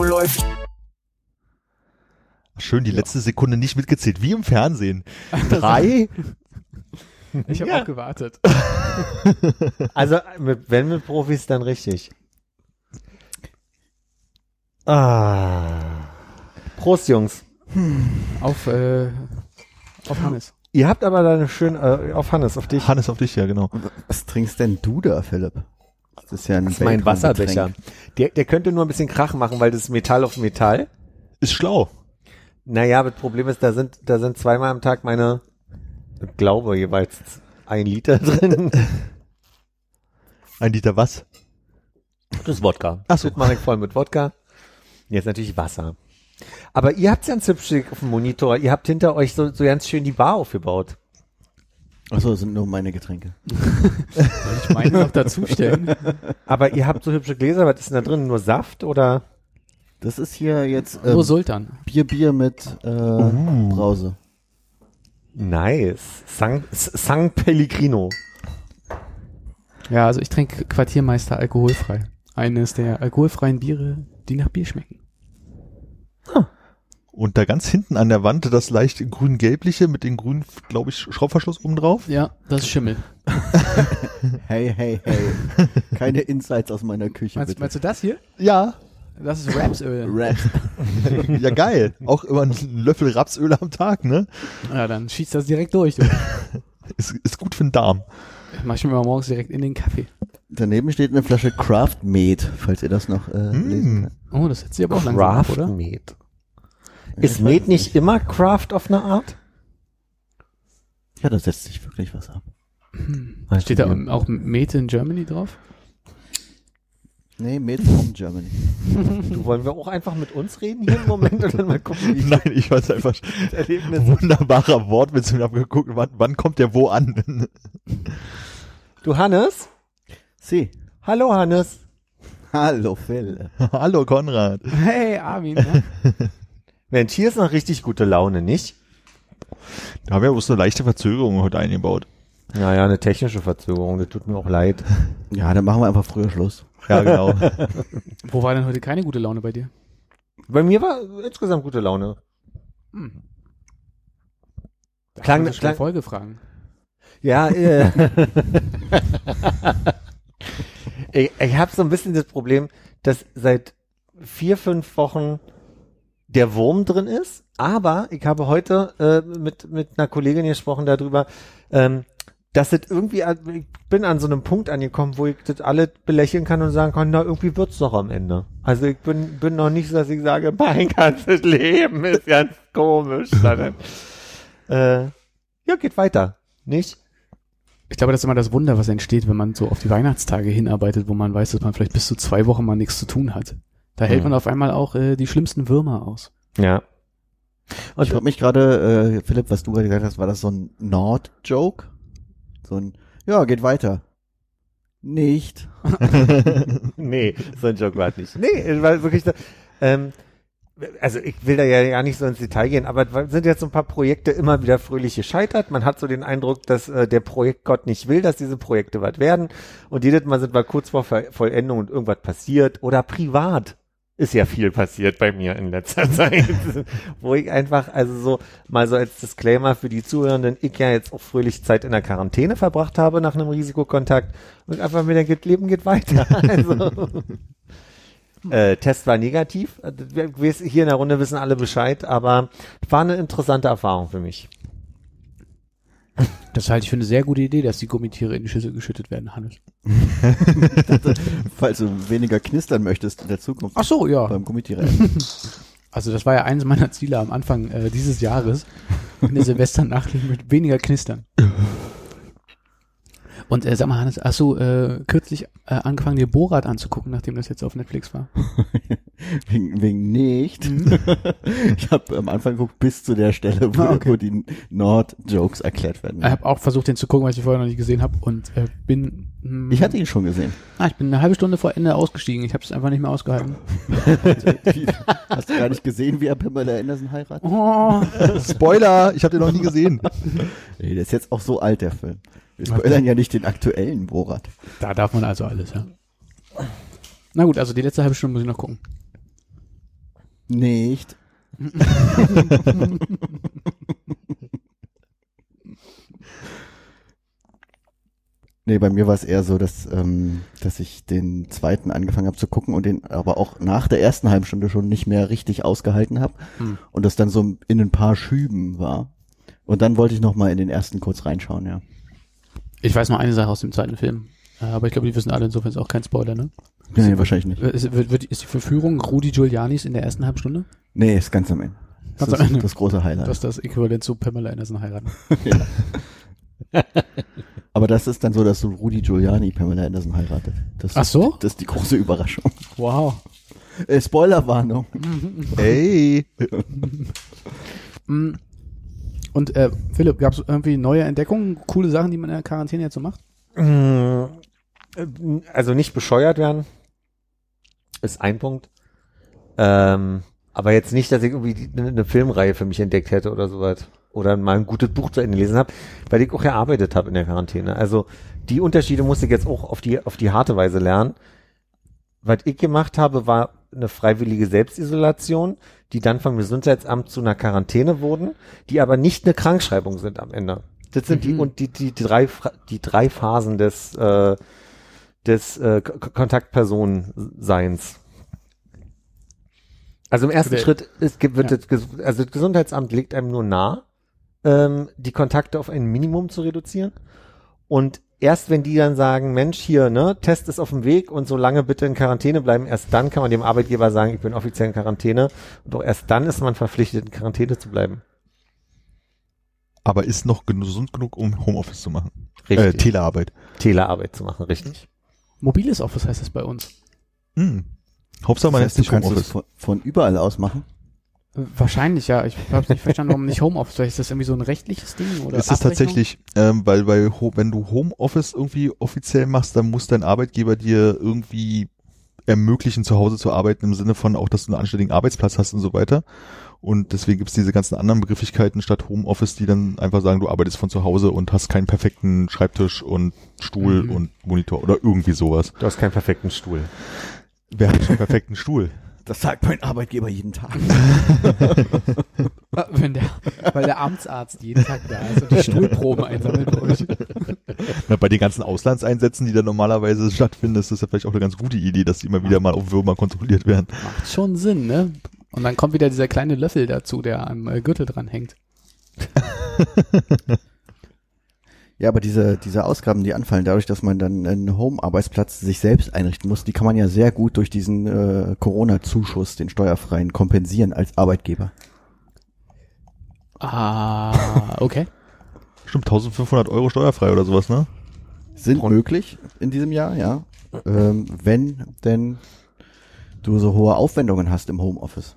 Läuft. Schön, die letzte Sekunde nicht mitgezählt, wie im Fernsehen. Drei. Ich habe Ja. auch gewartet. Also, mit, wenn mit Profis, dann richtig. Ah. Prost, Jungs. Auf, äh, auf Hannes. Ihr habt aber da eine schöne, äh, auf Hannes, auf dich. Hannes auf dich, ja, genau. Was trinkst denn du da, Philipp? Das ist ja ein Das ist mein. Wasserbecher. Der, der könnte nur ein bisschen Krach machen, weil das ist Metall auf Metall. Ist schlau. Naja, aber das Problem ist, da sind, da sind zweimal am Tag meine, ich glaube, jeweils ein Liter drin. Ein Liter was? Das ist Wodka. Ach so. Das mache ich voll mit Wodka. Jetzt natürlich Wasser. Aber ihr habt ein Zipstick auf dem Monitor. Ihr habt hinter euch so, so ganz schön die Bar aufgebaut. Achso, das sind nur meine Getränke. Soll ich meine noch dazustellen? Aber ihr habt so hübsche Gläser. Was ist denn da drin? Nur Saft oder? Das ist hier jetzt Nur ähm, Sultan. Bier, Bier mit äh, Brause. Nice. San, San Pellegrino. Ja, also ich trinke Quartiermeister alkoholfrei. Eines der alkoholfreien Biere, die nach Bier schmecken. Und da ganz hinten an der Wand das leicht grün-gelbliche mit dem grünen, glaube ich, Schraubverschluss oben drauf. Ja, das ist Schimmel. Hey, hey, hey. Keine Insights aus meiner Küche, Meinst, bitte. meinst du das hier? Ja, Das ist Rapsöl. Rap. ja geil. Auch immer einen Löffel Rapsöl am Tag, ne? Ja, dann schießt das direkt durch. Du. Ist, ist gut für den Darm. Mach ich mir mal morgens direkt in den Kaffee. Daneben steht eine Flasche Craft Mate, falls ihr das noch äh, lesen könnt. Oh, das setzt sich aber auch langsam Craft oder? Ist Meat nicht immer Craft auf eine Art? Ja, da setzt sich wirklich was ab. Steht da auch Made in Germany drauf? Nee, Made from Germany. Du, wollen wir auch einfach mit uns reden hier im Moment und dann mal gucken, wie Nein, ich weiß einfach, Erlebnis. wunderbarer Wortwitz und hab geguckt, wann, wann kommt der wo an? Du Hannes? Sie. Hallo Hannes. Hallo, Phil. Hallo Konrad. Hey, Armin. Mensch, hier ist noch richtig gute Laune, nicht? Da haben wir bloß eine leichte Verzögerung heute eingebaut. Naja, eine technische Verzögerung, das tut mir auch leid. Ja, dann machen wir einfach früher Schluss. Ja, genau. Wo war denn heute keine gute Laune bei dir? Bei mir war insgesamt gute Laune. Da Klang- klang- Folgefragen. Ja, äh. ich, ich habe so ein bisschen das Problem, dass seit vier, fünf Wochen der Wurm drin ist, aber ich habe heute äh, mit, mit einer Kollegin gesprochen darüber, ähm, dass es irgendwie, ich bin an so einem Punkt angekommen, wo ich das alle belächeln kann und sagen kann, na, irgendwie wird's doch am Ende. Also ich bin, bin noch nicht so, dass ich sage, mein ganzes Leben ist ganz komisch, sondern, äh, ja, geht weiter, nicht? Ich glaube, das ist immer das Wunder, was entsteht, wenn man so auf die Weihnachtstage hinarbeitet, wo man weiß, dass man vielleicht bis zu zwei Wochen mal nichts zu tun hat. Da hält Mhm. man auf einmal auch äh, die schlimmsten Würmer aus. Ja. Und ich frage mich gerade, äh, Philipp, was du gerade gesagt hast, war das so ein Nord-Joke? So ein, ja, geht weiter. Nicht. nee, so ein Joke war es nicht. Nee, es war wirklich so, ähm, also ich will da ja gar nicht so ins Detail gehen, aber sind jetzt so ein paar Projekte immer wieder fröhlich gescheitert. Man hat so den Eindruck, dass äh, der Projektgott nicht will, dass diese Projekte was werden. Und jedes Mal sind wir kurz vor Ver Vollendung und irgendwas passiert. Oder privat ist ja viel passiert bei mir in letzter Zeit. Wo ich einfach, also so, mal so als Disclaimer für die Zuhörenden, ich ja jetzt auch fröhlich Zeit in der Quarantäne verbracht habe nach einem Risikokontakt und einfach mir denke, Leben geht weiter. Also, äh, Test war negativ. Wir- wir- Hier in der Runde wissen alle Bescheid, aber war eine interessante Erfahrung für mich. Das halte ich für eine sehr gute Idee, dass die Gummitiere in die Schüssel geschüttet werden, Hannes. Falls du weniger knistern möchtest in der Zukunft Ach so, ja. beim Gummitiere. Also das war ja eines meiner Ziele am Anfang äh, dieses Jahres, in der Silvesternacht mit weniger Knistern. Und äh, sag mal, Hannes, hast du äh, kürzlich äh, angefangen, dir Borat anzugucken, nachdem das jetzt auf Netflix war? wegen, wegen nicht. Mhm. ich habe am Anfang geguckt bis zu der Stelle, wo, Ah, okay. wo die Nord-Jokes erklärt werden. Ich habe auch versucht, den zu gucken, weil ich ihn vorher noch nicht gesehen habe und äh, bin. Mh, Ich hatte ihn schon gesehen. ah, ich bin eine halbe Stunde vor Ende ausgestiegen. Ich habe es einfach nicht mehr ausgehalten. Hast du gar nicht gesehen, wie er Pamela Anderson heiratet? Oh, Spoiler, ich habe den noch nie gesehen. Der ist jetzt auch so alt, der Film. Wir spoilern ja nicht den aktuellen Borat. da darf man also alles, ja. Na gut, also die letzte halbe Stunde muss ich noch gucken. Nicht. Nee, bei mir war es eher so, dass, ähm, dass ich den zweiten angefangen habe zu gucken und den aber auch nach der ersten halben Stunde schon nicht mehr richtig ausgehalten habe Hm. und das dann so in ein paar Schüben war. Und dann wollte ich noch mal in den ersten kurz reinschauen, ja. Ich weiß nur eine Sache aus dem zweiten Film. Äh, Aber ich glaube, die wissen alle, insofern ist auch kein Spoiler, ne? Nee, wahrscheinlich nicht. Äh, Ist, wird, wird, ist die Verführung Rudi Giulianis in der ersten halben Stunde? Nee, ist ganz am Ende. Das Ganz ist am Ende. das große Highlight. Das ist das Äquivalent zu Pamela Anderson heiraten. Aber das ist dann so, dass so Rudi Giuliani Pamela Anderson heiratet. Das Ach ist, so? Das ist die große Überraschung. Wow. Äh, Spoilerwarnung. Ey. Und äh, Philipp, gab es irgendwie neue Entdeckungen, coole Sachen, die man in der Quarantäne jetzt so macht? Mm, Also nicht bescheuert werden, ist ein Punkt. Ähm, aber jetzt nicht, dass ich irgendwie eine Filmreihe für mich entdeckt hätte oder sowas. Oder mal ein gutes Buch zu Ende gelesen habe, weil ich auch gearbeitet habe in der Quarantäne. Also die Unterschiede musste ich jetzt auch auf die, auf die harte Weise lernen. Was ich gemacht habe, war eine freiwillige Selbstisolation, die dann vom Gesundheitsamt zu einer Quarantäne wurden, die aber nicht eine Krankschreibung sind am Ende. Das sind die Mhm. und die, die, die drei die drei Phasen des äh, des äh, Kontaktpersonenseins. Also im ersten Der- Schritt ist, wird Ja. das, also das Gesundheitsamt legt einem nur nahe, ähm, die Kontakte auf ein Minimum zu reduzieren. Und erst wenn die dann sagen, Mensch, hier, ne, Test ist auf dem Weg und so lange bitte in Quarantäne bleiben, erst dann kann man dem Arbeitgeber sagen, ich bin offiziell in Quarantäne. Und auch erst dann ist man verpflichtet, in Quarantäne zu bleiben. Aber ist noch gesund genug, um Homeoffice zu machen. Äh, Richtig. Telearbeit. Telearbeit zu machen, richtig. Mobiles Office heißt das bei uns. Hm. Hauptsache man Das heißt, du sich es Homeoffice. von, von überall aus machen. Wahrscheinlich, ja. Ich habe nicht verstanden, warum nicht Homeoffice. Vielleicht ist das irgendwie so ein rechtliches Ding oder Ist es Abrechnung? tatsächlich, ähm, weil Ho wenn du Homeoffice irgendwie offiziell machst, dann muss dein Arbeitgeber dir irgendwie ermöglichen, zu Hause zu arbeiten, im Sinne von auch, dass du einen anständigen Arbeitsplatz hast und so weiter. Und deswegen gibt's diese ganzen anderen Begrifflichkeiten statt Homeoffice, die dann einfach sagen, du arbeitest von zu Hause und hast keinen perfekten Schreibtisch und Stuhl Mhm. und Monitor oder irgendwie sowas. Du hast keinen perfekten Stuhl. Wer hat schon einen perfekten Stuhl? Das sagt mein Arbeitgeber jeden Tag. Wenn der, weil der Amtsarzt jeden Tag da ist und die Stuhlproben einsammelt bei euch. Na, bei den ganzen Auslandseinsätzen, die da normalerweise stattfinden, ist das ja vielleicht auch eine ganz gute Idee, dass die immer wieder mal auf Würmer kontrolliert werden. Macht schon Sinn, ne? Und dann kommt wieder dieser kleine Löffel dazu, der am äh, Gürtel dran hängt. Ja, aber diese, diese Ausgaben, die anfallen, dadurch, dass man dann einen Home-Arbeitsplatz sich selbst einrichten muss, die kann man ja sehr gut durch diesen äh, Corona-Zuschuss, den steuerfreien, kompensieren als Arbeitgeber. Ah, okay. Stimmt, 1500 Euro steuerfrei oder sowas, ne? Sind möglich in diesem Jahr, ja. Ähm, wenn denn du so hohe Aufwendungen hast im Homeoffice.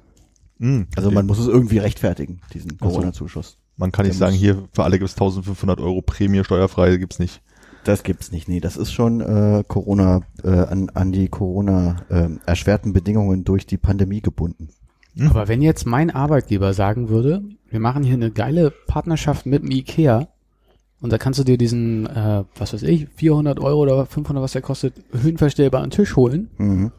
Mhm. Also man muss es irgendwie rechtfertigen, diesen. Corona-Zuschuss. Man kann nicht sagen, hier für alle gibt's 1500 Euro Prämie steuerfrei, gibt's nicht. Das gibt's nicht, nee. Das ist schon äh, Corona, äh, an, an die Corona äh, erschwerten Bedingungen durch die Pandemie gebunden. Aber wenn jetzt mein Arbeitgeber sagen würde, wir machen hier eine geile Partnerschaft mit dem Ikea und da kannst du dir diesen, äh, was weiß ich, 400 Euro oder 500, was der kostet, höhenverstellbaren Tisch holen Mhm.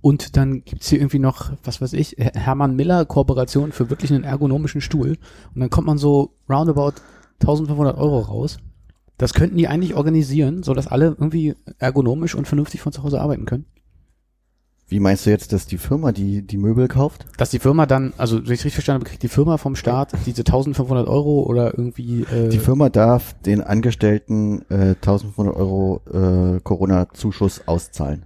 Und dann gibt's hier irgendwie noch, was weiß ich, Hermann Miller Kooperation für wirklich einen ergonomischen Stuhl und dann kommt man so roundabout 1500 Euro raus. Das könnten die eigentlich organisieren, so dass alle irgendwie ergonomisch und vernünftig von zu Hause arbeiten können. Wie meinst du jetzt, dass die Firma die, die Möbel kauft? Dass die Firma dann, also wenn ich richtig verstanden habe, kriegt die Firma vom Staat diese 1500 Euro oder irgendwie äh, Die Firma darf den Angestellten äh, 1500 Euro äh, Corona-Zuschuss auszahlen.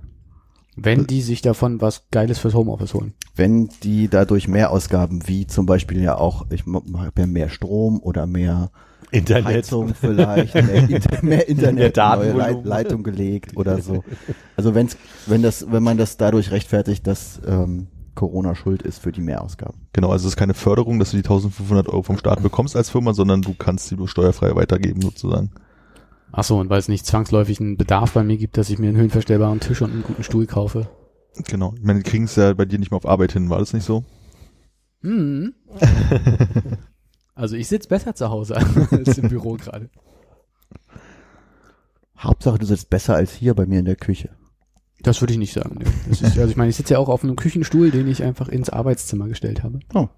Wenn die sich davon was Geiles fürs Homeoffice holen. Wenn die dadurch Mehrausgaben, wie zum Beispiel ja auch, ich habe ja mehr Strom oder mehr Internet. Heizung vielleicht, mehr, Inter mehr Internet, Mehr neue. Leit Leitung gelegt oder so. Also wenn's, wenn das, wenn man das dadurch rechtfertigt, dass ähm, Corona schuld ist für die Mehrausgaben. Genau, also es ist keine Förderung, dass du die 1500 Euro vom Staat bekommst als Firma, sondern du kannst sie nur steuerfrei weitergeben sozusagen. Ach so, und weil es nicht zwangsläufig einen Bedarf bei mir gibt, dass ich mir einen höhenverstellbaren Tisch und einen guten Stuhl kaufe. Genau. Ich meine, die kriegen es ja bei dir nicht mehr auf Arbeit hin, war das nicht so? Hm. also ich sitze besser zu Hause als im Büro gerade. Hauptsache, du sitzt besser als hier bei mir in der Küche. Das würde ich nicht sagen. Nee. Das ist, also ich meine, ich sitze ja auch auf einem Küchenstuhl, den ich einfach ins Arbeitszimmer gestellt habe. Oh.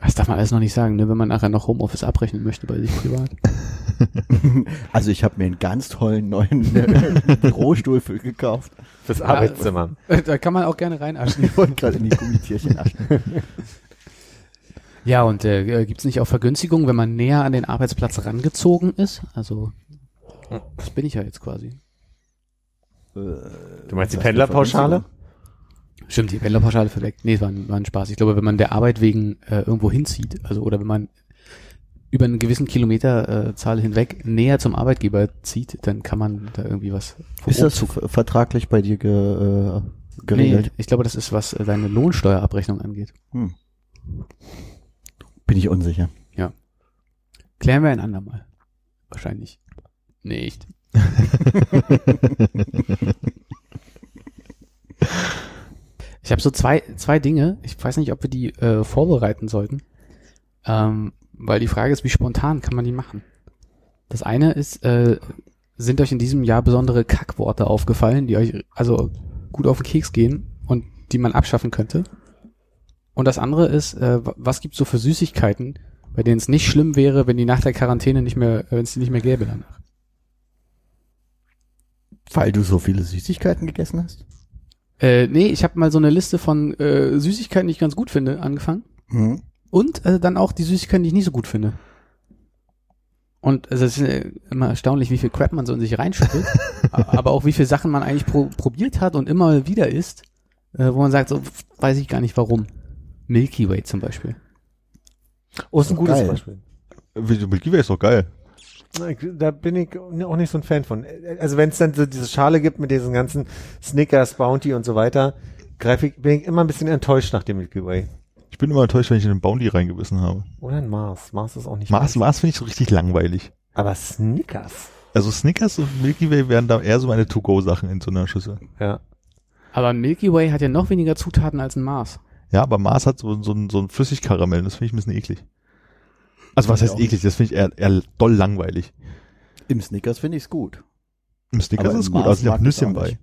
Das darf man alles noch nicht sagen, ne, wenn man nachher noch Homeoffice abrechnen möchte bei sich privat. Also ich habe mir einen ganz tollen neuen äh, Bürostuhl für gekauft. Fürs Arbeitszimmer. Da kann man auch gerne reinaschen. Ich wollte gerade in die Gummitierchen aschen. Ja, und äh, gibt es nicht auch Vergünstigungen, wenn man näher an den Arbeitsplatz rangezogen ist? Also, das bin ich ja jetzt quasi. Du meinst die Pendlerpauschale? Stimmt, die Pendlerpauschale verdeckt. Nee, es war ein, war ein Spaß. Ich glaube, wenn man der Arbeit wegen äh, irgendwo hinzieht, also oder wenn man über einen gewissen Kilometerzahl äh, hinweg näher zum Arbeitgeber zieht, dann kann man da irgendwie was Ist das vertraglich bei dir ge, äh, Nee, geregelt? ich glaube, das ist, was äh, deine Lohnsteuerabrechnung angeht. Hm. Bin ich unsicher. Klären wir ein andermal. Wahrscheinlich nicht. Ich habe so zwei, zwei Dinge. Ich weiß nicht, ob wir die äh, vorbereiten sollten. Ähm, weil die Frage ist, wie spontan kann man die machen? Das eine ist, äh, sind euch in diesem Jahr besondere Kackworte aufgefallen, die euch also gut auf den Keks gehen und die man abschaffen könnte? Und das andere ist, äh, wa- was gibt's so für Süßigkeiten, bei denen es nicht schlimm wäre, wenn die nach der Quarantäne nicht mehr, wenn es die nicht mehr gäbe danach? Weil du so viele Süßigkeiten gegessen hast? Äh, nee, ich habe mal so eine Liste von äh, Süßigkeiten, die ich ganz gut finde, angefangen. Hm. Und äh, dann auch die Süßigkeiten, die ich nicht so gut finde. Und also es ist äh, immer erstaunlich, wie viel Crap man so in sich reinschüttet, aber auch wie viele Sachen man eigentlich pro probiert hat und immer wieder isst, äh, wo man sagt, so weiß ich gar nicht warum. Milky Way zum Beispiel. Oh, ist ein gutes geil. Beispiel. Milky Way ist doch geil. Da bin ich auch nicht so ein Fan von. Also wenn es dann so diese Schale gibt mit diesen ganzen Snickers, Bounty und so weiter, greife ich, bin ich immer ein bisschen enttäuscht nach dem Milky Way. Ich bin immer enttäuscht, wenn ich in den Bounty reingebissen habe. Oder ein Mars. Mars ist auch nicht Mars. Mars finde ich so richtig langweilig. Aber Snickers. Also Snickers und Milky Way wären da eher so meine To-Go-Sachen in so einer Schüssel. Ja. Aber ein Milky Way hat ja noch weniger Zutaten als ein Mars. Ja, aber Mars hat so, so, ein- so ein Flüssigkaramell, das finde ich ein bisschen eklig. Also was ich heißt auch. eklig? Das finde ich eher, eher doll langweilig. Im Snickers finde ich es gut. Im Snickers Aber ist im gut, also mag ich's Nüsschen bei.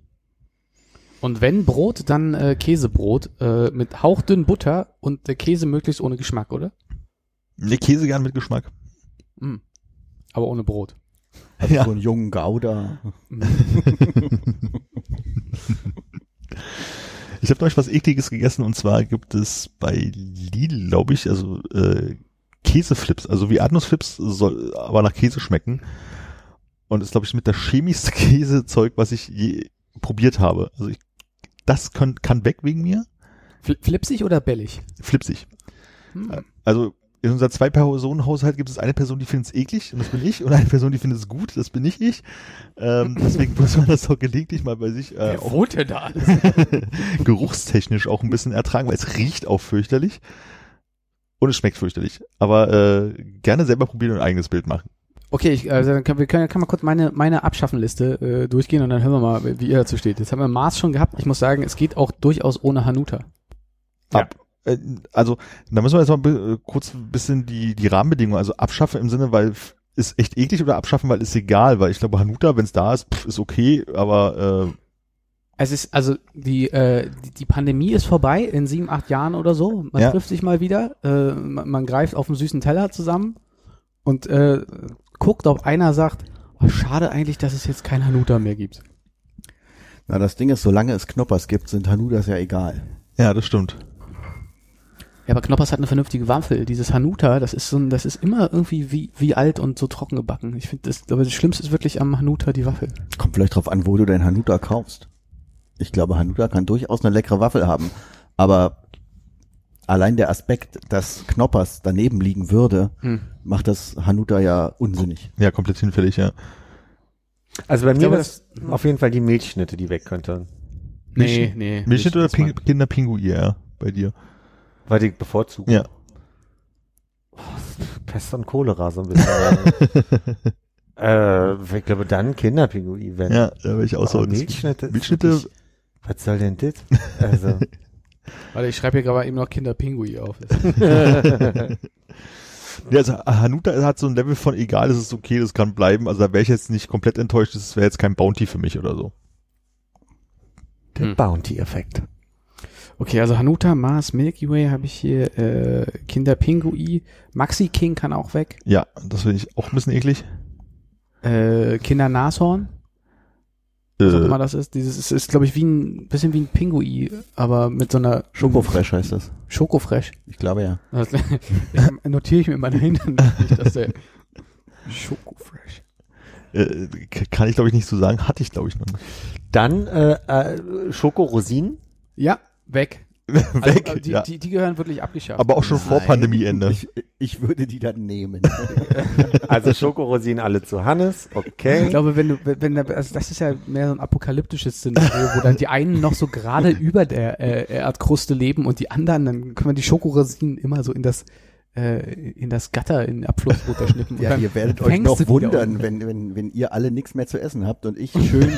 Und wenn Brot, dann äh, Käsebrot äh, mit hauchdünn Butter und der Käse möglichst ohne Geschmack, oder? Ne, Käse gern mit Geschmack. Mm. Aber ohne Brot. Also Ja. so einen jungen Gouda. Ich habe neulich was ekliges gegessen und zwar gibt es bei Lidl, glaube ich, also äh, Käseflips, also wie Erdnussflips soll aber nach Käse schmecken. Und ist, glaube ich, mit das chemischste Käsezeug, was ich je probiert habe. Also ich, das kann, kann weg wegen mir. Fl flipsig oder bellig? Flipsig. Hm. Also in unser Zwei-Personen-Haushalt gibt es eine Person, die findet es eklig und das bin ich und eine Person, die findet es gut, das bin nicht ich. Ähm, deswegen muss man das auch gelegentlich mal bei sich äh, auch wohnt denn da alles? geruchstechnisch auch ein bisschen ertragen, weil es riecht auch fürchterlich und es schmeckt fürchterlich. Aber äh, gerne selber probieren und ein eigenes Bild machen. Okay, ich, also dann können wir können, kann mal kurz meine meine Abschaffenliste äh, durchgehen und dann hören wir mal, wie ihr dazu steht. Jetzt haben wir Mars schon gehabt. Ich muss sagen, es geht auch durchaus ohne Hanuta. Ab. Äh, Also, da müssen wir jetzt mal äh, kurz ein bisschen die, die Rahmenbedingungen, also abschaffen im Sinne, weil ist echt eklig oder abschaffen, weil ist egal, weil ich glaube, Hanuta, wenn es da ist, pff, ist okay, aber äh, Es ist also die äh, die, die Pandemie ist vorbei in sieben acht Jahren oder so. Man Ja. trifft sich mal wieder, äh, man, man greift auf einen süßen Teller zusammen und äh, guckt, ob einer sagt, oh, schade eigentlich, dass es jetzt kein Hanuta mehr gibt. Na, das Ding ist, solange es Knoppers gibt, sind Hanutas ja egal. ja, das stimmt. Ja, aber Knoppers hat eine vernünftige Waffel. Dieses Hanuta, das ist so ein, das ist immer irgendwie wie, wie alt und so trocken gebacken. Ich finde das, aber das Schlimmste ist wirklich am Hanuta die Waffel. Kommt vielleicht drauf an, wo du dein Hanuta kaufst. Ich glaube, Hanuta kann durchaus eine leckere Waffel haben. Aber allein der Aspekt, dass Knoppers daneben liegen würde, Hm. macht das Hanuta ja unsinnig. Ja, komplett hinfällig, ja. Also bei mir glaube, es auf jeden Fall die Milchschnitte, die weg könnte. Nee, nee. Milchschnitt oder das Ping Kinderpinguin, ja, bei dir. Weil die bevorzugen. Ja. Pest und Cholera so ein bisschen. äh, ich glaube dann Kinderpinguin, wenn. Ja, da wäre ich auch so. Aber Milchschnitte. Milchschnitte, wirklich- Was soll denn das? Also. Warte, ich schreibe hier gerade eben noch Kinderpinguin auf. ja, also Hanuta hat so ein Level von egal, es ist okay, das kann bleiben. Also da wäre ich jetzt nicht komplett enttäuscht, das wäre jetzt kein Bounty für mich oder so. Der Hm. Bounty-Effekt. Okay, also Hanuta, Mars, Milky Way habe ich hier, äh, Kinderpingui, Maxi King kann auch weg, Ja, das finde ich auch ein bisschen eklig. äh, Kindernashorn, was auch Äh, immer das ist, dieses ist, ist glaube ich wie ein, bisschen wie ein Pingui, aber mit so einer Schokofresh heißt das. Schokofresh. Ich glaube ja. Das notiere ich mir immer dahinter, nicht, dass der Schokofresh. äh, kann ich glaube ich nicht so sagen, hatte ich glaube ich noch nicht. Dann äh, äh, Schokorosinen. Ja, weg. Weg, Also, die, ja. die, die gehören wirklich abgeschafft. Aber auch schon vor Nein, Pandemieende. Ich, ich würde die dann nehmen. Also Schokorosinen alle zu Hannes. Ich Okay. glaube, wenn du, wenn, also das ist ja mehr so ein apokalyptisches Szenario, wo dann die einen noch so gerade über der äh, Erdkruste leben und die anderen, dann können wir die Schokorosinen immer so in das äh, in das Gatter in den Abfluss runterschnippen. und Ja, ihr werdet euch noch wundern, wenn, wenn, wenn ihr alle nichts mehr zu essen habt und ich schön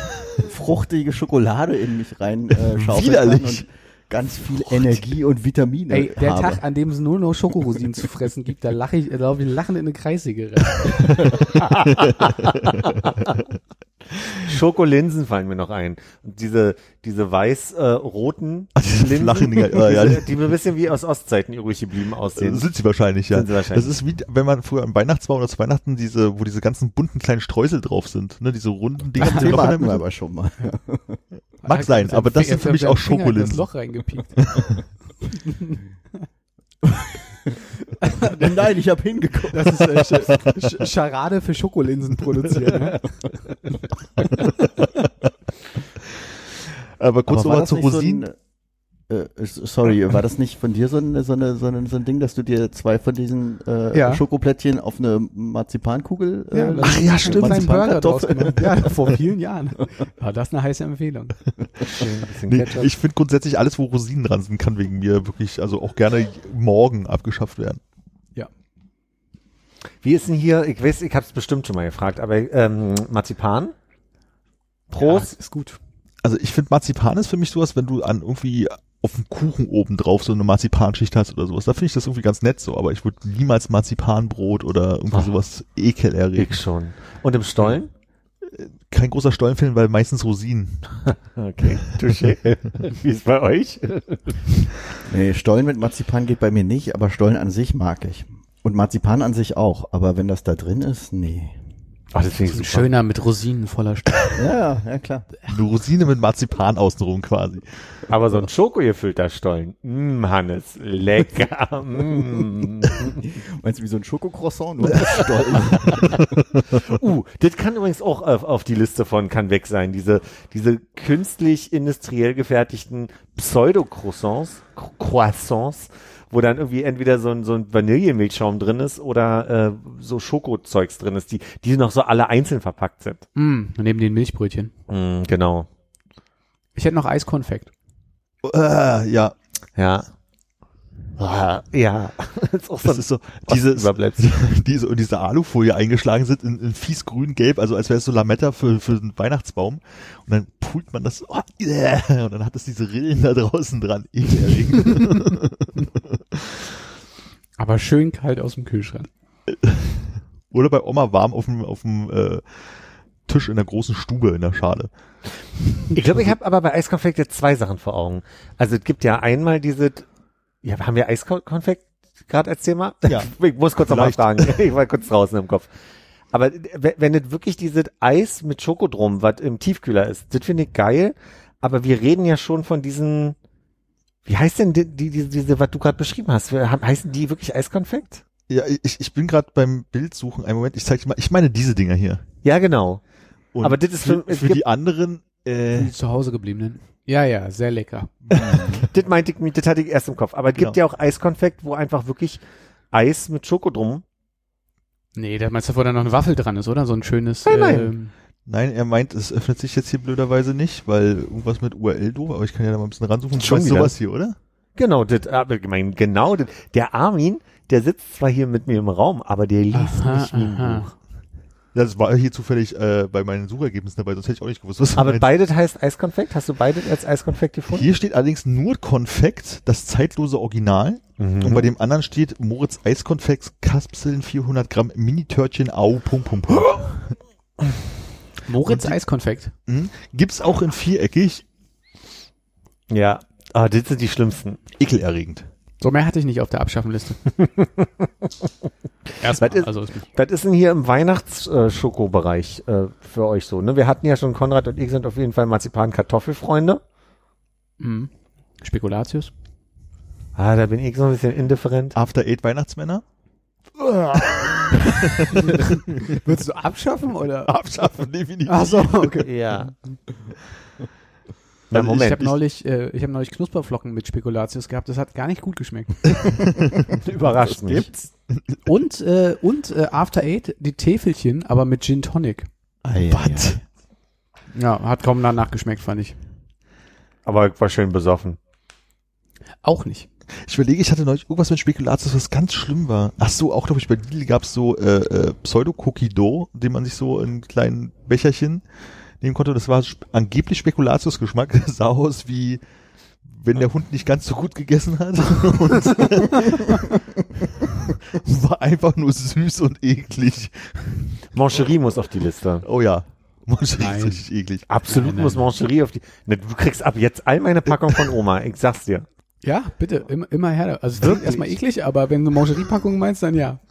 fruchtige Schokolade in mich rein äh, schaufeln Widerlich. Ganz viel Energie und Vitamine Ey, der habe. Tag, an dem es nur noch Schokorosinen zu fressen gibt, da lache ich, glaube ich, lachend in eine Kreissäge rein. Schokolinsen fallen mir noch ein. Und diese, diese weiß-roten Ah, diese flachen Dinger, ja, die ein bisschen wie aus Ostzeiten übrig geblieben aussehen. Sind sie wahrscheinlich, ja. Sind sie wahrscheinlich. Das ist wie, wenn man früher am Weihnachtsbaum oder zu Weihnachten diese, wo diese ganzen bunten kleinen Streusel drauf sind, ne, diese runden Dinger Das Loch Thema hatten wir aber schon mal. Mag sein, aber das sind für mich auch Schokolinsen. Das Loch reingepiekt. Nein, ich habe hingeguckt. Das ist äh, Sch Sch Scharade für Schokolinsen produzieren. Ne? Aber kurz nochmal zu so Rosinen. ein, äh, sorry, war das nicht von dir so, eine, so, eine, so, ein, so ein Ding, dass du dir zwei von diesen äh, Ja. Schokoplättchen auf eine Marzipankugel äh, Ja, Ach ja, stimmt. Einen Burger draus gemacht. Ja, vor vielen Jahren. War das eine heiße Empfehlung. Nee, ich finde grundsätzlich alles, wo Rosinen dran sind, kann wegen mir wirklich, also auch gerne morgen abgeschafft werden. Wie ist denn hier, ich weiß, ich habe es bestimmt schon mal gefragt, aber ähm, Marzipan? Prost. Ja, ist gut. Also ich finde Marzipan ist für mich sowas, wenn du an irgendwie auf dem Kuchen oben drauf so eine Marzipanschicht hast oder sowas. Da finde ich das irgendwie ganz nett so, aber ich würde niemals Marzipanbrot oder irgendwie Aha. sowas ekel ich erregen. schon. Und im Stollen? Kein großer Stollenfilm, weil meistens Rosinen. Okay, touché. Wie ist bei euch? Nee, Stollen mit Marzipan geht bei mir nicht, aber Stollen an sich mag ich. Und Marzipan an sich auch, aber wenn das da drin ist, nee. Ach, das finde ich So ein super. schöner mit Rosinen voller Stoff. Ja, ja klar. Eine Rosine mit Marzipan außenrum quasi. Aber so ein schokogefüllter Stollen. Mm, Hannes, lecker. Mm. Meinst du wie so ein Schokocroissant? Nur mit Stollen. Uh, das kann übrigens auch auf, auf die Liste von kann weg sein. Diese, diese künstlich industriell gefertigten Pseudo-Croissants, Cro- Croissants, wo dann irgendwie entweder so ein, so ein Vanillemilchschaum drin ist oder äh, so Schokozeugs drin ist, die, die noch so alle einzeln verpackt sind. Mm, neben den Milchbrötchen. Mm, genau. Ich hätte noch Eiskonfekt. Äh, ja, Ja. Ah, ja. das ist auch so das ist so, dieses, Überbleibsel. diese, und diese Alufolie eingeschlagen sind in, in fies grün-gelb, also als wäre es so Lametta für, für einen Weihnachtsbaum. Und dann pult man das, oh, yeah, und dann hat es diese Rillen da draußen dran. Ekelerregend. Aber schön kalt aus dem Kühlschrank. Oder bei Oma warm auf dem, auf dem äh, Tisch in der großen Stube in der Schale. Ich glaube, ich habe aber bei Eiskonfekt jetzt zwei Sachen vor Augen. Also es gibt ja einmal diese, ja, haben wir Eiskonfekt gerade als Thema? Ja. Ich muss kurz nochmal fragen. Ich war kurz draußen im Kopf. Aber wenn es wirklich dieses Eis mit Schoko drum, was im Tiefkühler ist, das finde ich geil. Aber wir reden ja schon von diesen, wie heißt denn die, die, diese, diese was du gerade beschrieben hast? Heißen die wirklich Eiskonfekt? Ja, ich, ich bin gerade beim Bildsuchen. Einen Moment, ich zeig dir mal. Ich meine diese Dinger hier. Ja, genau. Und Aber das ist für, für- für gibt- die anderen, äh, Die zu Hause gebliebenen. Ja, ja, sehr lecker. Das meinte ich, das hatte ich erst im Kopf. Aber es gibt Genau. ja auch Eiskonfekt, wo einfach wirklich Eis mit Schoko drum. Nee, da meinst du, wo da noch eine Waffel dran ist, oder? So ein schönes. Nein, nein. ähm, Nein, er meint, es öffnet sich jetzt hier blöderweise nicht, weil irgendwas mit URL doof, aber ich kann ja da mal ein bisschen ransuchen. Du Schon weißt sowas hier, oder? Genau, das, aber ich meine, genau, das, der Armin, der sitzt zwar hier mit mir im Raum, aber der liest Aha, nicht wie ein aha. Buch. Das war hier zufällig äh, bei meinen Suchergebnissen dabei, sonst hätte ich auch nicht gewusst, was du Aber beides heißt Eiskonfekt? Hast du beides als Eiskonfekt gefunden? Hier steht allerdings nur Konfekt, das zeitlose Original. Mhm. Und bei dem anderen steht Moritz Eiskonfekt, Kapseln 400 Gramm, Mini-Törtchen, au, Punkt, Punkt, Punkt. Moritz die- Eiskonfekt. Mhm. Gibt's auch in viereckig, Ja. Ah, das sind die schlimmsten. ekelerregend. So mehr hatte ich nicht auf der Abschaffenliste. Erstmal, Was ist- also. Was ist denn hier im Weihnachtsschokobereich äh, für euch so? Ne? Wir hatten ja schon, Konrad und ich sind auf jeden Fall Marzipan-Kartoffelfreunde. Mhm. Spekulatius. Ah, da bin ich so ein bisschen indifferent. After Eight Weihnachtsmänner. Würdest du abschaffen oder? Abschaffen, definitiv. Ach so, okay. Ja. Na, Also ich Ich Moment. habe neulich, äh, ich habe neulich Knusperflocken mit Spekulatius gehabt. Das hat gar nicht gut geschmeckt. überrascht mich. Gibt's? Und äh, und äh, After Eight die Täfelchen, aber mit Gin Tonic. Was? Ja, hat kaum danach geschmeckt, fand ich. Aber war schön besoffen. Auch nicht. Ich überlege, ich hatte neulich irgendwas mit Spekulatius, was ganz schlimm war. Ach so, auch glaube ich bei Lidl gab's so äh, äh, Pseudo-Cookie Dough, den man sich so in kleinen Becherchen nehmen konnte. Das war sp angeblich Spekulatius-Geschmack. Das sah aus wie wenn der Hund nicht ganz so gut gegessen hat. Und war einfach nur süß und eklig. Mancherie muss auf die Liste. Oh ja. Das ist richtig eklig. Absolut Nein, muss nein. Mancherie auf die. Ne, du kriegst ab jetzt all meine Packung von Oma. Ich sag's dir. Ja, bitte, immer, immer her. Also es klingt Wirklich? erstmal eklig, aber wenn du Mangerie-Packung meinst, dann ja.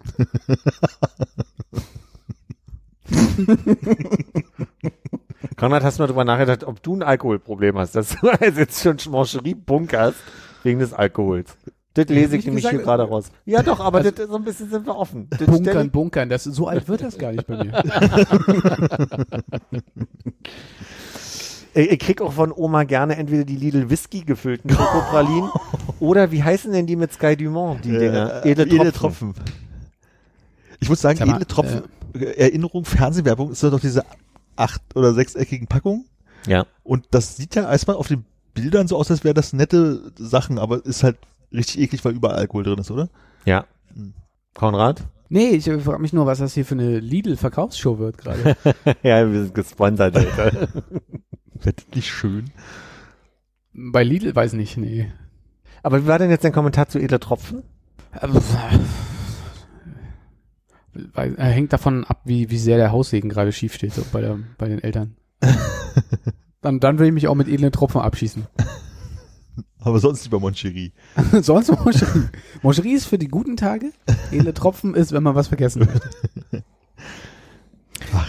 Konrad, hast du mal drüber nachgedacht, ob du ein Alkoholproblem hast, dass du also jetzt schon Mancherie bunkerst wegen des Alkohols? Das lese ich nämlich hier gesagt, gerade raus. Ja doch, aber Also- das, so ein bisschen sind wir offen. Das Bunkern, bunkern, das, so alt wird das gar nicht bei mir. Ich, ich krieg auch von Oma gerne entweder die Lidl Whisky gefüllten Schokopralinen oder wie heißen denn die mit Sky Dumont, die Dinger? Äh, Edle edle Tropfen. Tropfen. Ich muss sagen, Sag mal, edle Tropfen, äh, Erinnerung, Fernsehwerbung ist doch diese acht- oder sechseckigen Packungen. Ja. Und das sieht ja erstmal auf den Bildern so aus, als wäre das nette Sachen, aber ist halt richtig eklig, weil überall Alkohol drin ist, oder? Ja. Hm. Konrad? Nee, ich frage mich nur, was das hier für eine Lidl-Verkaufsshow wird gerade. ja, wir sind gesponsert, Alter. Das nicht schön? bei Lidl weiß nicht, nee. Aber wie war denn jetzt dein Kommentar zu Edle Tropfen? Weil, äh, hängt davon ab, wie, wie sehr der Haussegen gerade schief steht so bei, der, bei den Eltern. dann, dann will ich mich auch mit edlen Tropfen abschießen. Aber sonst lieber Moncherie. Sonst Moncherie. Moncherie ist für die guten Tage. Edle Tropfen ist, wenn man was vergessen hat.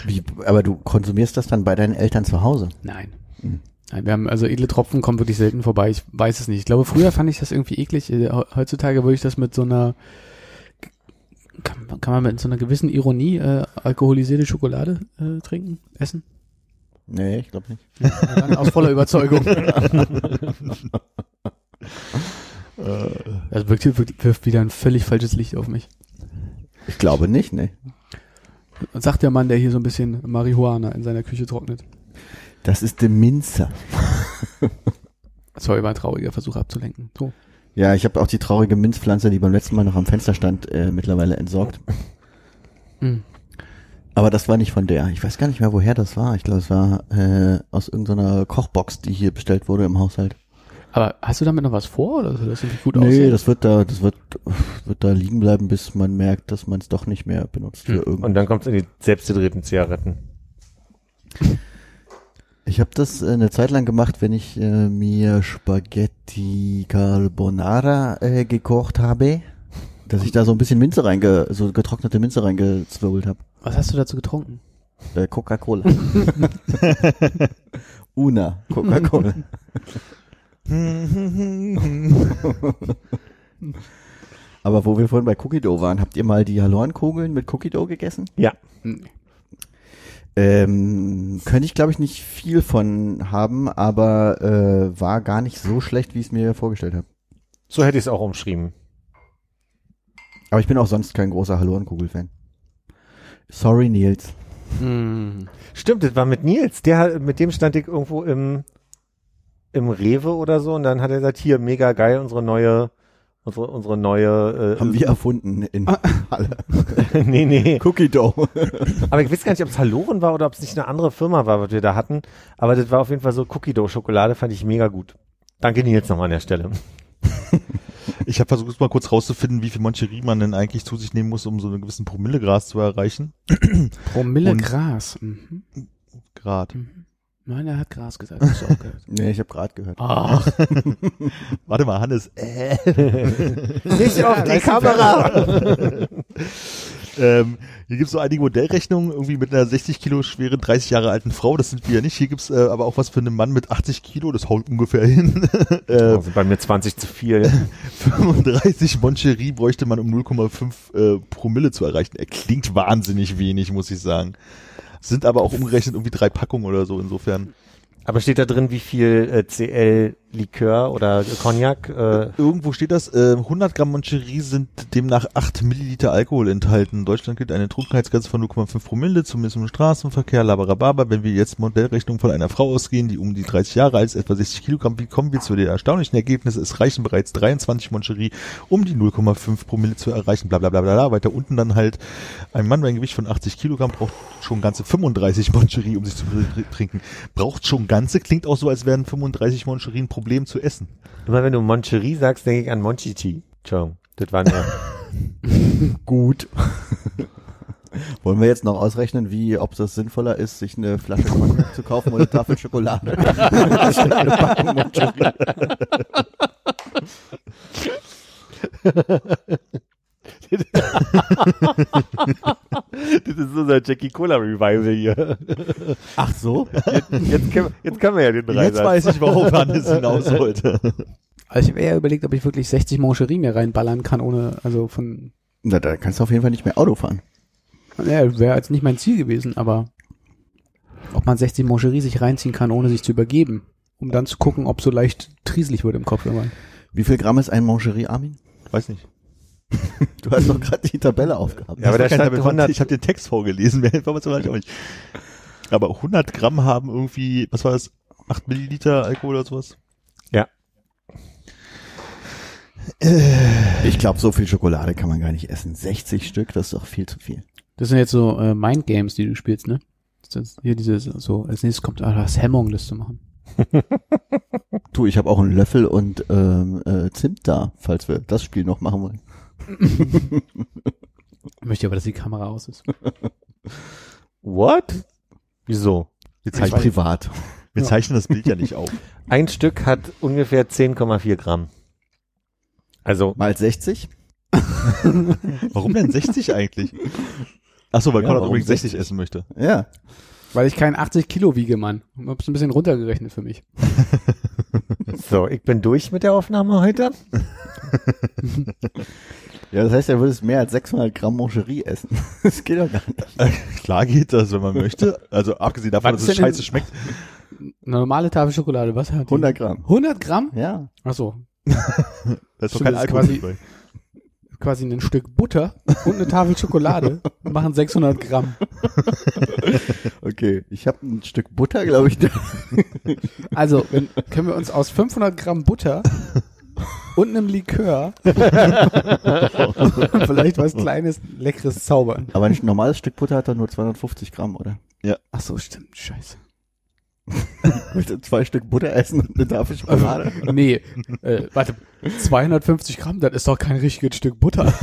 Wie, aber du konsumierst das dann bei deinen Eltern zu Hause? Nein. Mhm. Nein, wir haben, also edle Tropfen kommen wirklich selten vorbei. Ich weiß es nicht. Ich glaube, früher fand ich das irgendwie eklig. Äh, he- Heutzutage würde ich das mit so einer, kann, kann man mit so einer gewissen Ironie äh, alkoholisierte Schokolade äh, trinken, essen? Nee, ich glaube nicht. Ja, aus voller Überzeugung. Das wirkt, wirkt, wirft wieder ein völlig falsches Licht auf mich. Ich glaube nicht, nee. Und sagt der Mann, der hier so ein bisschen Marihuana in seiner Küche trocknet. Das ist der Minzer. Sorry, war ein trauriger Versuch abzulenken. So. Ja, ich habe auch die traurige Minzpflanze, die beim letzten Mal noch am Fenster stand, äh, mittlerweile entsorgt. Hm. Aber das war nicht von der. Ich weiß gar nicht mehr, woher das war. Ich glaube, es war äh, aus irgendeiner Kochbox, die hier bestellt wurde im Haushalt. Aber hast du damit noch was vor oder soll das irgendwie gut nee, aussehen? das wird da, das wird, wird da liegen bleiben, bis man merkt, dass man es doch nicht mehr benutzt für Hm. irgendwas. Und dann kommt's in die selbstgedrehten Zigaretten. Ich habe das äh, eine Zeit lang gemacht, wenn ich äh, mir Spaghetti Carbonara äh, gekocht habe, dass ich da so ein bisschen Minze reinge, so getrocknete Minze reingezwirbelt habe. Was hast du dazu getrunken? Äh, Coca-Cola. Una Coca-Cola. Aber wo wir vorhin bei Cookie Dough waren, habt ihr mal die Hallorenkugeln mit Cookie Dough gegessen? Ja. Hm. Ähm, könnte ich, glaube ich, nicht viel von haben, aber äh, war gar nicht so schlecht, wie ich es mir vorgestellt habe. So hätte ich es auch umschrieben. Aber ich bin auch sonst kein großer Hallo-Kugel-Fan. Sorry, Nils. Hm. Stimmt, das war mit Nils. Der, hat- mit dem stand ich irgendwo im, im Rewe oder so und dann hat er gesagt, hier, mega geil, unsere neue, unsere, unsere neue, äh, Haben wir erfunden in Halle. nee, nee. Cookie Dough. Aber ich weiß gar nicht, ob es Haloren war oder ob es nicht eine andere Firma war, was wir da hatten. Aber das war auf jeden Fall so Cookie Dough Schokolade, fand ich mega gut. Danke Nils nochmal an der Stelle. Ich habe versucht, mal kurz rauszufinden, wie viel Moncherie man denn eigentlich zu sich nehmen muss, um so einen gewissen Promillegras zu erreichen. Promille Und- Gras. Mhm. Nein, er hat Gras gesagt. Hast du auch gehört. nee, ich habe gerade gehört. Ach, Warte mal, Hannes. Äh. Nicht auf die Kamera! Ähm, hier gibt's so einige Modellrechnungen, irgendwie mit einer 60 Kilo schweren, 30 Jahre alten Frau. Das sind wir ja nicht. Hier gibt's äh, aber auch was für einen Mann mit 80 Kilo. Das haut ungefähr hin. äh, Also bei mir 20 zu viel. 35 Moncherie bräuchte man, um 0,5 äh, Promille zu erreichen. Er klingt wahnsinnig wenig, muss ich sagen. Sind aber auch umgerechnet irgendwie drei Packungen oder so, insofern. Aber steht da drin, wie viel äh, CL Likör oder Cognac? Äh, Irgendwo steht das, äh, 100 Gramm Moncherie sind demnach 8 Milliliter Alkohol enthalten. In Deutschland gilt eine Trunkenheitsgrenze von 0,5 Promille, zumindest im Straßenverkehr, labarababa. Wenn wir jetzt Modellrechnung von einer Frau ausgehen, die um die 30 Jahre alt ist, etwa 60 Kilogramm, wie kommen wir zu den erstaunlichen Ergebnissen? Es reichen bereits 23 Moncherie, um die 0,5 Promille zu erreichen, bla bla bla bla. Weiter unten dann halt, ein Mann bei einem Gewicht von 80 Kilogramm braucht schon ganze 35 Moncherie, um sich zu tr- trinken. Braucht schon ganze, klingt auch so, als wären 35 Moncherie ein Problem zu essen. immer wenn du Moncherie sagst, denke ich an Monchichi. Entschuldigung, das war nur. Gut. Wollen wir jetzt noch ausrechnen, wie, ob das sinnvoller ist, sich eine Flasche Cognac zu kaufen oder eine Tafel Schokolade? eine Packung Moncherie. das ist unser Jackie Cola Revival hier. Ach so? Jetzt können, jetzt können wir ja den Jetzt Dreisatz. weiß ich, worauf Hannes hinaus wollte. Also ich habe eher überlegt, ob ich wirklich 60 Moncherie mir reinballern kann, ohne, also von, Na, da kannst du auf jeden Fall nicht mehr Auto fahren. ja, wäre jetzt nicht mein Ziel gewesen, aber ob man 60 Moncherie sich reinziehen kann, ohne sich zu übergeben, um dann zu gucken, ob so leicht trieselig wird im Kopf irgendwann. Wie viel Gramm ist ein Moncherie, Armin? Weiß nicht. Du hast doch gerade die Tabelle aufgehabt. Ja, aber da stand kein 100 Ich habe den Text vorgelesen, mehr Informationen habe ich auch nicht. Aber 100 Gramm haben irgendwie, was war das, 8 Milliliter Alkohol oder sowas? Ich glaube, so viel Schokolade kann man gar nicht essen. 60 Stück, das ist doch viel zu viel. Das sind jetzt so äh, Mind Games, die du spielst, ne? Das ist hier diese so als nächstes kommt ah, das Hemmung, das zu machen. Du, ich habe auch einen Löffel und ähm, äh, Zimt da, falls wir das Spiel noch machen wollen. Ich möchte aber, dass die Kamera aus ist. What? Wieso? Wir Ich zeichnen, privat. wir zeichnen das Bild ja nicht auf. Ein Stück hat ungefähr 10,4 Gramm. Also, Mal 60? Warum denn 60 eigentlich? Ach so, weil Ja, Konrad übrigens 60 60? essen möchte. Ja. Weil ich kein 80 Kilo wiege, Mann. Ich hab's ein bisschen runtergerechnet für mich. so, ich bin durch mit der Aufnahme heute. Ja, das heißt, er würde es mehr als 600 Gramm Moncherie essen. Das geht doch gar nicht. Klar geht das, wenn man möchte. Also abgesehen davon, Was dass es scheiße schmeckt. Eine normale Tafel Schokolade, was hat die? 100 Gramm. 100 Gramm? Ja. Ach so, Da ist doch kein das ist Alkohol quasi- dabei. quasi ein Stück Butter und eine Tafel Schokolade machen 600 Gramm. Okay. Ich habe ein Stück Butter, glaube ich. Also, wenn, können wir uns aus 500 Gramm Butter und einem Likör vielleicht was Kleines, Leckeres zaubern. Aber ein normales Stück Butter hat doch nur 250 Gramm, oder? Ach so, stimmt, scheiße. Ich möchte zwei Stück Butter essen und eine Tafel Schokolade. Nee, äh, warte, 250 Gramm, das ist doch kein richtiges Stück Butter.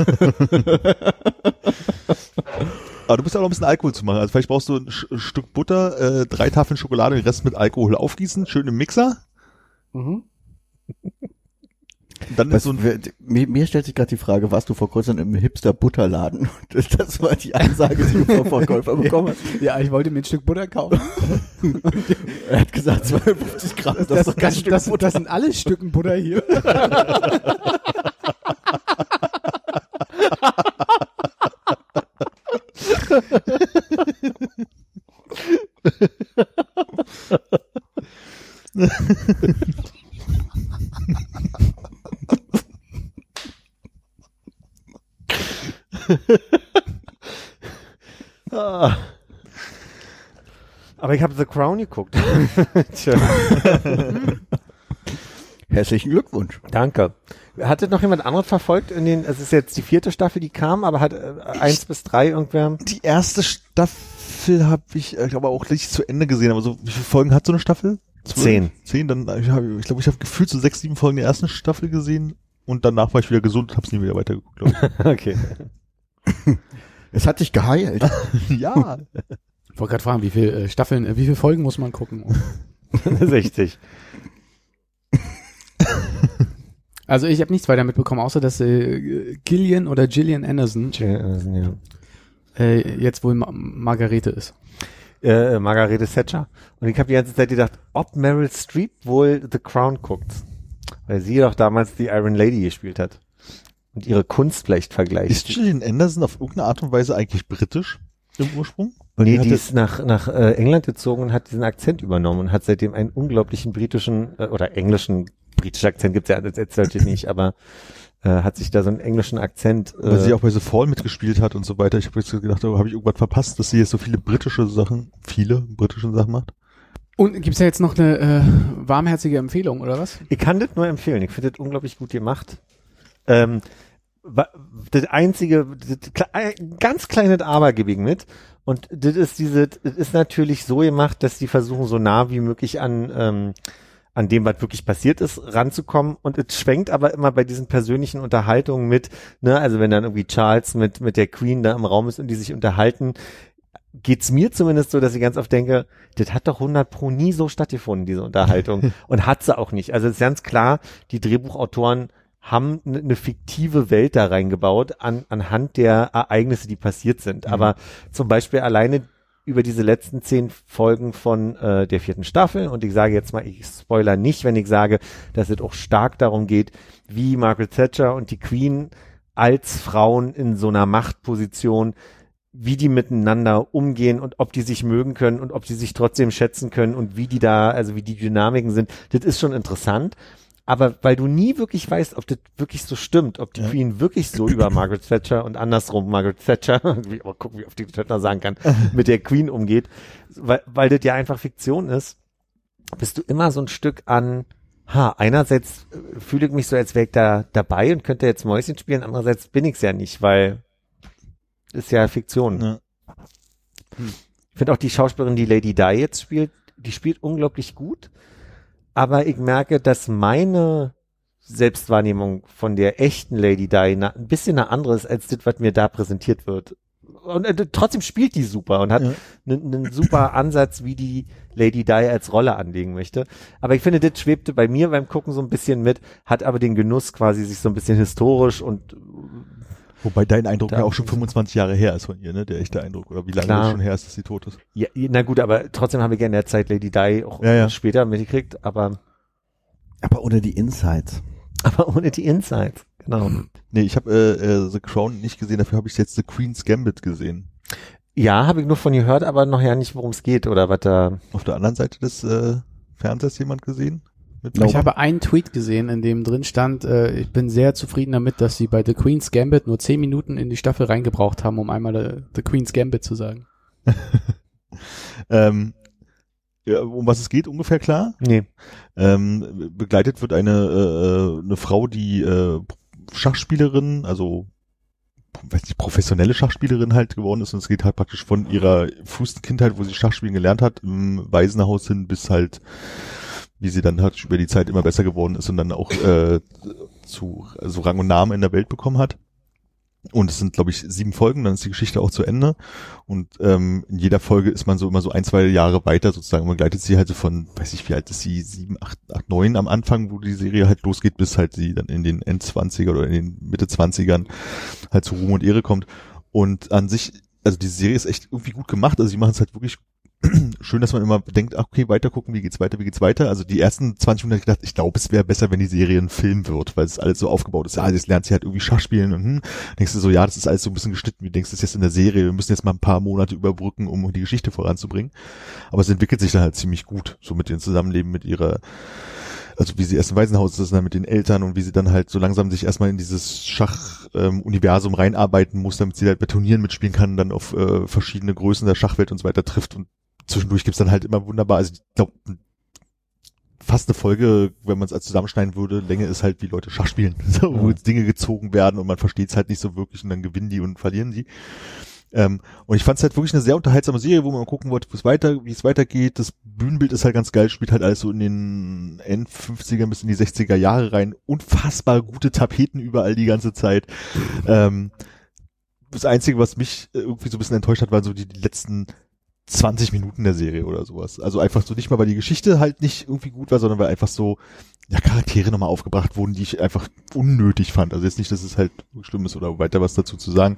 Aber du musst ja auch noch ein bisschen Alkohol zu machen. Also vielleicht brauchst du ein Sch Stück Butter, äh, drei Tafeln Schokolade, den Rest mit Alkohol aufgießen, schön im Mixer. Mhm. Dann ist so ein mir, mir stellt sich gerade die Frage, warst du vor kurzem im Hipster Butterladen? Das war die Ansage, die du vom Verkäufer bekommen hast. Ja, ich wollte mir ein Stück Butter kaufen. er hat gesagt, 52 Gramm, das, das ist doch kein das, Stück das, Butter. Das sind alle Stücken Butter hier. Ah. Aber ich habe The Crown geguckt. Herzlichen Glückwunsch. danke. Hatte noch jemand anderes verfolgt in den, es ist jetzt die vierte Staffel, die kam, aber hat äh, eins bis drei irgendwer? Die erste Staffel habe ich, äh, aber auch nicht zu Ende gesehen. Aber so, wie viele Folgen hat so eine Staffel? Zehn. Zehn, dann, ich glaube, ich, glaub, ich habe gefühlt so sechs, sieben Folgen der ersten Staffel gesehen und danach war ich wieder gesund und hab's nie wieder weitergeguckt, glaube Okay. Es hat dich geheilt. ich. ja. Ich wollte gerade fragen, wie viele äh, Staffeln, äh, wie viele Folgen muss man gucken? 60. Also ich habe nichts weiter mitbekommen, außer dass äh, Gillian oder Gillian Anderson Ja. äh, jetzt wohl Ma Margarete ist. Äh, Margarete Thatcher. Und ich habe die ganze Zeit gedacht, ob Meryl Streep wohl The Crown guckt. Weil sie doch damals die Iron Lady gespielt hat. Und ihre Kunst vielleicht vergleicht. Ist Gillian Anderson auf irgendeine Art und Weise eigentlich britisch im Ursprung? nee, hat die das- ist nach, nach äh, England gezogen und hat diesen Akzent übernommen und hat seitdem einen unglaublichen britischen äh, oder englischen, britischer Akzent gibt's ja jetzt natürlich nicht, aber äh, hat sich da so einen englischen Akzent. Äh, Weil sie auch bei The Fall mitgespielt hat und so weiter. Ich habe jetzt gedacht, oh, habe ich irgendwas verpasst, dass sie jetzt so viele britische Sachen, viele britische Sachen macht. Und gibt's da jetzt noch eine äh, warmherzige Empfehlung, oder was? Ich kann das nur empfehlen. Ich finde das unglaublich gut gemacht. Ähm, das einzige, das, ganz kleines Aber gebe ich mit. Und das ist diese, das ist natürlich so gemacht, dass die versuchen, so nah wie möglich an, ähm, an dem, was wirklich passiert ist, ranzukommen. Und es schwenkt aber immer bei diesen persönlichen Unterhaltungen mit, ne, also wenn dann irgendwie Charles mit, mit der Queen da im Raum ist und die sich unterhalten, geht's mir zumindest so, dass ich ganz oft denke, das hat doch 100 pro nie so stattgefunden, diese Unterhaltung. und hat sie auch nicht. Also es ist ganz klar, die Drehbuchautoren haben eine ne fiktive Welt da reingebaut an, anhand der Ereignisse, die passiert sind. Aber zum Beispiel alleine über diese letzten zehn Folgen von äh, der vierten Staffel und ich sage jetzt mal, ich spoiler nicht, wenn ich sage, dass es auch stark darum geht, wie Margaret Thatcher und die Queen als Frauen in so einer Machtposition wie die miteinander umgehen und ob die sich mögen können und ob die sich trotzdem schätzen können und wie die da, also wie die Dynamiken sind, das ist schon interessant. Aber weil du nie wirklich weißt, ob das wirklich so stimmt, ob die Ja. Queen wirklich so über Margaret Thatcher und andersrum Margaret Thatcher, aber gucken, wie oft die Thatcher sagen kann, mit der Queen umgeht, weil, weil das ja einfach Fiktion ist, bist du immer so ein Stück an, ha, einerseits äh, fühle ich mich so, als wäre ich da dabei und könnte jetzt Mäuschen spielen, andererseits bin ich's ja nicht, weil ist ja Fiktion. Ja. Ich finde auch die Schauspielerin, die Lady Di jetzt spielt, die spielt unglaublich gut. Aber ich merke, dass meine Selbstwahrnehmung von der echten Lady Di ein bisschen eine andere ist, als das, was mir da präsentiert wird. Und äh, trotzdem spielt die super und hat Ja. einen einen super Ansatz, wie die Lady Di als Rolle anlegen möchte. Aber ich finde, das schwebte bei mir beim Gucken so ein bisschen mit, hat aber den Genuss quasi sich so ein bisschen historisch und Wobei dein Eindruck Da- ja auch schon 25 Jahre her ist von ihr, ne? Der echte Eindruck. Oder wie lange Klar. das schon her ist, dass sie tot ist. Ja, na gut, aber trotzdem habe ich ja in der Zeit Lady Di auch Ja, ja. später mitgekriegt, aber, Aber ohne die Insights. aber ohne die Insights. Genau. Nee, ich habe äh, äh, The Crown nicht gesehen, dafür habe ich jetzt The Queen's Gambit gesehen. Ja, habe ich nur von gehört, aber noch ja nicht, worum es geht oder was da. Auf der anderen Seite des äh, Fernsehers jemand gesehen? Mit Ich habe einen Tweet gesehen, in dem drin stand, äh, ich bin sehr zufrieden damit, dass sie bei The Queen's Gambit nur zehn Minuten in die Staffel reingebraucht haben, um einmal äh, The Queen's Gambit zu sagen. ähm, ja, um was es geht, ungefähr klar. Nee. Ähm, begleitet wird eine, äh, eine Frau, die äh, Schachspielerin, also weiß nicht, professionelle Schachspielerin halt geworden ist und es geht halt praktisch von ihrer frühesten Kindheit, wo sie Schachspielen gelernt hat, im Waisenhaus hin bis halt, wie sie dann halt über die Zeit immer besser geworden ist und dann auch äh, zu also Rang und Namen in der Welt bekommen hat. Und es sind, glaube ich, sieben Folgen, dann ist die Geschichte auch zu Ende. Und ähm, in jeder Folge ist man so immer so ein, zwei Jahre weiter sozusagen. Man begleitet sie halt so von, weiß ich, wie alt ist sie, sieben, acht, acht, neun am Anfang, wo die Serie halt losgeht, bis halt sie dann in den Endzwanziger oder in den Mitte Zwanzigern halt zu Ruhm und Ehre kommt. Und an sich, also die Serie ist echt irgendwie gut gemacht. Also sie machen es halt wirklich schön, dass man immer denkt, okay, weiter gucken, wie geht's weiter, wie geht's weiter. Also die ersten 20 Minuten ich gedacht, ich glaube, es wäre besser, wenn die Serie ein Film wird, weil es alles so aufgebaut ist. Ja, jetzt lernt sie halt irgendwie Schach spielen und hm, denkst du so, ja, das ist alles so ein bisschen geschnitten, wie denkst du, das ist jetzt in der Serie, wir müssen jetzt mal ein paar Monate überbrücken, um die Geschichte voranzubringen. Aber es entwickelt sich dann halt ziemlich gut, so mit dem Zusammenleben mit ihrer also wie sie erst im Waisenhaus ist, dann mit den Eltern und wie sie dann halt so langsam sich erstmal in dieses Schach-Universum ähm, reinarbeiten muss, damit sie halt bei Turnieren mitspielen kann, dann auf äh, verschiedene Größen der Schachwelt und so weiter trifft und zwischendurch gibt's dann halt immer wunderbar, also ich glaube, fast eine Folge, wenn man es als zusammenschneiden würde, Länge ist halt, wie Leute Schach spielen, so, wo jetzt Dinge gezogen werden und man versteht es halt nicht so wirklich und dann gewinnen die und verlieren die. Ähm, und ich fand es halt wirklich eine sehr unterhaltsame Serie, wo man gucken wollte, wie es weiter, wie es weitergeht. Das Bühnenbild ist halt ganz geil, spielt halt alles so in den End 50er bis in die 60er Jahre rein. Unfassbar gute Tapeten überall die ganze Zeit. Ähm, das Einzige, was mich irgendwie so ein bisschen enttäuscht hat, waren so die, die letzten 20 Minuten der Serie oder sowas. Also einfach so nicht mal, weil die Geschichte halt nicht irgendwie gut war, sondern weil einfach so ja, Charaktere nochmal aufgebracht wurden, die ich einfach unnötig fand. Also jetzt nicht, dass es halt schlimm ist oder weiter was dazu zu sagen.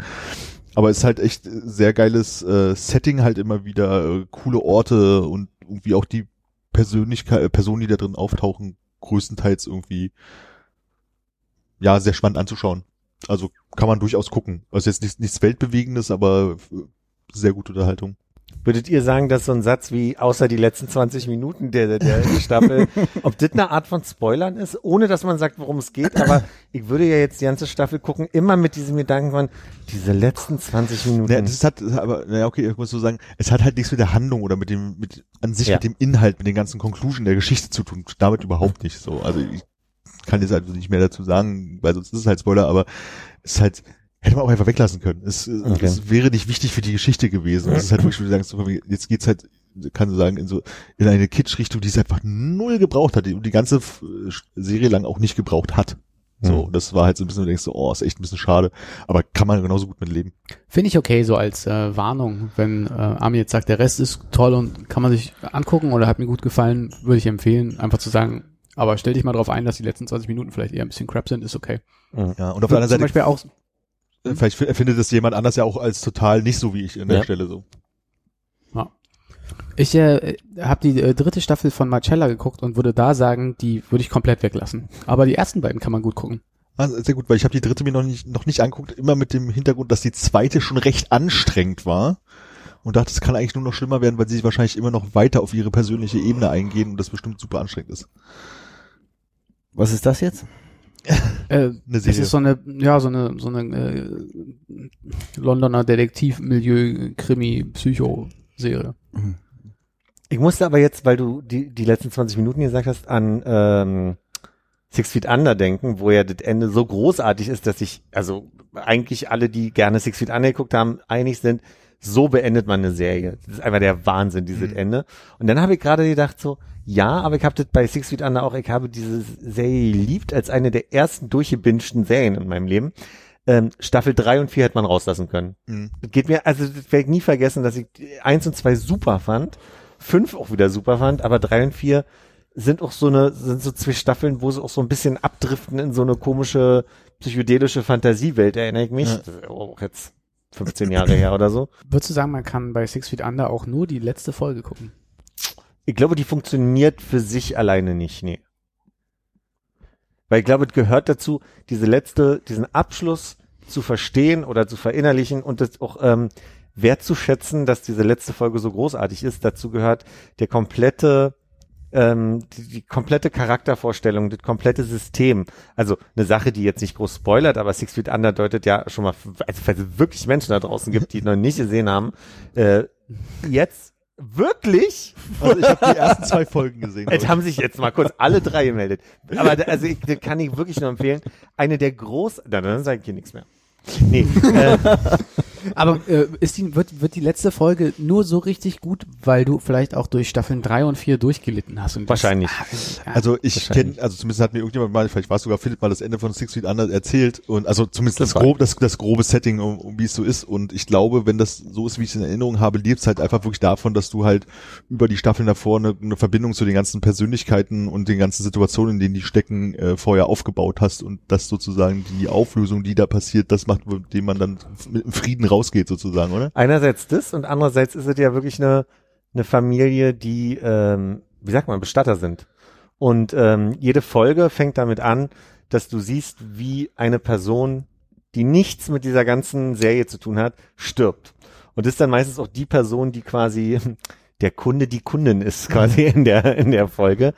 Aber es ist halt echt sehr geiles äh, Setting halt immer wieder, äh, coole Orte und irgendwie auch die Persönlichkeit, äh, Personen, die da drin auftauchen, größtenteils irgendwie ja sehr spannend anzuschauen. Also kann man durchaus gucken. Also jetzt nichts, nichts Weltbewegendes, aber äh, sehr gute Unterhaltung. Würdet ihr sagen, dass so ein Satz wie außer die letzten 20 Minuten der, der Staffel, ob das eine Art von Spoilern ist, ohne dass man sagt, worum es geht, aber ich würde ja jetzt die ganze Staffel gucken, immer mit diesem Gedanken von, diese letzten 20 Minuten. Ja, das hat, aber, naja, okay, ich muss so sagen, es hat halt nichts mit der Handlung oder mit dem, mit, an sich Ja. mit dem Inhalt, mit den ganzen Conclusion der Geschichte zu tun. Damit überhaupt nicht so. Also ich kann jetzt also nicht mehr dazu sagen, weil sonst ist es halt Spoiler, aber es ist halt, hätte man auch einfach weglassen können. Es, Okay. es wäre nicht wichtig für die Geschichte gewesen. Es ist halt wirklich, wie du sagst, jetzt geht's halt, kann du sagen, in so, in eine Kitsch-Richtung, die es einfach null gebraucht hat, die die ganze F- Serie lang auch nicht gebraucht hat. So, Mhm. das war halt so ein bisschen, du denkst so, oh, ist echt ein bisschen schade. Aber kann man genauso gut mit leben. Finde ich okay, so als äh, Warnung, wenn äh, Armin jetzt sagt, der Rest ist toll und kann man sich angucken oder hat mir gut gefallen, würde ich empfehlen, einfach zu sagen, aber stell dich mal drauf ein, dass die letzten 20 Minuten vielleicht eher ein bisschen crap sind, ist okay. Ja, und auf der anderen Zum Seite Beispiel auch, Äh, Vielleicht f- findet das jemand anders ja auch als total nicht so wie ich an der Ja. Stelle so. ich äh, habe die äh, dritte Staffel von Marcella geguckt und würde da sagen, die würde ich komplett weglassen. Aber die ersten beiden kann man gut gucken. Also sehr gut, weil ich habe die dritte mir noch nicht noch nicht angeguckt, immer mit dem Hintergrund, dass die zweite schon recht anstrengend war und dachte, es kann eigentlich nur noch schlimmer werden, weil sie wahrscheinlich immer noch weiter auf ihre persönliche Ebene eingehen und das bestimmt super anstrengend ist. Was ist das jetzt? Äh, das ist so eine, ja, so eine, so eine äh, Londoner Detektivmilieu, Krimi, Psycho-Serie. Ich musste aber jetzt, weil du die, die letzten 20 Minuten gesagt hast, an ähm, Six Feet Under denken, wo ja das Ende so großartig ist, dass sich, also eigentlich alle, die gerne Six Feet Under geguckt haben, einig sind, so beendet man eine Serie. Das ist einfach der Wahnsinn, dieses Ende. Und dann habe ich gerade gedacht so, ja, aber ich habe das bei Six Feet Under auch, ich habe diese Serie geliebt als eine der ersten durchgebinschten Serien in meinem Leben. Ähm, Staffel 3 und 4 hätte man rauslassen können. Mhm. Das geht mir, also das werde ich nie vergessen, dass ich eins und zwei super fand, fünf auch wieder super fand, aber drei und vier sind auch so eine, sind so zwei Staffeln, wo sie auch so ein bisschen abdriften in so eine komische psychedelische Fantasiewelt, erinnere ich mich. Ja. Das ist auch jetzt 15 Jahre her oder so. Würdest du sagen, man kann bei Six Feet Under auch nur die letzte Folge gucken? Ich glaube, die funktioniert für sich alleine nicht, nee. Weil ich glaube, es gehört dazu, diese letzte, diesen Abschluss zu verstehen oder zu verinnerlichen und das auch ähm, wertzuschätzen, dass diese letzte Folge so großartig ist. Dazu gehört der komplette, ähm, die, die komplette Charaktervorstellung, das komplette System. Also eine Sache, die jetzt nicht groß spoilert, aber Six Feet Under deutet ja schon mal, also falls es wirklich Menschen da draußen gibt, die noch nicht gesehen haben, äh, jetzt wirklich Also ich habe die ersten zwei Folgen gesehen. ich. haben sich jetzt mal kurz alle drei gemeldet. Aber da, also ich, das kann ich wirklich nur empfehlen. Eine der groß, na, dann sage ich hier nichts mehr. Nee, äh, Aber äh, ist die, wird, wird die letzte Folge nur so richtig gut, weil du vielleicht auch durch Staffeln drei und vier durchgelitten hast? Und das- Wahrscheinlich. Ah, Also ich kenne, also zumindest hat mir irgendjemand mal, vielleicht war es sogar Philipp mal das Ende von Six Feet Under erzählt und also zumindest das, Das grobe, das, das grobe Setting, um, um wie es so ist und ich glaube, wenn das so ist, wie ich es in Erinnerung habe, lebt es halt einfach wirklich davon, dass du halt über die Staffeln davor eine, eine Verbindung zu den ganzen Persönlichkeiten und den ganzen Situationen, in denen die stecken, äh, vorher aufgebaut hast und das sozusagen die Auflösung, die da passiert, das macht, mit dem man dann mit dem Frieden rausgeht sozusagen, oder? einerseits das und andererseits ist es ja wirklich eine, eine Familie, die, ähm, wie sagt man, Bestatter sind. Und ähm, jede Folge fängt damit an, dass du siehst, wie eine Person, die nichts mit dieser ganzen Serie zu tun hat, stirbt. Und das ist dann meistens auch die Person, die quasi der Kunde die Kundin ist, quasi in der, in der Folge.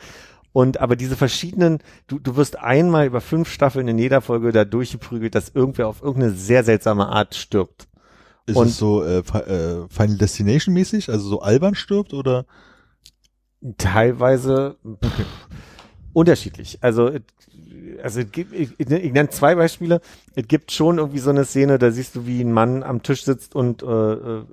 Und aber diese verschiedenen, du, du wirst einmal über fünf Staffeln in jeder Folge da durchgeprügelt, dass irgendwer auf irgendeine sehr seltsame Art stirbt. Ist Und- es so äh, äh, Final Destination mäßig, also so albern stirbt oder? Teilweise pff, unterschiedlich. Also, es- also ich, ich, ich nenne zwei Beispiele. Es gibt schon irgendwie so eine Szene, da siehst du, wie ein Mann am Tisch sitzt und äh, äh,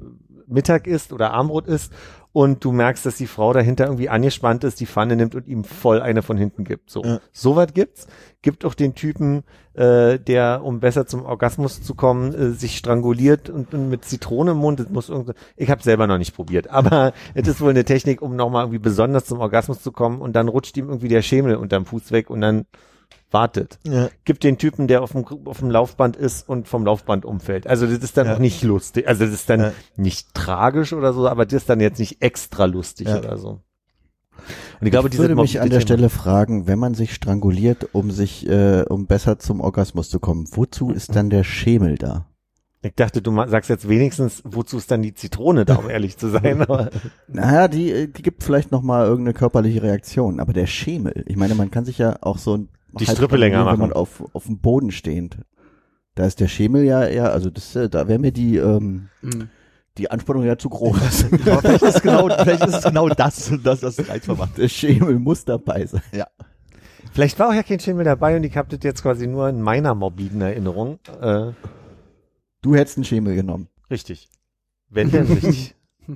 Mittag isst oder Armbrot isst und du merkst, dass die Frau dahinter irgendwie angespannt ist, die Pfanne nimmt und ihm voll eine von hinten gibt. So, Ja. so was gibt's. Gibt auch den Typen, äh, der, um besser zum Orgasmus zu kommen, äh, sich stranguliert und, und mit Zitrone im Mund. Das muss irgendwie, ich habe selber noch nicht probiert, aber es ist wohl eine Technik, um nochmal irgendwie besonders zum Orgasmus zu kommen und dann rutscht ihm irgendwie der Schemel unterm Fuß weg und dann wartet. Ja. Gibt den Typen, der auf dem, auf dem Laufband ist und vom Laufband umfällt. Also das ist dann Ja. auch nicht lustig. Also das ist dann Ja. nicht tragisch oder so, aber das ist dann jetzt nicht extra lustig oder so. Und ich glaube, ich würde mich an der Stelle fragen, wenn man sich stranguliert, um sich, äh, um besser zum Orgasmus zu kommen, wozu ist dann der Schemel da? Ich dachte, du sagst jetzt wenigstens, wozu ist dann die Zitrone da, um ehrlich zu sein. Aber Naja, die, äh, die gibt vielleicht noch mal irgendeine körperliche Reaktion, aber der Schemel, ich meine, man kann sich ja auch so ein Die halb Strippe länger strangulieren, wenn machen. man auf, auf dem Boden stehend. Da ist der Schemel ja eher, also das, äh, da wäre mir die, ähm, Mhm. die Anspannung ja zu groß. Aber vielleicht ist genau, vielleicht ist es genau das, das, das reizvoll macht. der Schemel muss dabei sein. vielleicht war auch ja kein Schemel dabei und ich habe das jetzt quasi nur in meiner morbiden Erinnerung. Äh, Du hättest einen Schemel genommen. richtig. Wenn denn richtig.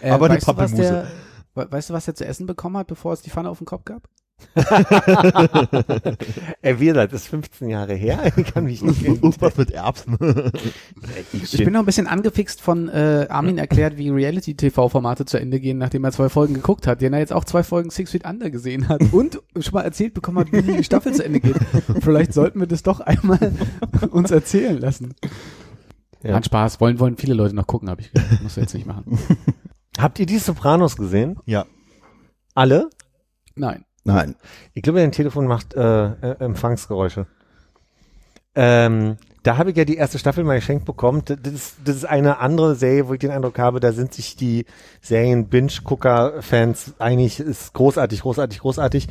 Äh, Aber was Pappelmuse. weißt du, was er zu essen bekommen hat, bevor es die Pfanne auf den Kopf gab? Ey, wie gesagt, das ist 15 Jahre her. Ich kann mich nicht Irgendwas mit Erbsen. Ich bin noch ein bisschen angefixt von äh, Armin erklärt, wie Reality-TV-Formate zu Ende gehen, nachdem er zwei Folgen geguckt hat, den er jetzt auch zwei Folgen Six Feet Under gesehen hat und schon mal erzählt bekommen hat, wie die Staffel zu Ende geht. Vielleicht sollten wir das doch einmal uns erzählen lassen. Ja. Hat Spaß, wollen, wollen viele Leute noch gucken, habe ich gehört. Muss jetzt nicht machen. Habt ihr die Sopranos gesehen? Ja. Alle? Nein. Nein. Ich glaube, dein Telefon macht äh, äh, Empfangsgeräusche. Ähm, da habe ich ja die erste Staffel mal geschenkt bekommen. Das ist, das ist eine andere Serie, wo ich den Eindruck habe, da sind sich die Serien-Binge-Gucker-Fans einig. Ist großartig, großartig, großartig.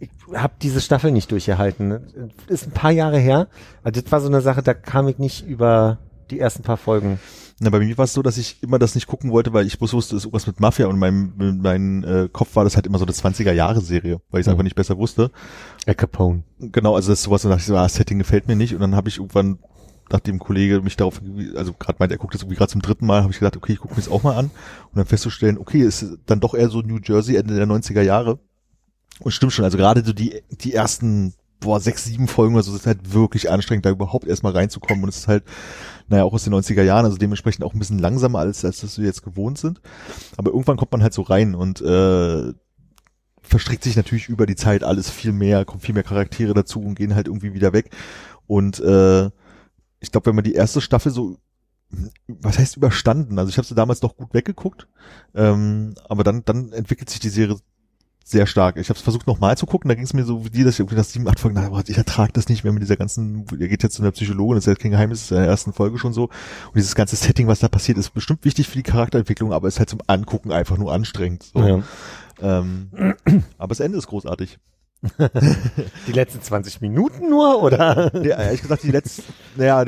Ich habe diese Staffel nicht durchgehalten. Ist ein paar Jahre her. Also das war so eine Sache, da kam ich nicht über die ersten paar Folgen. Na, bei mir war es so, dass ich immer das nicht gucken wollte, weil ich wusste, es ist irgendwas mit Mafia und in meinem, in meinem äh, Kopf war das halt immer so eine 20er-Jahre-Serie, weil ich es Mhm. einfach nicht besser wusste. Al Capone. Genau, also das ist sowas, und dachte ich so, ah, das Setting gefällt mir nicht und dann habe ich irgendwann, nachdem ein Kollege mich darauf, also gerade meint, er guckt das irgendwie gerade zum dritten Mal, habe ich gedacht, okay, ich gucke mir das auch mal an und dann festzustellen, okay, es ist dann doch eher so New Jersey Ende der 90er Jahre und stimmt schon, also gerade so die, die ersten boah, sechs, sieben Folgen oder so, es ist halt wirklich anstrengend, da überhaupt erstmal reinzukommen. Und es ist halt, naja, auch aus den 90er Jahren, also dementsprechend auch ein bisschen langsamer, als, als das wir jetzt gewohnt sind. Aber irgendwann kommt man halt so rein und äh, verstrickt sich natürlich über die Zeit alles viel mehr, kommt viel mehr Charaktere dazu und gehen halt irgendwie wieder weg. Und äh, ich glaube, wenn man die erste Staffel so was heißt überstanden? Also ich habe sie damals noch gut weggeguckt, ähm, aber dann dann entwickelt sich die Serie sehr stark. Ich habe es versucht nochmal zu gucken, da ging es mir so wie dir, dass ich irgendwie nach sieben, acht Folgen, na, ich ertrage das nicht mehr mit dieser ganzen, er geht jetzt zu einer Psychologin, das ist ja kein Geheimnis, das ist in der ersten Folge schon so. Und dieses ganze Setting, was da passiert, ist bestimmt wichtig für die Charakterentwicklung, aber ist halt zum Angucken einfach nur anstrengend. So. Ja. Ähm, aber das Ende ist großartig. Die letzten 20 Minuten nur, oder? Ja, ehrlich gesagt, die letzte, naja,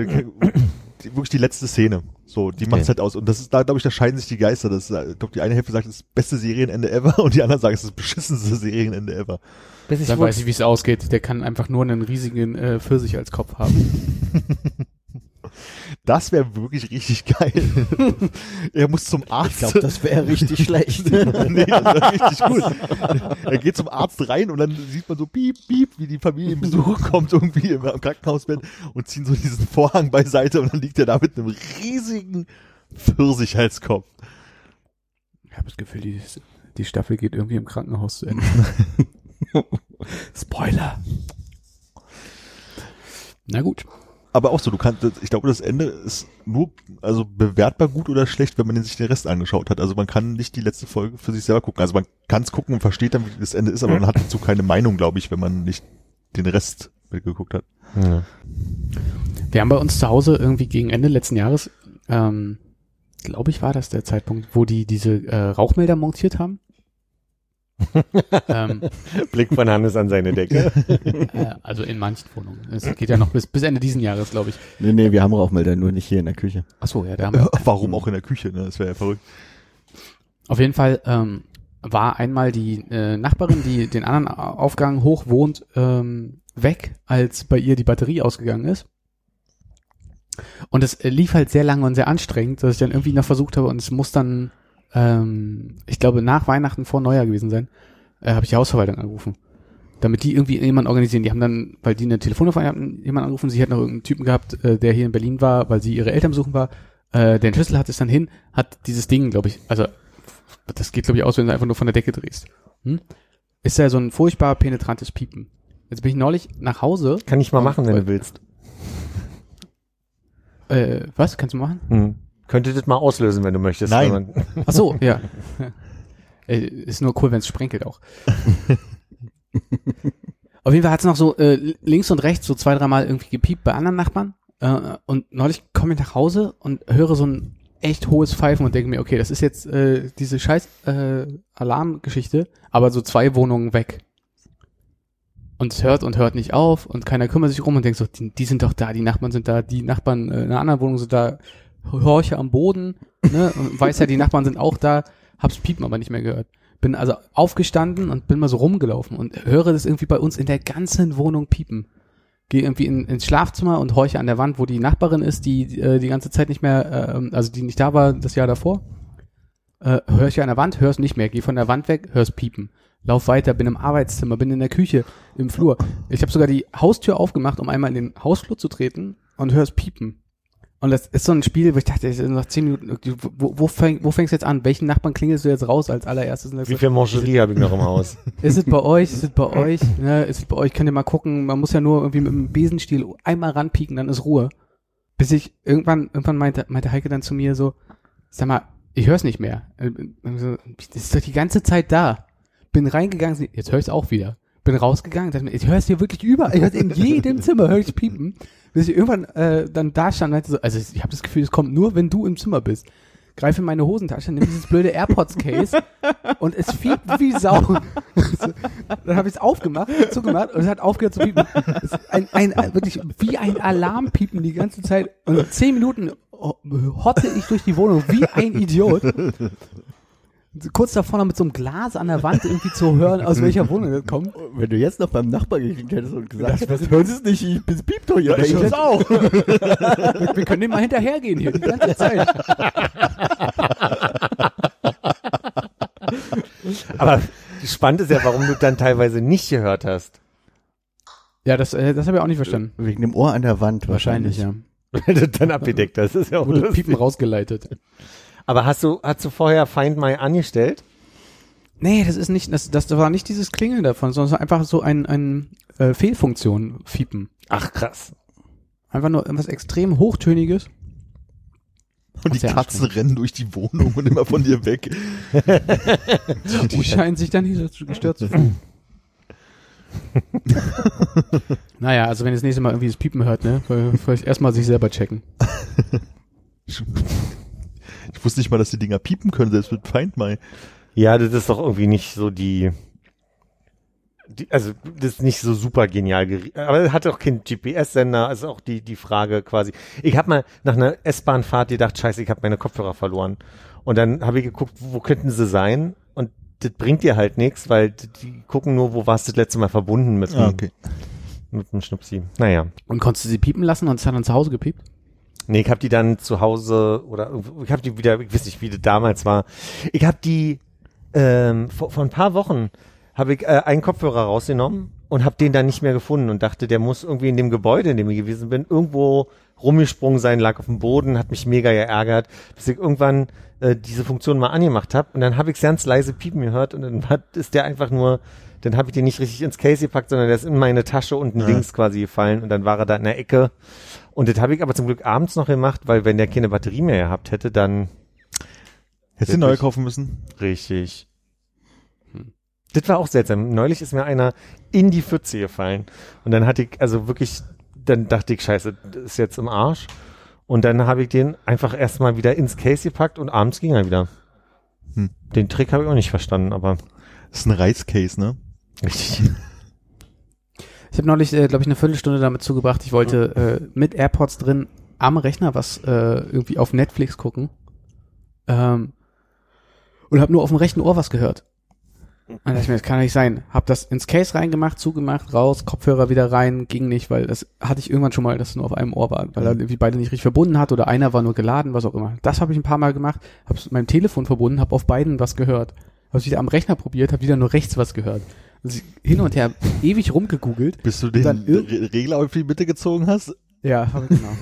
die, wirklich die letzte Szene. So, die macht's Okay. halt aus. Und das ist, da glaube ich, da scheiden sich die Geister. Das, ist, ich glaube, die eine Hälfte sagt, es ist das beste Serienende ever und die anderen sagen, es ist das beschissenste Serienende ever. Bis ich Dann weiß ich, wie es ausgeht. Der kann einfach nur einen riesigen äh, Pfirsich als Kopf haben. Das wäre wirklich richtig geil. er muss zum Arzt. Ich glaube, das wäre richtig schlecht. nee, das wäre richtig gut. Er geht zum Arzt rein und dann sieht man so piep, piep, wie die Familie im Besuch kommt irgendwie im, Krankenhausbett und ziehen so diesen Vorhang beiseite und dann liegt er da mit einem riesigen Pfirsich als Kopf. Ich habe das Gefühl, die, die Staffel geht irgendwie im Krankenhaus zu Ende. Spoiler. Na gut. Aber auch so, du kannst, ich glaube, das Ende ist nur, also bewertbar gut oder schlecht, wenn man sich den Rest angeschaut hat. Also man kann nicht die letzte Folge für sich selber gucken. Also man kann es gucken und versteht dann, wie das Ende ist, aber man hat dazu keine Meinung, glaube ich, wenn man nicht den Rest mitgeguckt hat. Ja. Wir haben bei uns zu Hause irgendwie gegen Ende letzten Jahres, ähm, glaube ich, war das der Zeitpunkt, wo die diese äh, Rauchmelder montiert haben. Ähm, Blick von Hannes an seine Decke. äh, also in manchen Wohnungen. Es geht ja noch bis, bis Ende diesen Jahres, glaube ich. Nee, nee, wir haben Rauchmelder, nur nicht hier in der Küche. Ach so, ja, da haben wir. Warum auch in der Küche, ne? Das wäre ja verrückt. Auf jeden Fall ähm, war einmal die äh, Nachbarin, die den anderen Aufgang hoch wohnt, ähm, weg, als bei ihr die Batterie ausgegangen ist. Und es äh, lief halt sehr lange und sehr anstrengend, dass ich dann irgendwie noch versucht habe und es muss dann, ähm, ich glaube, nach Weihnachten vor Neujahr gewesen sein, äh, habe ich die Hausverwaltung angerufen. Damit die irgendwie jemanden organisieren. Die haben dann, weil die eine Telefonnummer hatten, jemanden angerufen, sie hat noch irgendeinen Typen gehabt, äh, der hier in Berlin war, weil sie ihre Eltern besuchen war. Äh, der Schlüssel hat es dann hin, hat dieses Ding, glaube ich, also das geht, glaube ich, aus, wenn du einfach nur von der Decke drehst. Hm? Ist ja so ein furchtbar penetrantes Piepen. Jetzt bin ich neulich nach Hause. Kann ich mal machen, wenn du willst. Äh, was? Kannst du machen? Hm. Könnte das mal auslösen, wenn du möchtest. Nein. wenn man- Ach so, ja. Ist nur cool, wenn es sprenkelt auch. Auf jeden Fall hat's noch so äh, links und rechts so zwei, dreimal irgendwie gepiept bei anderen Nachbarn. Äh, und neulich komme ich nach Hause und höre so ein echt hohes Pfeifen und denke mir, okay, das ist jetzt äh, diese scheiß äh, Alarmgeschichte, aber so zwei Wohnungen weg. Und es hört und hört nicht auf und keiner kümmert sich rum und denkt so, die, die sind doch da, die Nachbarn sind da, die Nachbarn äh, in einer anderen Wohnung sind da, horche am Boden, ne, weiß ja, die Nachbarn sind auch da, hab's Piepen aber nicht mehr gehört. Bin also aufgestanden und bin mal so rumgelaufen und höre das irgendwie bei uns in der ganzen Wohnung piepen. Gehe irgendwie in, ins Schlafzimmer und horche an der Wand, wo die Nachbarin ist, die äh, die ganze Zeit nicht mehr, äh, also die nicht da war das Jahr davor. Äh, hör ich an der Wand, hör's nicht mehr. Geh von der Wand weg, hör's piepen. Lauf weiter, bin im Arbeitszimmer, bin in der Küche, im Flur. Ich habe sogar die Haustür aufgemacht, um einmal in den Hausflur zu treten und hör's piepen. Und das ist so ein Spiel, wo ich dachte, ich- nach zehn Minuten, wo, wo, fäng, wo fängst du jetzt an? Welchen Nachbarn klingelst du jetzt raus als allererstes? Wie viel Mangerie habe ich noch im Haus? ist es bei euch? Ist es bei euch? Ne, ist es bei euch? Könnt ihr mal gucken. Man muss ja nur irgendwie mit dem Besenstiel einmal ranpieken, dann ist Ruhe. Bis ich irgendwann, irgendwann meinte, meinte Heike dann zu mir so, sag mal, ich hör's nicht mehr. Äh, äh, Das ist doch die ganze Zeit da. Bin reingegangen, jetzt höre ich auch wieder. Bin rausgegangen, dachte mir, ich höre es hier wirklich überall. Ich hör's in jedem Zimmer, höre ich piepen. Bis ich irgendwann äh, dann da stand und so, also ich habe das Gefühl, es kommt nur, wenn du im Zimmer bist. Greife in meine Hosentasche, nimm dieses blöde AirPods-Case und es fiebt wie Sau. Dann habe ich es aufgemacht, zugemacht und es hat aufgehört zu piepen. Ein, ein, wirklich wie ein Alarmpiepen die ganze Zeit. Und zehn Minuten hotte ich durch die Wohnung wie ein Idiot. Kurz davor noch mit so einem Glas an der Wand irgendwie zu hören, aus welcher Wohnung das kommt. Wenn du jetzt noch beim Nachbar geklickt hättest und gesagt hättest, hören Sie es nicht, ich bin piept doch hier. ich hör's auch. Wir, wir können dem mal hinterhergehen hier die ganze Zeit. Aber spannend ist ja, warum du dann teilweise nicht gehört hast. Ja, das, äh, das habe ich auch nicht verstanden. Wegen dem Ohr an der Wand Wahrscheinlich, ja. Weil du dann abgedeckt hast. Das ist ja auch Wurde lustig. Piepen rausgeleitet. Aber hast du, hast du vorher Find My angestellt? Nee, das ist nicht, das, das war nicht dieses Klingeln davon, sondern es war einfach so ein, ein äh, Fehlfunktion, Fiepen. Ach krass. Einfach nur irgendwas extrem Hochtöniges. Und die Katzen rennen durch die Wohnung und immer von dir weg. Die scheinen sich dann nicht so gestört zu fühlen. naja, also wenn ihr das nächste Mal irgendwie das Piepen hört, ne, vielleicht erstmal sich selber checken. Ich wusste nicht mal, dass die Dinger piepen können, selbst mit Find My. Ja, das ist doch irgendwie nicht so die, die also das ist nicht so super genial, aber es hat auch keinen GPS-Sender, also auch die die Frage quasi. Ich habe mal nach einer S-Bahn-Fahrt gedacht, scheiße, ich habe meine Kopfhörer verloren. Und dann habe ich geguckt, wo könnten sie sein? Und das bringt dir halt nichts, weil die gucken nur, wo warst du das letzte Mal verbunden mit, Ah, okay. mit dem Schnupsi. Naja. Und konntest du sie piepen lassen und es hat dann zu Hause gepiept? Nee, ich habe die dann zu Hause oder ich habe die wieder, ich weiß nicht, wie das damals war. Ich habe die ähm, vor, vor ein paar Wochen habe ich äh, einen Kopfhörer rausgenommen und habe den dann nicht mehr gefunden und dachte, der muss irgendwie in dem Gebäude, in dem ich gewesen bin, irgendwo rumgesprungen sein, lag auf dem Boden, hat mich mega geärgert, bis ich irgendwann äh, diese Funktion mal angemacht habe und dann habe ich ganz leise piepen gehört und dann hat, ist der einfach nur dann habe ich den nicht richtig ins Case gepackt, sondern der ist in meine Tasche unten Ja. links quasi gefallen und dann war er da in der Ecke. Und das habe ich aber zum Glück abends noch gemacht, weil wenn der keine Batterie mehr gehabt hätte, dann Hättest du Wirklich? kaufen müssen? richtig. Das war auch seltsam. Neulich ist mir einer in die Pfütze gefallen. Und dann hatte ich, also wirklich, dann dachte ich, scheiße, das ist jetzt im Arsch. Und dann habe ich den einfach erstmal wieder ins Case gepackt und abends ging er wieder. Hm. Den Trick habe ich auch nicht verstanden, aber Das ist ein Reiscase, ne? richtig. Ich habe neulich, äh, glaube ich, eine Viertelstunde damit zugebracht. Ich wollte äh, mit AirPods drin am Rechner was äh, irgendwie auf Netflix gucken. Ähm, und habe nur auf dem rechten Ohr was gehört. Und da dachte ich mir, das kann nicht sein. Hab das ins Case reingemacht, zugemacht, raus, Kopfhörer wieder rein, ging nicht, weil das hatte ich irgendwann schon mal, dass es nur auf einem Ohr war, weil er irgendwie beide nicht richtig verbunden hat oder einer war nur geladen, was auch immer. Das habe ich ein paar Mal gemacht, habe es mit meinem Telefon verbunden, habe auf beiden was gehört. Habe es wieder am Rechner probiert, habe wieder nur rechts was gehört. Also hin und her ewig rumgegoogelt. Bis du den Re Regler auf die Mitte gezogen hast? Ja, habe ich genau.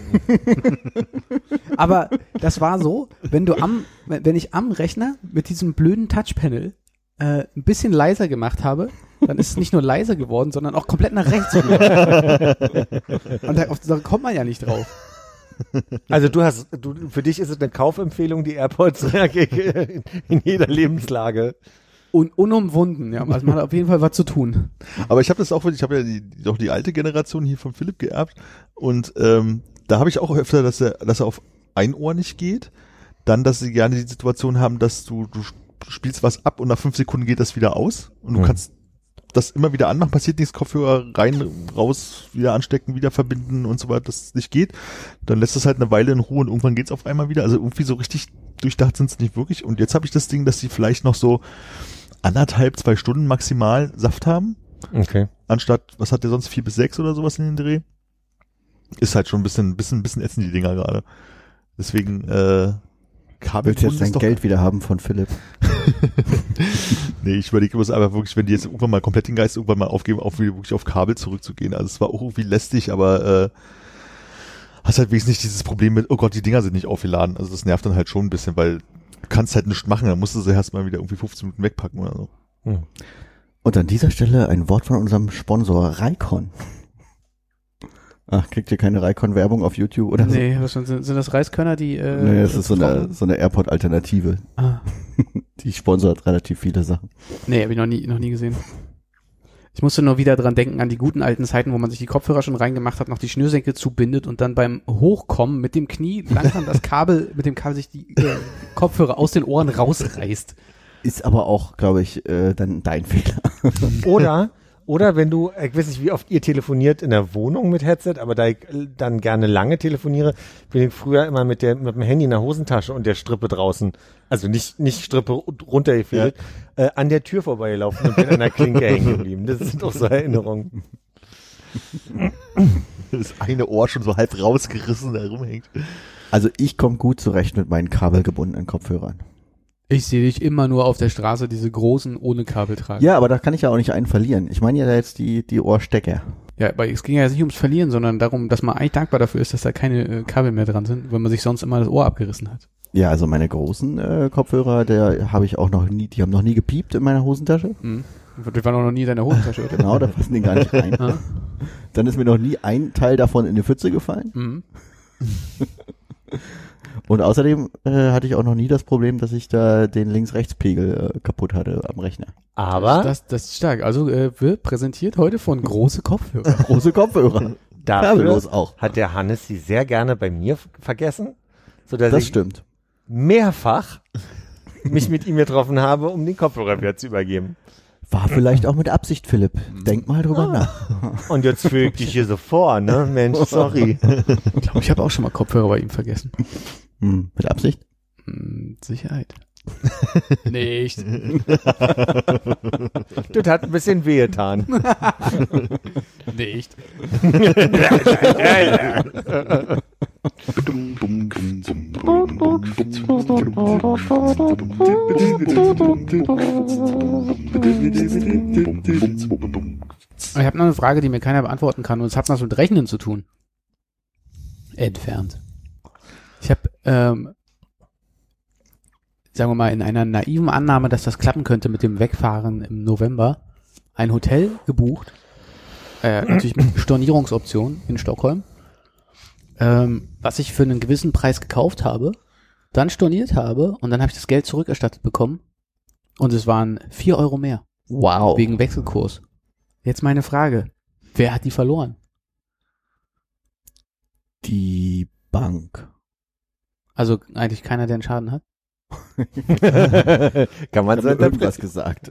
Aber das war so, wenn du am, wenn ich am Rechner mit diesem blöden Touchpanel äh, ein bisschen leiser gemacht habe, dann ist es nicht nur leiser geworden, sondern auch komplett nach rechts. Und da, auf, da kommt man ja nicht drauf. Also du hast, du, für dich ist es eine Kaufempfehlung, die AirPods in, in jeder Lebenslage. Und unumwunden, ja. Also man hat auf jeden Fall was zu tun. Aber ich habe das auch, ich habe ja die, doch die alte Generation hier von Philipp geerbt und ähm, da habe ich auch öfter, dass er, dass er auf ein Ohr nicht geht. Dann, dass sie gerne die Situation haben, dass du, du spielst was ab und nach fünf Sekunden geht das wieder aus und du Mhm. kannst das immer wieder anmachen, passiert nichts, Kopfhörer rein, raus, wieder anstecken, wieder verbinden und so weiter, dass es nicht geht. Dann lässt es halt eine Weile in Ruhe und irgendwann geht's auf einmal wieder. Also irgendwie so richtig durchdacht sind es nicht wirklich. Und jetzt habe ich das Ding, dass sie vielleicht noch so anderthalb, zwei Stunden maximal Saft haben Okay. anstatt, was hat der sonst, vier bis sechs oder sowas in den Dreh? Ist halt schon ein bisschen, bisschen, bisschen ätzend, die Dinger gerade. Deswegen, äh, Kabel Willst jetzt dein doch, Geld wieder haben von Philipp? Nee, ich überlege mir aber wirklich, wenn die jetzt irgendwann mal komplett den Geist irgendwann mal aufgeben, auf wieder wirklich auf Kabel zurückzugehen. Also es war auch irgendwie lästig, aber äh, hast halt wenigstens nicht dieses Problem mit, oh Gott, die Dinger sind nicht aufgeladen. Also das nervt dann halt schon ein bisschen, weil du kannst halt nichts machen, dann musst du sie erstmal wieder irgendwie 15 Minuten wegpacken oder so. Und an dieser Stelle ein Wort von unserem Sponsor Raikon. Ach, kriegt ihr keine Raikon-Werbung auf YouTube oder so? Nee, was sind, sind das Reiskörner, die äh, Nee, das ist so eine, so eine AirPod-Alternative. Ah, Die sponsert relativ viele Sachen. nee, habe ich noch nie, noch nie gesehen. Ich musste nur wieder dran denken an die guten alten Zeiten, wo man sich die Kopfhörer schon reingemacht hat, noch die Schnürsenkel zubindet und dann beim Hochkommen mit dem Knie langsam das Kabel, mit dem Kabel sich die äh, Kopfhörer aus den Ohren rausreißt. Ist aber auch, glaube ich, äh, dann dein Fehler. Oder, oder wenn du, ich weiß nicht, wie oft ihr telefoniert in der Wohnung mit Headset, aber da ich dann gerne lange telefoniere, bin ich früher immer mit der, mit dem Handy in der Hosentasche und der Strippe draußen, also nicht, nicht Strippe runtergefehlt, äh, an der Tür vorbeigelaufen und bin an der Klinke hängen geblieben. Das sind doch so Erinnerungen. Das eine Ohr schon so halb rausgerissen, da rumhängt. Also ich komme gut zurecht mit meinen kabelgebundenen Kopfhörern. Ich sehe dich immer nur auf der Straße, diese großen ohne Kabel tragen. Ja, aber da kann ich ja auch nicht einen verlieren. Ich meine ja jetzt die, die Ohrstecker. Ja, aber es ging ja nicht ums Verlieren, sondern darum, dass man eigentlich dankbar dafür ist, dass da keine äh, Kabel mehr dran sind, weil man sich sonst immer das Ohr abgerissen hat. Ja, also meine großen äh, Kopfhörer, der habe ich auch noch nie, die haben noch nie gepiept in meiner Hosentasche. Mhm. Die waren auch noch nie in deiner Hosentasche, oder? Genau, da passen die gar nicht rein. Ah. Dann ist mir noch nie ein Teil davon in die Pfütze gefallen. Mhm. Und außerdem äh, hatte ich auch noch nie das Problem, dass ich da den Links-Rechts-Pegel äh, kaputt hatte am Rechner. Aber Das, das ist stark. Also äh, wird präsentiert heute von große Kopfhörer. Große Kopfhörer. dafür auch. hat der Hannes sie sehr gerne bei mir vergessen, sodass Das ich stimmt. mehrfach mich mit ihm getroffen habe, um den Kopfhörer wieder zu übergeben. War vielleicht auch mit Absicht, Philipp. Denk mal drüber nach. Und jetzt fühle ich dich hier so vor, ne? Mensch, sorry. Ich glaube, ich habe auch schon mal Kopfhörer bei ihm vergessen. Hm, mit Absicht? Hm, Sicherheit. Nicht. Das hat ein bisschen wehgetan. Nicht. Ich habe noch eine Frage, die mir keiner beantworten kann und es hat was mit Rechnen zu tun. Entfernt. Ich habe, ähm, sagen wir mal, in einer naiven Annahme, dass das klappen könnte mit dem Wegfahren im November, ein Hotel gebucht, äh, natürlich mit Stornierungsoption in Stockholm, ähm, was ich für einen gewissen Preis gekauft habe, dann storniert habe und dann habe ich das Geld zurückerstattet bekommen und es waren vier Euro mehr Wow. wegen Wechselkurs. Jetzt meine Frage, wer hat die verloren? Die Bank. Also eigentlich keiner, der einen Schaden hat? Kann man so irgendwas gesagt.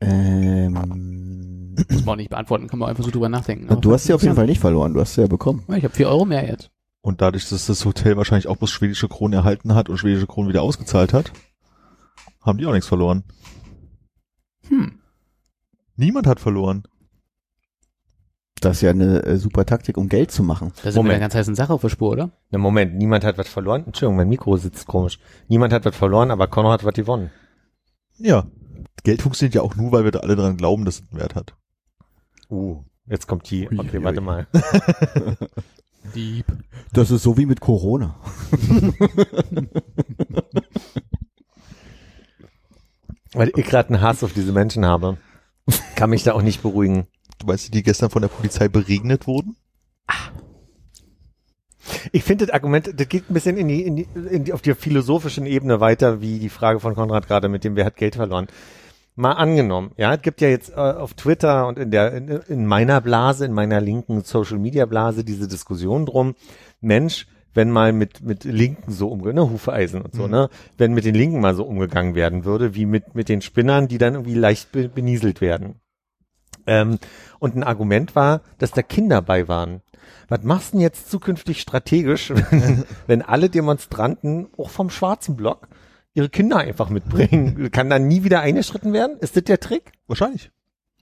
ähm, Muss man auch nicht beantworten, kann man einfach so drüber nachdenken. na, du hast sie auf jeden Fall nicht verloren, du hast sie ja bekommen. Ich habe vier Euro mehr jetzt. Und dadurch, dass das Hotel wahrscheinlich auch bloß schwedische Kronen erhalten hat und schwedische Kronen wieder ausgezahlt hat, haben die auch nichts verloren. Hm. Niemand hat verloren. Das ist ja eine äh, super Taktik, um Geld zu machen. Da sind wir Moment. der ganz heißen Sache auf der Spur, oder? Na Moment, niemand hat was verloren. Entschuldigung, mein Mikro sitzt komisch. Niemand hat was verloren, aber Conor hat was gewonnen. Ja. Geld funktioniert ja auch nur, weil wir da alle dran glauben, dass es einen Wert hat. Uh, jetzt kommt die. Ui, Okay, ui, warte ui. mal. Dieb. Das ist so wie mit Corona. Weil ich gerade einen Hass auf diese Menschen habe. Kann mich da auch nicht beruhigen. Du weißt, die gestern von der Polizei beregnet wurden? Ich finde das Argument, das geht ein bisschen in die, in die, in die, auf der philosophischen Ebene weiter, wie die Frage von Konrad gerade mit dem, wer hat Geld verloren. Mal angenommen, ja, es gibt ja jetzt äh, auf Twitter und in der, in, in meiner Blase, in meiner linken Social Media Blase diese Diskussion drum, Mensch, wenn mal mit, mit Linken so umgegangen, ne, Hufeisen und so, Mhm. ne, wenn mit den Linken mal so umgegangen werden würde, wie mit, mit den Spinnern, die dann irgendwie leicht be, benieselt werden. Ähm, und ein Argument war, dass da Kinder bei waren. Was machst du denn jetzt zukünftig strategisch, wenn, wenn alle Demonstranten, auch vom schwarzen Block, ihre Kinder einfach mitbringen? Kann dann nie wieder eingeschritten werden? Ist das der Trick? Wahrscheinlich.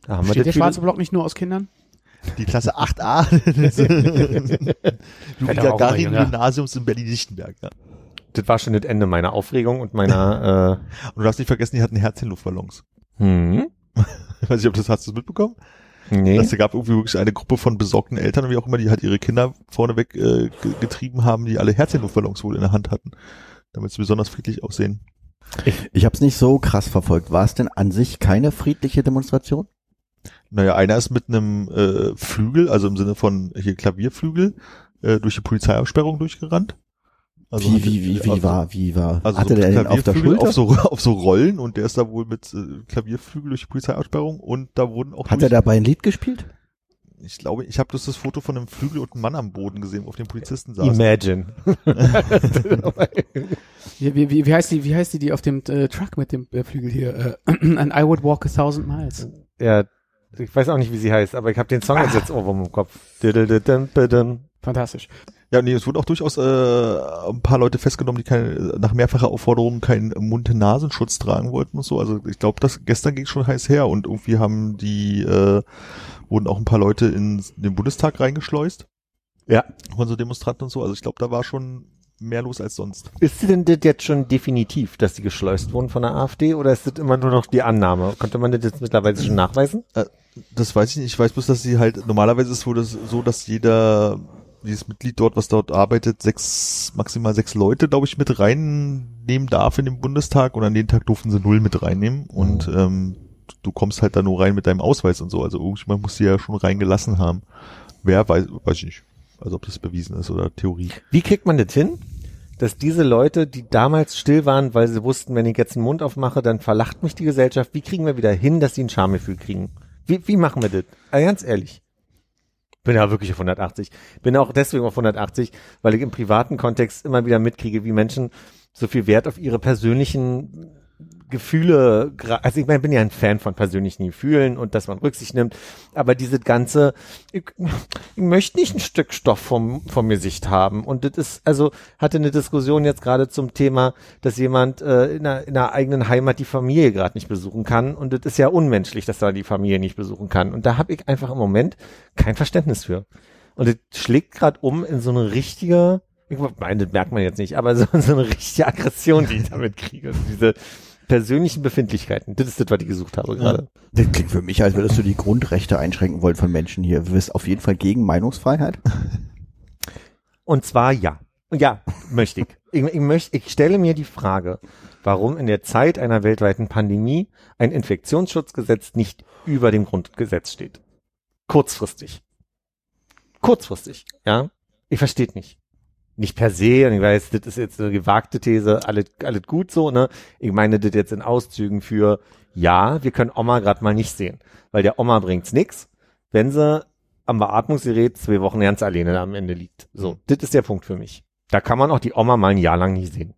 Da haben wir Steht der das wieder- schwarze Block nicht nur aus Kindern? Die Klasse 8a Fällt aber auch mal jünger. Gymnasiums in Berlin-Lichtenberg. Ja. das war schon das Ende meiner Aufregung und meiner, Und du darfst nicht vergessen, die hatten Herzchenluftballons. äh, hm, Ich weiß nicht, ob das hast du mitbekommen? nee. Dass es gab irgendwie wirklich eine Gruppe von besorgten Eltern, wie auch immer, die halt ihre Kinder vorneweg äh, ge- getrieben haben, die alle Herzchenluftballons wohl in der Hand hatten, damit sie besonders friedlich aussehen. Ich habe es nicht so krass verfolgt. War es denn an sich keine friedliche Demonstration? Naja, einer ist mit einem äh, Flügel, also im Sinne von hier Klavierflügel, äh, durch die Polizeiabsperrung durchgerannt. Also wie, wie, wie, wie also- war, wie war, Also hatte so der den auf der Klavierflügel Schulter? Auf so, auf so Rollen und der ist da wohl mit äh, Klavierflügel durch die Polizeiabsperrung und da wurden auch Hat er dabei ein Lied gespielt? ich glaube, ich habe bloß das Foto von einem Flügel und einem Mann am Boden gesehen, auf dem Polizisten saßen. Imagine. Wie, wie, wie, heißt die, wie heißt die, die auf dem äh, Truck mit dem äh, Flügel hier? Äh, and I would walk a thousand miles. ja, ich weiß auch nicht, wie sie heißt, aber ich habe den Song jetzt jetzt Ohrwurm im Kopf. Fantastisch. Ja, nee, es wurden auch durchaus äh, ein paar Leute festgenommen, die keine, nach mehrfacher Aufforderung keinen Mund-Nasenschutz tragen wollten und so. Also ich glaube, das gestern ging schon heiß her und irgendwie haben die, äh, wurden auch ein paar Leute in den Bundestag reingeschleust. Ja. Von so Demonstranten und so. Also ich glaube, da war schon mehr los als sonst. Ist denn das jetzt schon definitiv, dass die geschleust wurden von der AfD oder ist das immer nur noch die Annahme? Konnte man das jetzt mittlerweile schon nachweisen? Das weiß ich nicht. Ich weiß bloß, dass sie halt, normalerweise ist es so, dass jeder, dieses Mitglied dort, was dort arbeitet, sechs, maximal sechs Leute, glaube ich, mit reinnehmen darf in den Bundestag und an den Tag durften sie null mit reinnehmen und ähm, du kommst halt da nur rein mit deinem Ausweis und so. Also irgendjemand muss sie ja schon reingelassen haben. Wer weiß, weiß ich nicht. Also ob das bewiesen ist oder Theorie. Wie kriegt man das hin, dass diese Leute, die damals still waren, weil sie wussten, wenn ich jetzt den Mund aufmache, dann verlacht mich die Gesellschaft, wie kriegen wir wieder hin, dass sie ein Schamgefühl kriegen? Wie, wie machen wir das? Also ganz ehrlich. Bin ja wirklich auf 180. Bin auch deswegen auf 180, weil ich im privaten Kontext immer wieder mitkriege, wie Menschen so viel Wert auf ihre persönlichen Gefühle, also ich meine, bin ja ein Fan von persönlichen Gefühlen und dass man Rücksicht nimmt, aber diese ganze, ich, ich möchte nicht ein Stück Stoff vom, vom Gesicht haben und das ist, also hatte eine Diskussion jetzt gerade zum Thema, dass jemand äh, in, einer, in einer eigenen Heimat die Familie gerade nicht besuchen kann und das ist ja unmenschlich, dass er die Familie nicht besuchen kann und da habe ich einfach im Moment kein Verständnis für. Und das schlägt gerade um in so eine richtige, ich meine, das merkt man jetzt nicht, aber so, so eine richtige Aggression, die ich damit kriege, also diese persönlichen Befindlichkeiten. Das ist das, was ich gesucht habe gerade. Das klingt für mich, als würdest du die Grundrechte einschränken wollen von Menschen hier. Du bist auf jeden Fall gegen Meinungsfreiheit. Und zwar ja. Ja, möchte ich. Ich, ich, möchte, ich stelle mir die Frage, warum in der Zeit einer weltweiten Pandemie ein Infektionsschutzgesetz nicht über dem Grundgesetz steht. Kurzfristig. Kurzfristig, ja. Ich verstehe nicht. Nicht per se, und ich weiß, das ist jetzt eine gewagte These, alles, alles gut so, ne? Ich meine das jetzt in Auszügen für, ja, wir können Oma gerade mal nicht sehen, weil der Oma bringt's nix, wenn sie am Beatmungsgerät zwei Wochen ganz alleine am Ende liegt. So, das ist der Punkt für mich. Da kann man auch die Oma mal ein Jahr lang nicht sehen.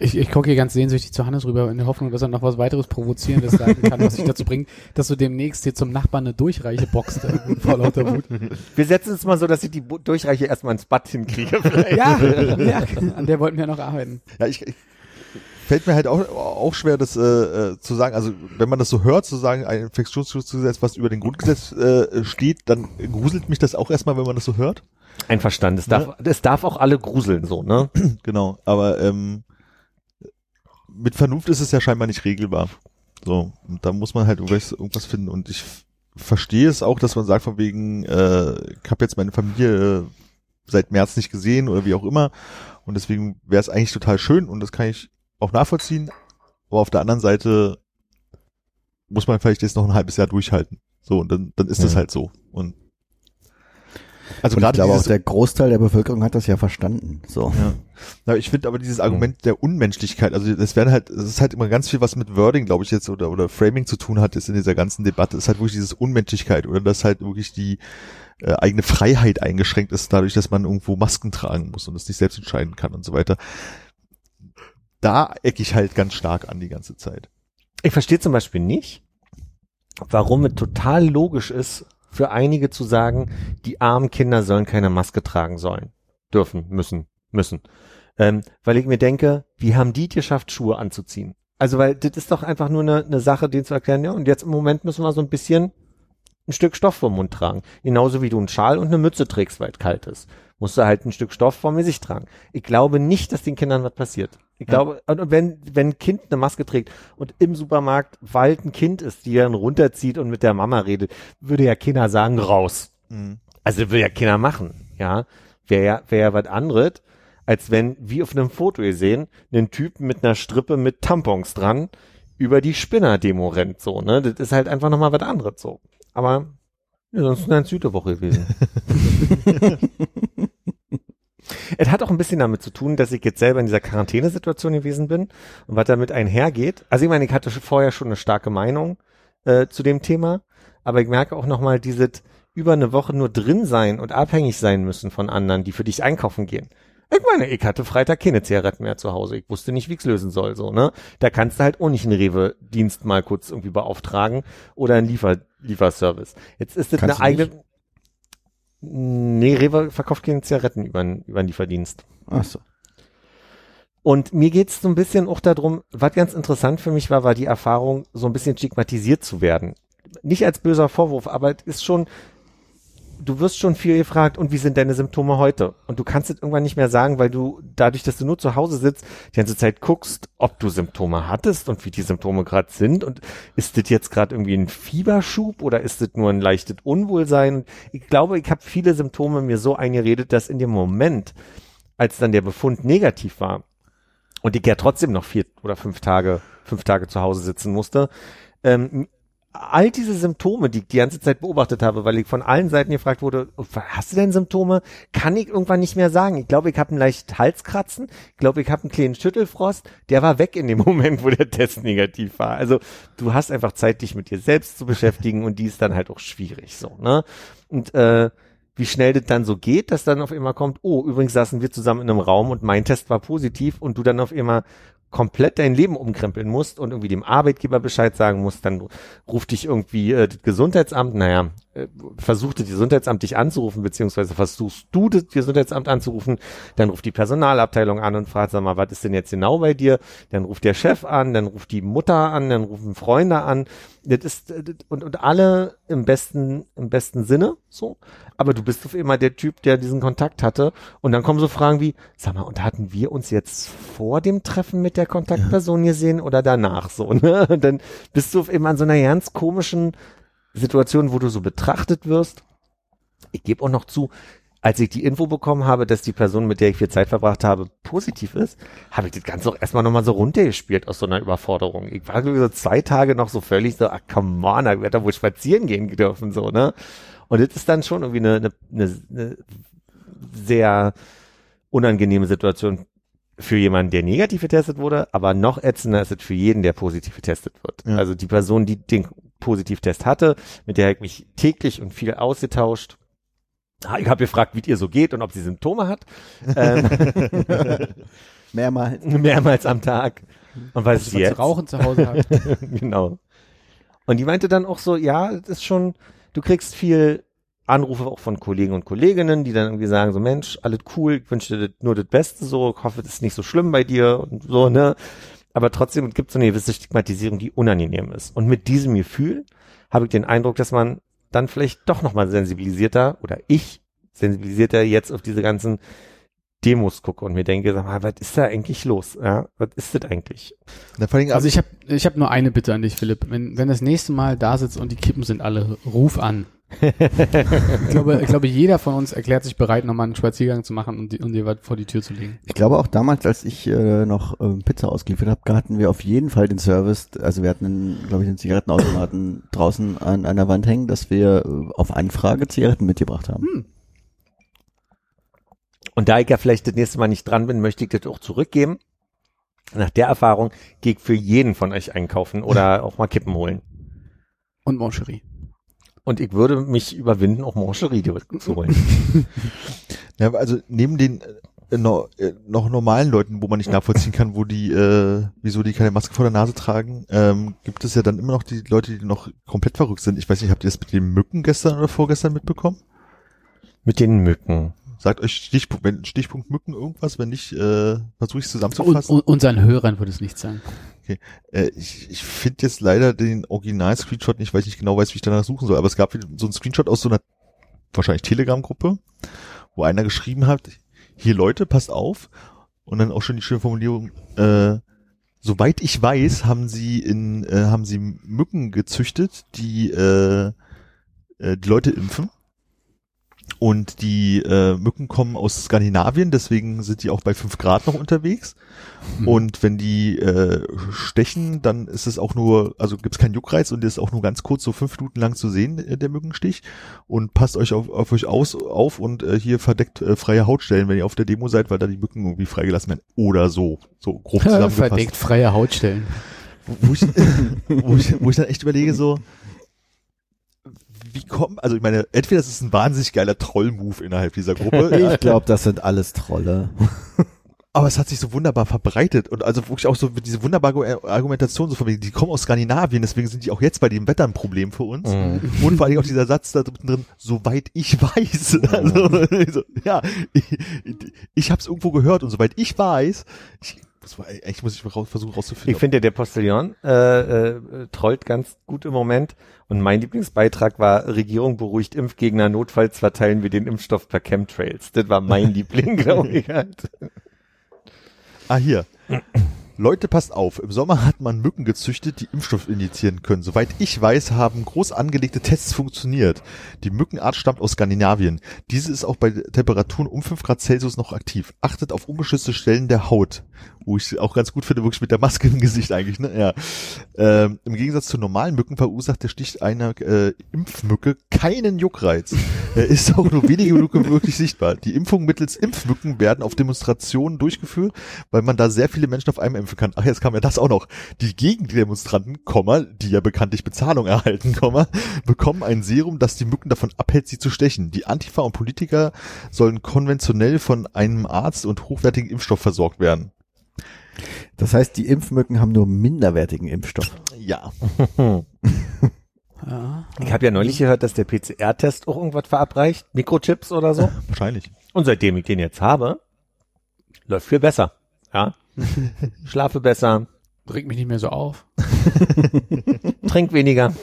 Ich, ich gucke hier ganz sehnsüchtig zu Hannes rüber in der Hoffnung, dass er noch was weiteres Provozierendes sagen kann, was sich dazu bringt, dass du demnächst hier zum Nachbarn eine Durchreiche boxt äh, vor lauter Wut. Wir setzen es mal so, dass ich die Durchreiche erstmal ins Bad hinkriege. vielleicht. Ja, ja, an der wollten wir noch arbeiten. Ja, ich, ich fällt mir halt auch, auch schwer, das äh, äh, zu sagen. Also wenn man das so hört, zu sagen, ein Infektionsschutzgesetz, was über den Grundgesetz äh, steht, dann gruselt mich das auch erstmal, wenn man das so hört. Einverstanden. Es darf, es darf auch alle gruseln, so, ne? Genau, aber ähm, mit Vernunft ist es ja scheinbar nicht regelbar. So, und da muss man halt irgendwas, irgendwas finden. Und ich verstehe es auch, dass man sagt, von wegen, äh, ich habe jetzt meine Familie äh, seit März nicht gesehen oder wie auch immer. Und deswegen wäre es eigentlich total schön und das kann ich auch nachvollziehen. Aber auf der anderen Seite muss man vielleicht jetzt noch ein halbes Jahr durchhalten. So, und dann, dann ist das Ja. halt so. Und also Und ich glaube auch, der Großteil der Bevölkerung hat das ja verstanden. So. ja. Ich finde aber dieses Argument der Unmenschlichkeit, also das werden halt, es ist halt immer ganz viel, was mit Wording, glaube ich, jetzt oder oder Framing zu tun hat, ist in dieser ganzen Debatte, ist halt wirklich dieses Unmenschlichkeit oder dass halt wirklich die äh, eigene Freiheit eingeschränkt ist, dadurch, dass man irgendwo Masken tragen muss und es nicht selbst entscheiden kann und so weiter. Da ecke ich halt ganz stark an die ganze Zeit. Ich verstehe zum Beispiel nicht, warum es total logisch ist, für einige zu sagen, die armen Kinder sollen keine Maske tragen sollen, dürfen, müssen, müssen. Ähm, weil ich mir denke, wie haben die geschafft, Schuhe anzuziehen? Also, weil das ist doch einfach nur eine, eine Sache, denen zu erklären, ja, und jetzt im Moment müssen wir so ein bisschen ein Stück Stoff vom Mund tragen. Genauso wie du einen Schal und eine Mütze trägst, weil es kalt ist. Musst du halt ein Stück Stoff vom Gesicht tragen. Ich glaube nicht, dass den Kindern was passiert. Ich Ja. glaube, und wenn, wenn ein Kind eine Maske trägt und im Supermarkt Wald ein Kind ist, die dann runterzieht und mit der Mama redet, würde ja Kinder sagen, raus. Also würde ja Kinder machen, ja. Wäre ja, wäre ja was anderes, als wenn, wie auf einem Foto ihr sehen, ein Typ mit einer Strippe mit Tampons dran über die Spinner-Demo rennt, so, ne. Das ist halt einfach nochmal was anderes, so. Aber, ja, sonst eine ganz gute Woche gewesen. Es hat auch ein bisschen damit zu tun, dass ich jetzt selber in dieser Quarantänesituation gewesen bin und was damit einhergeht. Also ich meine, ich hatte vorher schon eine starke Meinung äh, zu dem Thema, aber ich merke auch nochmal dieses über eine Woche nur drin sein und abhängig sein müssen von anderen, die für dich einkaufen gehen. Ich meine, ich hatte Freitag keine Zigaretten mehr zu Hause. Ich wusste nicht, wie ich's lösen soll, so, ne? Da kannst du halt auch nicht einen Rewe-Dienst mal kurz irgendwie beauftragen oder einen Liefer Lieferservice. Jetzt ist das Kannst eine eigene, Nee, Rewe verkauft keine Zigaretten über, über einen Lieferdienst. Ach so. Und mir geht's so ein bisschen auch darum, was ganz interessant für mich war, war die Erfahrung, so ein bisschen stigmatisiert zu werden. Nicht als böser Vorwurf, aber es ist schon, du wirst schon viel gefragt, und wie sind deine Symptome heute? Und du kannst es irgendwann nicht mehr sagen, weil du dadurch, dass du nur zu Hause sitzt, die ganze Zeit guckst, ob du Symptome hattest und wie die Symptome gerade sind. Und ist das jetzt gerade irgendwie ein Fieberschub oder ist das nur ein leichtes Unwohlsein? Ich glaube, ich habe viele Symptome mir so eingeredet, dass in dem Moment, als dann der Befund negativ war und ich ja trotzdem noch vier oder fünf Tage, fünf Tage zu Hause sitzen musste, ähm, all diese Symptome, die ich die ganze Zeit beobachtet habe, weil ich von allen Seiten gefragt wurde, hast du denn Symptome? Kann ich irgendwann nicht mehr sagen. Ich glaube, ich habe einen leichten Halskratzen. Ich glaube, ich habe einen kleinen Schüttelfrost. Der war weg in dem Moment, wo der Test negativ war. Also du hast einfach Zeit, dich mit dir selbst zu beschäftigen und die ist dann halt auch schwierig so. Ne? Und äh, wie schnell das dann so geht, dass dann auf einmal kommt, oh, übrigens saßen wir zusammen in einem Raum und mein Test war positiv und du dann auf einmal komplett dein Leben umkrempeln musst und irgendwie dem Arbeitgeber Bescheid sagen musst, dann ruft dich irgendwie äh, das Gesundheitsamt, naja, äh, versucht das Gesundheitsamt dich anzurufen, beziehungsweise versuchst du das Gesundheitsamt anzurufen, dann ruft die Personalabteilung an und fragt, sag mal, was ist denn jetzt genau bei dir? Dann ruft der Chef an, dann ruft die Mutter an, dann rufen Freunde an. Das ist, äh, das- und, und alle im besten, im besten Sinne, so. Aber du bist auf immer der Typ, der diesen Kontakt hatte. Und dann kommen so Fragen wie, sag mal, und hatten wir uns jetzt vor dem Treffen mit der Kontaktperson gesehen oder danach so, ne? Und dann bist du auf immer in so einer ganz komischen Situation, wo du so betrachtet wirst. Ich gebe auch noch zu, als ich die Info bekommen habe, dass die Person, mit der ich viel Zeit verbracht habe, positiv ist, habe ich das Ganze auch erstmal nochmal so runtergespielt aus so einer Überforderung. Ich war so zwei Tage noch so völlig so, ach come on, ich werde da wohl spazieren gehen dürfen, so, ne? Und das ist dann schon irgendwie eine, eine, eine, eine sehr unangenehme Situation für jemanden, der negativ getestet wurde, aber noch ätzender ist es für jeden, der positiv getestet wird. Ja. Also die Person, die den Positivtest hatte, mit der habe ich mich täglich und viel ausgetauscht. Ah, Ich habe gefragt, wie ihr so geht und ob sie Symptome hat. Ähm, Mehrmals. mehrmals am Tag. Und was zu jetzt? rauchen zu Hause hat. genau. Und die meinte dann auch so, ja, das ist schon, du kriegst viel Anrufe auch von Kollegen und Kolleginnen, die dann irgendwie sagen so, Mensch, alles cool, ich wünsche dir nur das Beste so, ich hoffe, das ist nicht so schlimm bei dir und so, ne? Aber trotzdem gibt es eine gewisse Stigmatisierung, die unangenehm ist. Und mit diesem Gefühl habe ich den Eindruck, dass man dann vielleicht doch nochmal sensibilisierter oder ich sensibilisierter jetzt auf diese ganzen Demos gucke und mir denke, sag mal, was ist da eigentlich los? Ja, was ist das eigentlich? Also ich habe ich hab nur eine Bitte an dich, Philipp. Wenn, wenn das nächste Mal da sitzt und die Kippen sind alle, ruf an. ich, glaube, ich glaube, jeder von uns erklärt sich bereit, nochmal einen Spaziergang zu machen und, die, und dir was vor die Tür zu legen. Ich glaube auch damals, als ich äh, noch ähm, Pizza ausgeliefert habe, hatten wir auf jeden Fall den Service, also wir hatten, glaube ich, einen Zigarettenautomaten draußen an einer Wand hängen, dass wir äh, auf Anfrage Zigaretten mitgebracht haben. Und da ich ja vielleicht das nächste Mal nicht dran bin, möchte ich das auch zurückgeben. Nach der Erfahrung gehe ich für jeden von euch einkaufen oder auch mal Kippen holen. Und Moncherie. Und ich würde mich überwinden, auch Mancherie zu holen. Ja, also neben den äh, no, äh, noch normalen Leuten, wo man nicht nachvollziehen kann, wo die, äh, wieso die keine Maske vor der Nase tragen, ähm, gibt es ja dann immer noch die Leute, die noch komplett verrückt sind. Ich weiß nicht, habt ihr das mit den Mücken gestern oder vorgestern mitbekommen? Mit den Mücken. Sagt euch Stichpunkt, wenn Stichpunkt Mücken irgendwas, wenn nicht, äh, versuche ich es Und, zusammenzufassen. und unseren Hörern würde es nicht sein. Äh, ich ich finde jetzt leider den Original-Screenshot nicht, weil ich nicht genau weiß, wie ich danach suchen soll. Aber es gab so einen Screenshot aus so einer wahrscheinlich Telegram-Gruppe, wo einer geschrieben hat, hier Leute, passt auf. Und dann auch schon die schöne Formulierung, äh, soweit ich weiß, haben sie in, äh, haben sie Mücken gezüchtet, die äh, äh, die Leute impfen. Und die äh, Mücken kommen aus Skandinavien, deswegen sind die auch bei fünf Grad noch unterwegs. Und wenn die äh, stechen, dann ist es auch nur, also gibt's keinen Juckreiz und ist auch nur ganz kurz, so fünf Minuten lang zu sehen, äh, der Mückenstich. Und passt euch auf, auf euch aus, auf und äh, hier verdeckt äh, freie Hautstellen, wenn ihr auf der Demo seid, weil da die Mücken irgendwie freigelassen werden. Oder so. So grob zusammengefasst. Verdeckt freie Hautstellen. Wo ich, wo, ich, wo ich dann echt überlege, so, wie kommt, also ich meine, entweder das ist ein wahnsinnig geiler Troll-Move innerhalb dieser Gruppe, Ich glaube, das sind alles Trolle. aber es hat sich so wunderbar verbreitet und also wirklich auch so diese wunderbare Argumentation so von wegen, die kommen aus Skandinavien, deswegen sind die auch jetzt bei dem Wetter ein Problem für uns. Mhm. Und vor allem auch dieser Satz da drin, soweit ich weiß. Also, so, ja, ich, ich habe es irgendwo gehört und soweit ich weiß, ich, das war, echt muss ich raus, versuchen rauszufinden. Ich finde, der Postillon äh, äh, trollt ganz gut im Moment. Und mein Lieblingsbeitrag war, Regierung beruhigt Impfgegner, notfalls verteilen wir den Impfstoff per Chemtrails. Das war mein Liebling, glaube ich. Halt. Ah, hier. Leute, passt auf. Im Sommer hat man Mücken gezüchtet, die Impfstoff injizieren können. Soweit ich weiß, haben groß angelegte Tests funktioniert. Die Mückenart stammt aus Skandinavien. Diese ist auch bei Temperaturen um 5 Grad Celsius noch aktiv. Achtet auf ungeschützte Stellen der Haut. Wo ich auch ganz gut finde, wirklich mit der Maske im Gesicht eigentlich, ne? Ja. Ähm, Im Gegensatz zu normalen Mücken verursacht der Stich einer äh, Impfmücke keinen Juckreiz. Er ist auch nur wenige Minuten wirklich sichtbar. Die Impfungen mittels Impfmücken werden auf Demonstrationen durchgeführt, weil man da sehr viele Menschen auf einmal impfen kann. Ach, jetzt kam ja das auch noch. Die Gegendemonstranten, Komma, die ja bekanntlich Bezahlung erhalten, Komma, bekommen ein Serum, das die Mücken davon abhält, sie zu stechen. Die Antifa und Politiker sollen konventionell von einem Arzt und hochwertigen Impfstoff versorgt werden. Das heißt, die Impfmücken haben nur minderwertigen Impfstoff. Ja. Ich habe ja neulich gehört, dass der PCR-Test auch irgendwas verabreicht, Mikrochips oder so. Wahrscheinlich. Und seitdem ich den jetzt habe, läuft viel besser. Ja. Schlafe besser, Regt mich nicht mehr so auf. trink weniger.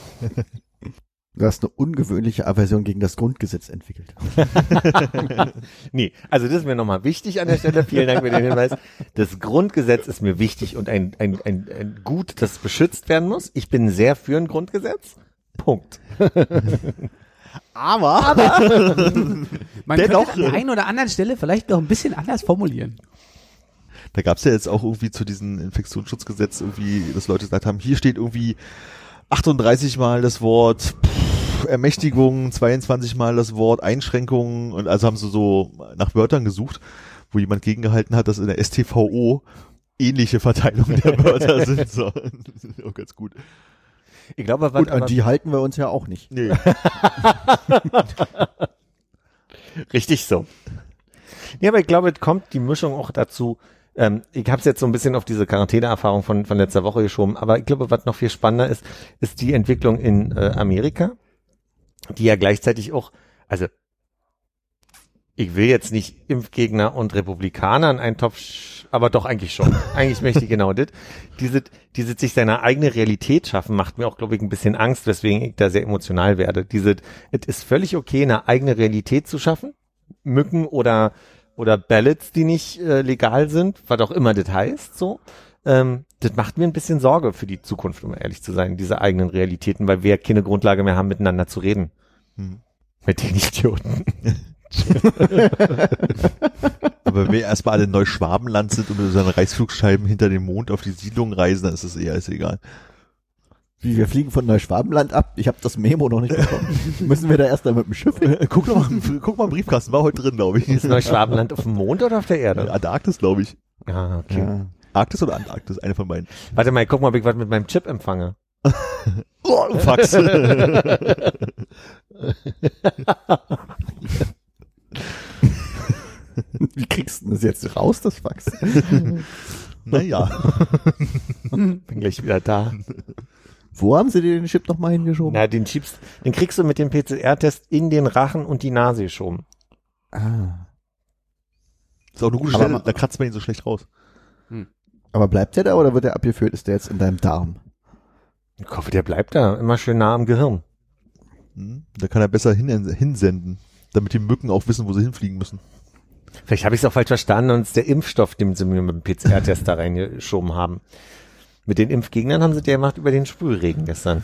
Du hast eine ungewöhnliche Aversion gegen das Grundgesetz entwickelt. Nee, also das ist mir nochmal wichtig an der Stelle. Vielen Dank für den Hinweis. Das Grundgesetz ist mir wichtig und ein, ein, ein, ein Gut, das beschützt werden muss. Ich bin sehr für ein Grundgesetz. Punkt. Aber, Man Dennoch- könnte an der einen oder anderen Stelle vielleicht noch ein bisschen anders formulieren. da gab's ja jetzt auch irgendwie zu diesem Infektionsschutzgesetz irgendwie, dass Leute gesagt haben, hier steht irgendwie 38 Mal das Wort pff, Ermächtigung, 22 Mal das Wort Einschränkung und also haben sie so nach Wörtern gesucht, wo jemand gegengehalten hat, dass in der STVO ähnliche Verteilungen der Wörter sind. So. Das ist auch ganz gut. Ich glaube, Und an aber- die halten wir uns ja auch nicht. Nee. Richtig so. Ja, aber ich glaube, es kommt die Mischung auch dazu. Ähm, ich habe es jetzt so ein bisschen auf diese Quarantäneerfahrung von, von letzter Woche geschoben, aber ich glaube, was noch viel spannender ist, ist die Entwicklung in äh, Amerika, die ja gleichzeitig auch, also ich will jetzt nicht Impfgegner und Republikaner in einen Topf, aber doch eigentlich schon. eigentlich möchte ich genau das. Diese, diese sich seine eigene Realität schaffen, macht mir auch, glaube ich, ein bisschen Angst, weswegen ich da sehr emotional werde. Diese, es ist völlig okay, eine eigene Realität zu schaffen. Mücken oder, oder Ballots, die nicht äh, legal sind, was auch immer das heißt, so. Ähm, das macht mir ein bisschen Sorge für die Zukunft, um ehrlich zu sein, diese eigenen Realitäten, weil wir keine Grundlage mehr haben, miteinander zu reden. Hm. Mit den Idioten. Aber wenn wir erstmal alle in Neuschwabenland sind und mit unseren Reißflugscheiben hinter dem Mond auf die Siedlung reisen, dann ist es eher ist egal. Wie, wir fliegen von Neuschwabenland ab? Ich habe das Memo noch nicht bekommen. Müssen wir da erst dann mit dem Schiff? guck doch mal, guck mal im Briefkasten, war heute drin, glaube ich. Ist Neuschwabenland auf dem Mond oder auf der Erde? Antarktis, glaube ich. Ah, okay. Ja. Arktis oder Antarktis, eine von beiden. Warte mal, guck mal, ob ich was mit meinem Chip empfange. Oh, Fax. Wie kriegst du denn das jetzt raus, das Fax? naja. Bin gleich wieder da. Wo haben sie dir den Chip nochmal hingeschoben? Na, den schiebst, den kriegst du mit dem PCR-Test in den Rachen und die Nase geschoben. Ah. Ist auch eine gute Aber Stelle, da kratzt man ihn so schlecht raus. Aber bleibt der da oder wird der abgeführt? Ist der jetzt in deinem Darm? Ich hoffe, der bleibt da immer schön nah am Gehirn. Hm? Da kann er besser hin, hinsenden, damit die Mücken auch wissen, wo sie hinfliegen müssen. Vielleicht habe ich es auch falsch verstanden und es ist der Impfstoff, den sie mir mit dem PCR-Test da reingeschoben haben. Mit den Impfgegnern haben sie der gemacht über den Sprühregen gestern.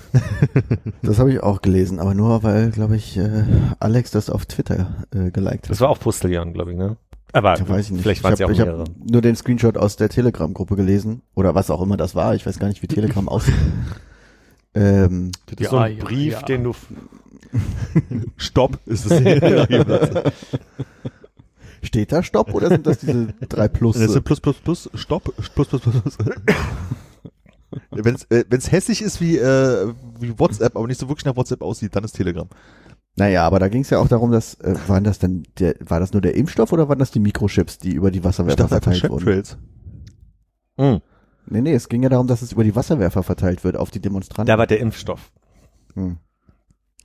Das habe ich auch gelesen, aber nur weil, glaube ich, äh, Alex das auf Twitter äh, geliked hat. Das war auch Postillon, glaube ich, ne? Aber Ja, weiß ich nicht. vielleicht ich waren es ja habe auch hab mehrere. nur den Screenshot aus der Telegram-Gruppe gelesen oder was auch immer das war. Ich weiß gar nicht, wie Telegram aussieht. ähm, Das Ja, ist so ein ja, Brief, ja. den du Stopp ist es. steht da Stopp oder sind das diese drei Plus? Das sind plus, plus, plus, Stopp, plus, plus, plus, plus. Wenn es äh, wenn's hässlich ist wie, äh, wie WhatsApp, aber nicht so wirklich nach WhatsApp aussieht, dann ist Telegram. Naja, aber da ging es ja auch darum, dass äh, waren das dann der, war das nur der Impfstoff oder waren das die Mikrochips, die über die Wasserwerfer dachte verteilt wurden? Hm, Nee, nee, es ging ja darum, dass es über die Wasserwerfer verteilt wird auf die Demonstranten. da war der Impfstoff. Hm.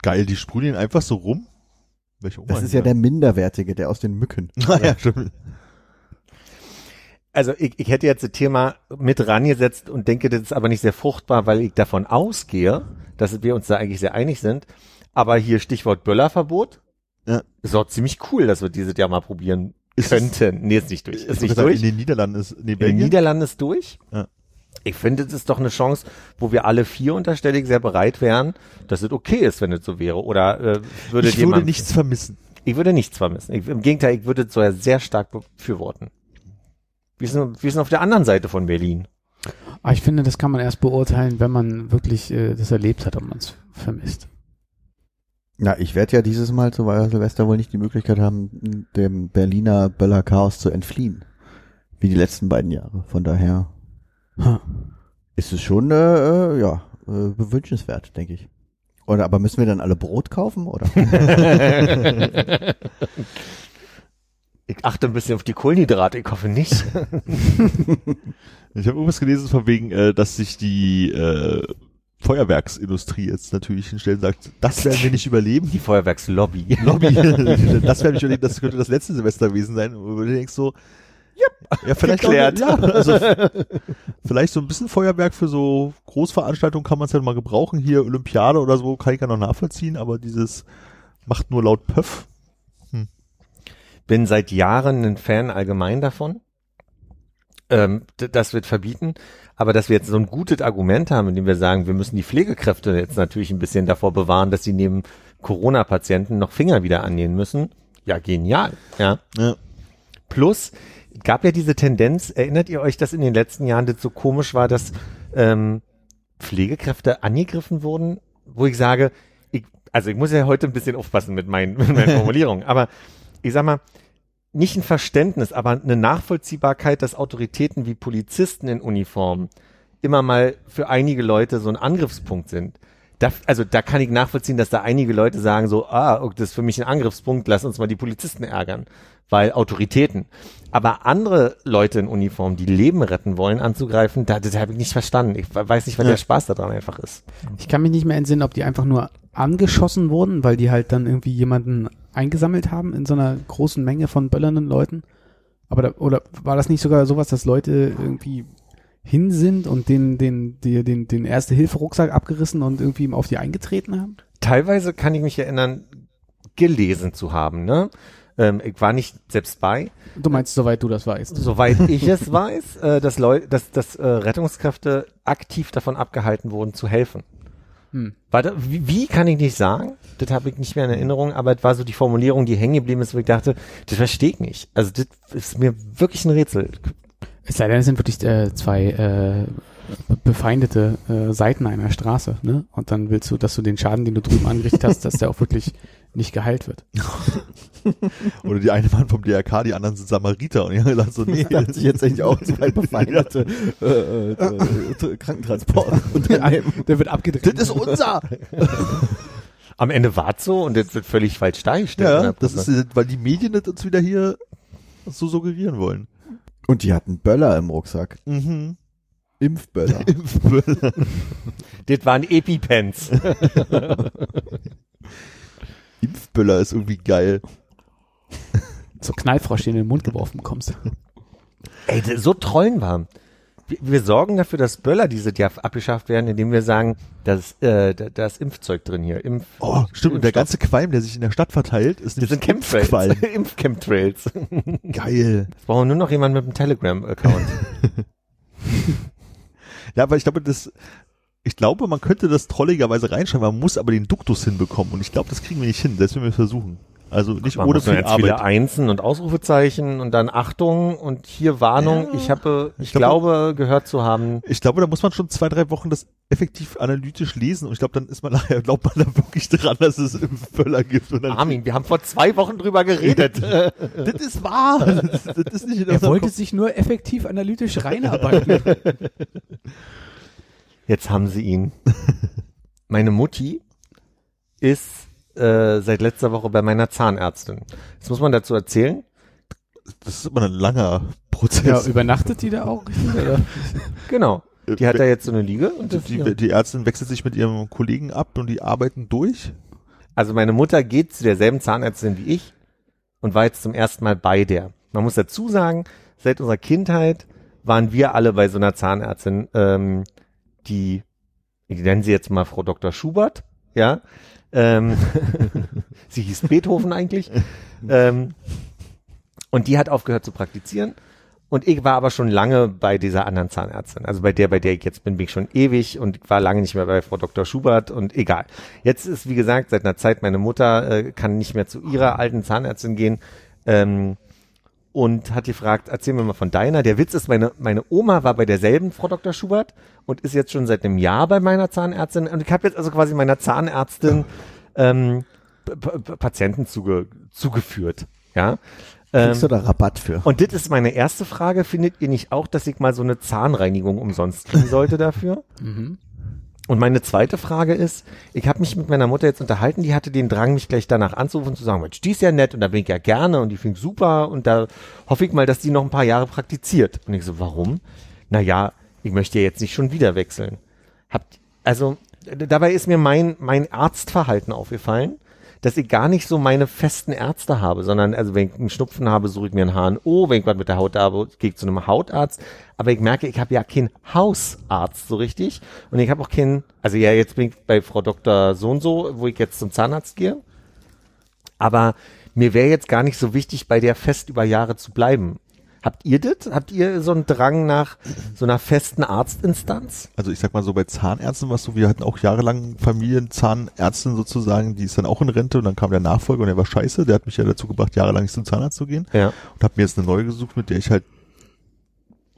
Geil, die sprudeln einfach so rum. Welche Oma Das ist ja der minderwertige, der aus den Mücken. Ah, ja, stimmt. Also ich, ich hätte jetzt das Thema mit rangesetzt und denke, das ist aber nicht sehr fruchtbar, weil ich davon ausgehe, dass wir uns da eigentlich sehr einig sind. Aber hier Stichwort Böllerverbot. Ja. Ist auch ziemlich cool, dass wir dieses Jahr mal probieren Ist es- könnten. nee, ist nicht durch. Ist Ich nicht durch. In den Niederlanden ist, nee, In den. Niederlanden ist durch. Ja. Ich finde, das ist doch eine Chance, wo wir alle vier unterstellig sehr bereit wären, dass es okay ist, wenn es so wäre. Oder äh, würde ich würde nichts vermissen. ich würde nichts vermissen. Ich, Im Gegenteil, ich würde es sogar sehr stark befürworten. Wir sind, wir sind auf der anderen Seite von Berlin. Aber ich finde, das kann man erst beurteilen, wenn man wirklich äh, das erlebt hat, ob man es vermisst. Na, ich werde ja dieses Mal zu Silvester wohl nicht die Möglichkeit haben, dem Berliner Böller-Chaos zu entfliehen. Wie die letzten beiden Jahre. Von daher Ha. ist es schon, äh, äh, ja, äh, bewünschenswert, denke ich. Oder aber müssen wir dann alle Brot kaufen, oder? Ich achte ein bisschen auf die Kohlenhydrate, ich hoffe nicht. Ich habe irgendwas gelesen von wegen, äh, dass sich die äh, Feuerwerksindustrie jetzt natürlich hinstellt und sagt, das werden wir nicht überleben. Die Feuerwerkslobby. Lobby. das werden wir nicht überleben, das könnte das letzte Semester gewesen sein. Und du denkst so, ja, vielleicht auch, Geklärt. ja, also vielleicht so ein bisschen Feuerwerk für so Großveranstaltungen kann man es ja mal gebrauchen. Hier Olympiade oder so kann ich ja noch nachvollziehen, aber dieses macht nur laut Pöff. Bin seit Jahren ein Fan allgemein davon. ähm, das wird verbieten. Aber dass wir jetzt so ein gutes Argument haben, indem wir sagen, wir müssen die Pflegekräfte jetzt natürlich ein bisschen davor bewahren, dass sie neben Corona-Patienten noch Finger wieder annähen müssen. Ja, genial. Ja. Ja. Plus gab ja diese Tendenz, erinnert ihr euch, dass in den letzten Jahren das so komisch war, dass ähm, Pflegekräfte angegriffen wurden, wo ich sage, ich, also ich muss ja heute ein bisschen aufpassen mit meinen, mit meinen Formulierungen, aber ich sag mal, nicht ein Verständnis, aber eine Nachvollziehbarkeit, dass Autoritäten wie Polizisten in Uniform immer mal für einige Leute so ein Angriffspunkt sind. Da, also da kann ich nachvollziehen, dass da einige Leute sagen so, ah, das ist für mich ein Angriffspunkt, lass uns mal die Polizisten ärgern, weil Autoritäten. Aber andere Leute in Uniform, die Leben retten wollen, anzugreifen, da, das habe ich nicht verstanden. Ich weiß nicht, was Ja. der Spaß daran einfach ist. Ich kann mich nicht mehr entsinnen, ob die einfach nur angeschossen wurden, weil die halt dann irgendwie jemanden eingesammelt haben in so einer großen Menge von böllernden Leuten. Aber da, oder war das nicht sogar sowas, dass Leute irgendwie hin sind und den, den, den, den, den Erste-Hilfe-Rucksack abgerissen und irgendwie ihm auf die eingetreten haben? Teilweise kann ich mich erinnern, gelesen zu haben. Ne? Ähm, ich war nicht selbst bei. Du meinst, soweit du das weißt. Soweit ich es weiß, äh, dass, Leu dass, dass äh, Rettungskräfte aktiv davon abgehalten wurden, zu helfen. Hm. Warte, wie, wie kann ich nicht sagen? Das habe ich nicht mehr in Erinnerung, aber es war so die Formulierung, die hängen geblieben ist, wo ich dachte, das verstehe ich nicht. Also das ist mir wirklich ein Rätsel. Es sei denn, es sind wirklich äh, zwei äh, befeindete äh, Seiten einer Straße, ne? Und dann willst du, dass du den Schaden, den du drüben angerichtet hast, dass der auch wirklich nicht geheilt wird. Oder die eine waren vom DRK, die anderen sind Samariter und die haben gesagt so, nee, Da hat sich jetzt eigentlich auch zwei befeindete äh, äh, äh, Krankentransportunternehmen. Der wird abgedreht. das ist unser. Am Ende war es so und das wird völlig falsch dargestellt. Ja, das ist, weil die Medien das uns wieder hier so suggerieren wollen. Und die hatten Böller im Rucksack. Mhm. Impfböller. Impfböller. das waren Epipens. Impfböller ist irgendwie geil. So Knallfrosch, den du in den Mund geworfen bekommst. Ey, so trollen wir. wir. Wir sorgen dafür, dass Böller dieses Jahr abgeschafft werden, indem wir sagen, dass äh, da, ist Impfzeug drin hier. Impf Oh, stimmt. Und der ganze Qualm, der sich in der Stadt verteilt, ist Das sind nämlich Chemtrails. Impfqualm. Impf-Chemtrails. Geil. Jetzt brauchen wir nur noch jemanden mit einem Telegram-Account. Ja, aber ich glaube, das, ich glaube, man könnte das trolligerweise reinschreiben, man muss aber den Duktus hinbekommen. Und ich glaube, das kriegen wir nicht hin, selbst wenn wir es versuchen. Also nicht Man ohne viel jetzt viele Arbeit. Einsen und Ausrufezeichen und dann Achtung und hier Warnung. Ja, ich habe, ich, ich glaube- glaube, gehört zu haben. Ich glaube, da muss man schon zwei, drei Wochen das effektiv analytisch lesen und ich glaube, dann ist man nachher, glaubt man da wirklich dran, dass es Impfböller gibt. Und dann, Armin, wir haben vor zwei Wochen drüber geredet. das ist wahr. Das, das ist nicht in Er wollte Kopf. sich nur effektiv analytisch reinarbeiten. Jetzt haben sie ihn. Meine Mutti ist äh, seit letzter Woche bei meiner Zahnärztin. Das muss man dazu erzählen. Das ist immer ein langer ja, Prozess. übernachtet die da auch? Genau. Die hat da jetzt so eine Liege. Und das, die, die Ärztin wechselt sich mit ihrem Kollegen ab und die arbeiten durch. Also meine Mutter geht zu derselben Zahnärztin wie ich und war jetzt zum ersten Mal bei der. Man muss dazu sagen, seit unserer Kindheit waren wir alle bei so einer Zahnärztin, ähm, die, ich nenne sie jetzt mal Frau Dr. Schubert, ja. Ähm, sie hieß Beethoven eigentlich. ähm, und die hat aufgehört zu praktizieren. Und ich war aber schon lange bei dieser anderen Zahnärztin. Also bei der, bei der ich jetzt bin, bin ich schon ewig und ich war lange nicht mehr bei Frau Dr. Schubert und egal. Jetzt ist, wie gesagt, seit einer Zeit meine Mutter äh, kann nicht mehr zu ihrer alten Zahnärztin gehen. Ähm, und hat gefragt, erzähl mir mal von deiner. Der Witz ist, meine, meine Oma war bei derselben Frau Dr. Schubert und ist jetzt schon seit einem Jahr bei meiner Zahnärztin. Und ich habe jetzt also quasi meiner Zahnärztin ähm, P P Patienten zuge zugeführt. Ja. Ähm, Kriegst du da Rabatt für? und das ist meine erste Frage. Findet ihr nicht auch, dass ich mal so eine Zahnreinigung umsonst kriegen sollte dafür? Mhm. Und meine zweite Frage ist, ich habe mich mit meiner Mutter jetzt unterhalten, die hatte den Drang, mich gleich danach anzurufen und zu sagen, Mensch, die ist ja nett und da bin ich ja gerne und die finde ich super und da hoffe ich mal, dass die noch ein paar Jahre praktiziert. Und ich so, warum? Naja, ich möchte ja jetzt nicht schon wieder wechseln. Habt, also, dabei ist mir mein, mein Arztverhalten aufgefallen, dass ich gar nicht so meine festen Ärzte habe, sondern also wenn ich einen Schnupfen habe, suche ich mir einen HNO, wenn ich was mit der Haut habe, gehe ich zu einem Hautarzt. Aber ich merke, ich habe ja keinen Hausarzt so richtig und ich habe auch keinen, also ja, jetzt bin ich bei Frau Dr. So und so, wo ich jetzt zum Zahnarzt gehe. Aber mir wäre jetzt gar nicht so wichtig, bei der fest über Jahre zu bleiben. Habt ihr das? Habt ihr so einen Drang nach so einer festen Arztinstanz? Also ich sag mal so bei Zahnärzten, was so, wir hatten auch jahrelang Familienzahnärztin sozusagen, die ist dann auch in Rente und dann kam der Nachfolger und der war scheiße, der hat mich ja dazu gebracht, jahrelang nicht zum Zahnarzt zu gehen Ja. und habe mir jetzt eine neue gesucht, mit der ich halt,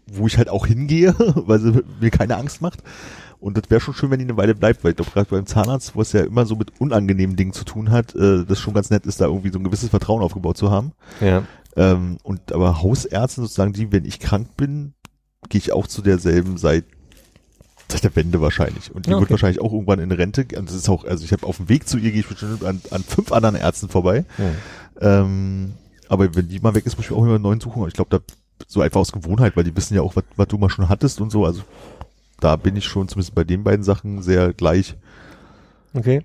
wo ich halt auch hingehe, weil sie mir keine Angst macht. Und das wäre schon schön, wenn die eine Weile bleibt, weil ich glaube, gerade beim Zahnarzt, wo es ja immer so mit unangenehmen Dingen zu tun hat, äh, das schon ganz nett ist, da irgendwie so ein gewisses Vertrauen aufgebaut zu haben. Ja. Ähm, und aber Hausärzte sozusagen, die, wenn ich krank bin, gehe ich auch zu derselben seit seit der Wende wahrscheinlich. Und die Ja, wird okay. wahrscheinlich auch irgendwann in Rente. Und das ist auch, also ich habe auf dem Weg zu ihr gehe ich bestimmt an, an fünf anderen Ärzten vorbei. Hm. Ähm, aber wenn die mal weg ist, muss ich auch immer einen neuen suchen. Aber ich glaube, da so einfach aus Gewohnheit, weil die wissen ja auch, was, was du mal schon hattest und so. Also da bin ich schon zumindest bei den beiden Sachen sehr gleich. Okay.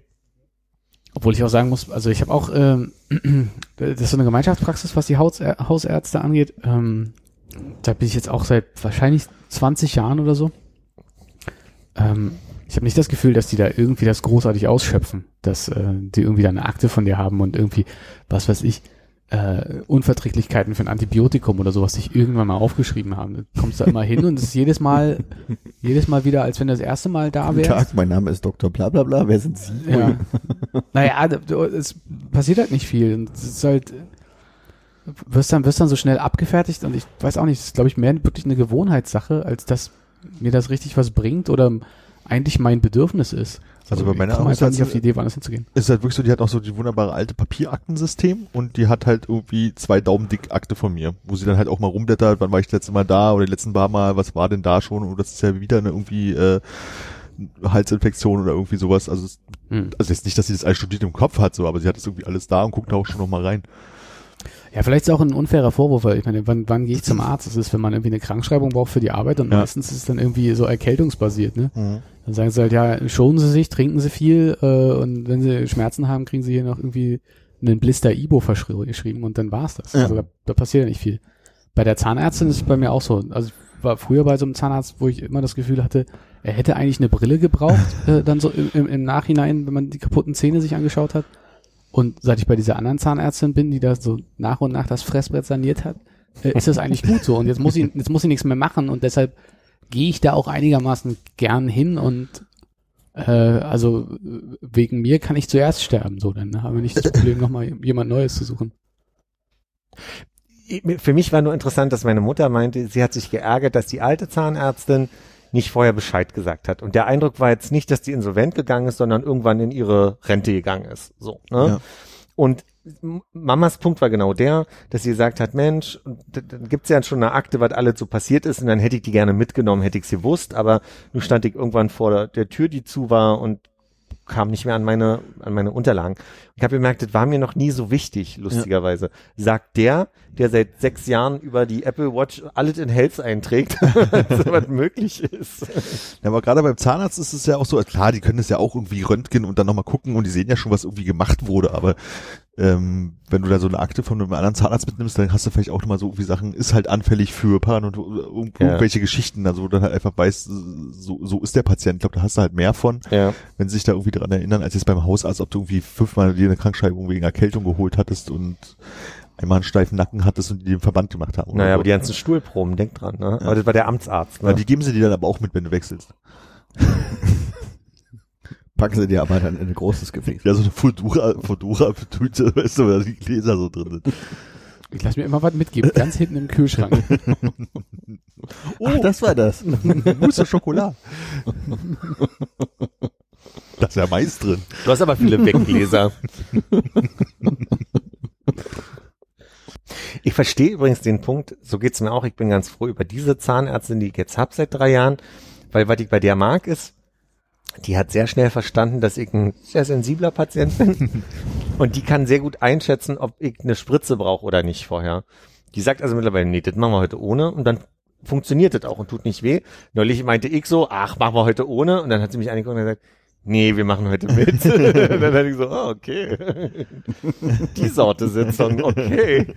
Obwohl ich auch sagen muss, also ich habe auch, ähm, das ist so eine Gemeinschaftspraxis, was die Haus, Hausärzte angeht. Ähm, da bin ich jetzt auch seit wahrscheinlich 20 Jahren oder so. Ähm, ich habe nicht das Gefühl, dass die da irgendwie das großartig ausschöpfen, dass äh, die irgendwie da eine Akte von dir haben und irgendwie, was weiß ich, äh, Unverträglichkeiten für ein Antibiotikum oder sowas sich irgendwann mal aufgeschrieben haben. Du kommst da immer hin und es ist jedes Mal, jedes Mal wieder, als wenn du das erste Mal da Guten wärst. Tag, mein Name ist Dr. Bla bla bla. Wer sind Sie? Ja. naja, du- es passiert halt nicht viel. Und es ist halt, wirst dann, wirst dann so schnell abgefertigt und ich weiß auch nicht, es ist glaube ich mehr wirklich eine Gewohnheitssache, als dass mir das richtig was bringt oder eigentlich mein Bedürfnis ist. Also bei ich meiner einfach Hausärztin- nicht auf die Idee, woanders hinzugehen. ist halt wirklich so, die hat auch so die wunderbare alte Papieraktensystem und die hat halt irgendwie zwei Daumen dick Akte von mir, wo sie dann halt auch mal rumblättert, wann war ich das letzte Mal da oder die letzten paar Mal, was war denn da schon und das ist ja wieder eine irgendwie äh, Halsinfektion oder irgendwie sowas. Also, es, Hm. also jetzt nicht, dass sie das alles studiert im Kopf hat, so, aber sie hat das irgendwie alles da und guckt da auch schon noch mal rein. Ja, vielleicht ist auch ein unfairer Vorwurf, weil ich meine, wann, wann gehe ich zum Arzt? Das ist, wenn man irgendwie eine Krankschreibung braucht für die Arbeit und Ja. meistens ist es dann irgendwie so erkältungsbasiert, ne? Dann sagen sie halt, ja, schonen Sie sich, trinken Sie viel äh, und wenn Sie Schmerzen haben, kriegen Sie hier noch irgendwie einen Blister Ibo verschrieben und dann war's das. Ja. Also da, da passiert ja nicht viel. Bei der Zahnärztin ist es bei mir auch so. Also ich war früher bei so einem Zahnarzt, wo ich immer das Gefühl hatte, er hätte eigentlich eine Brille gebraucht, äh, dann so im, im, im Nachhinein, wenn man die kaputten Zähne sich angeschaut hat. Und seit ich bei dieser anderen Zahnärztin bin, die da so nach und nach das Fressbrett saniert hat, äh, ist das eigentlich gut so. Und jetzt muss ich, jetzt muss ich nichts mehr machen und deshalb gehe ich da auch einigermaßen gern hin und äh, also wegen mir kann ich zuerst sterben, so dann haben wir nicht das Problem, nochmal jemand Neues zu suchen. Für mich war nur interessant, dass meine Mutter meinte, sie hat sich geärgert, dass die alte Zahnärztin nicht vorher Bescheid gesagt hat. Und der Eindruck war jetzt nicht, dass die insolvent gegangen ist, sondern irgendwann in ihre Rente gegangen ist. So. Ne? Ja. Und Mamas Punkt war genau der, dass sie gesagt hat, Mensch, dann gibt's ja schon eine Akte, was alles so passiert ist, und dann hätte ich die gerne mitgenommen, hätte ich sie gewusst, aber nun stand ich irgendwann vor der, der Tür, die zu war und kam nicht mehr an meine, an meine Unterlagen. Ich habe gemerkt, das war mir noch nie so wichtig, lustigerweise. Sagt der, der seit sechs Jahren über die Apple Watch alles in Health einträgt, was möglich ist. Ja, aber gerade beim Zahnarzt ist es ja auch so, klar, die können es ja auch irgendwie röntgen und dann nochmal gucken und die sehen ja schon, was irgendwie gemacht wurde, aber ähm, wenn du da so eine Akte von einem anderen Zahnarzt mitnimmst, dann hast du vielleicht auch nochmal so irgendwie Sachen, ist halt anfällig für Paran und irgend- Ja. irgendwelche Geschichten, also wo du dann halt einfach weißt, so, so ist der Patient. Ich glaube, da hast du halt mehr von, Ja. wenn sie sich da irgendwie daran erinnern, als jetzt beim Hausarzt, ob du irgendwie fünfmal dir eine Krankschreibung wegen Erkältung geholt hattest und einmal einen steifen Nacken hattest und die den Verband gemacht haben. Naja, so. aber die ganzen Stuhlproben, denk dran, ne? Aber das war der Amtsarzt, Ja, ne? die geben sie dir dann aber auch mit, wenn du wechselst. Packen sie dir aber dann in ein großes Gefäß. Ja, so eine Fodura, Fodura-Tüte, weißt du, wo da die Gläser so drin sind. Ich lasse mir immer was mitgeben, ganz hinten im Kühlschrank. Ach, das war das. Mousse Schokolade. Da ist ja Mais drin. Du hast aber viele Weggläser. Ich verstehe übrigens den Punkt, so geht's mir auch, ich bin ganz froh über diese Zahnärztin, die ich jetzt hab seit drei Jahren, weil was ich bei der mag ist, die hat sehr schnell verstanden, dass ich ein sehr sensibler Patient bin und die kann sehr gut einschätzen, ob ich eine Spritze brauche oder nicht vorher. Die sagt also mittlerweile, nee, das machen wir heute ohne und dann funktioniert das auch und tut nicht weh. Neulich meinte ich so, ach, machen wir heute ohne und dann hat sie mich angeguckt und gesagt, nee, wir machen heute mit. dann hatte ich so, ah, okay. Die Sorte Sitzung, okay.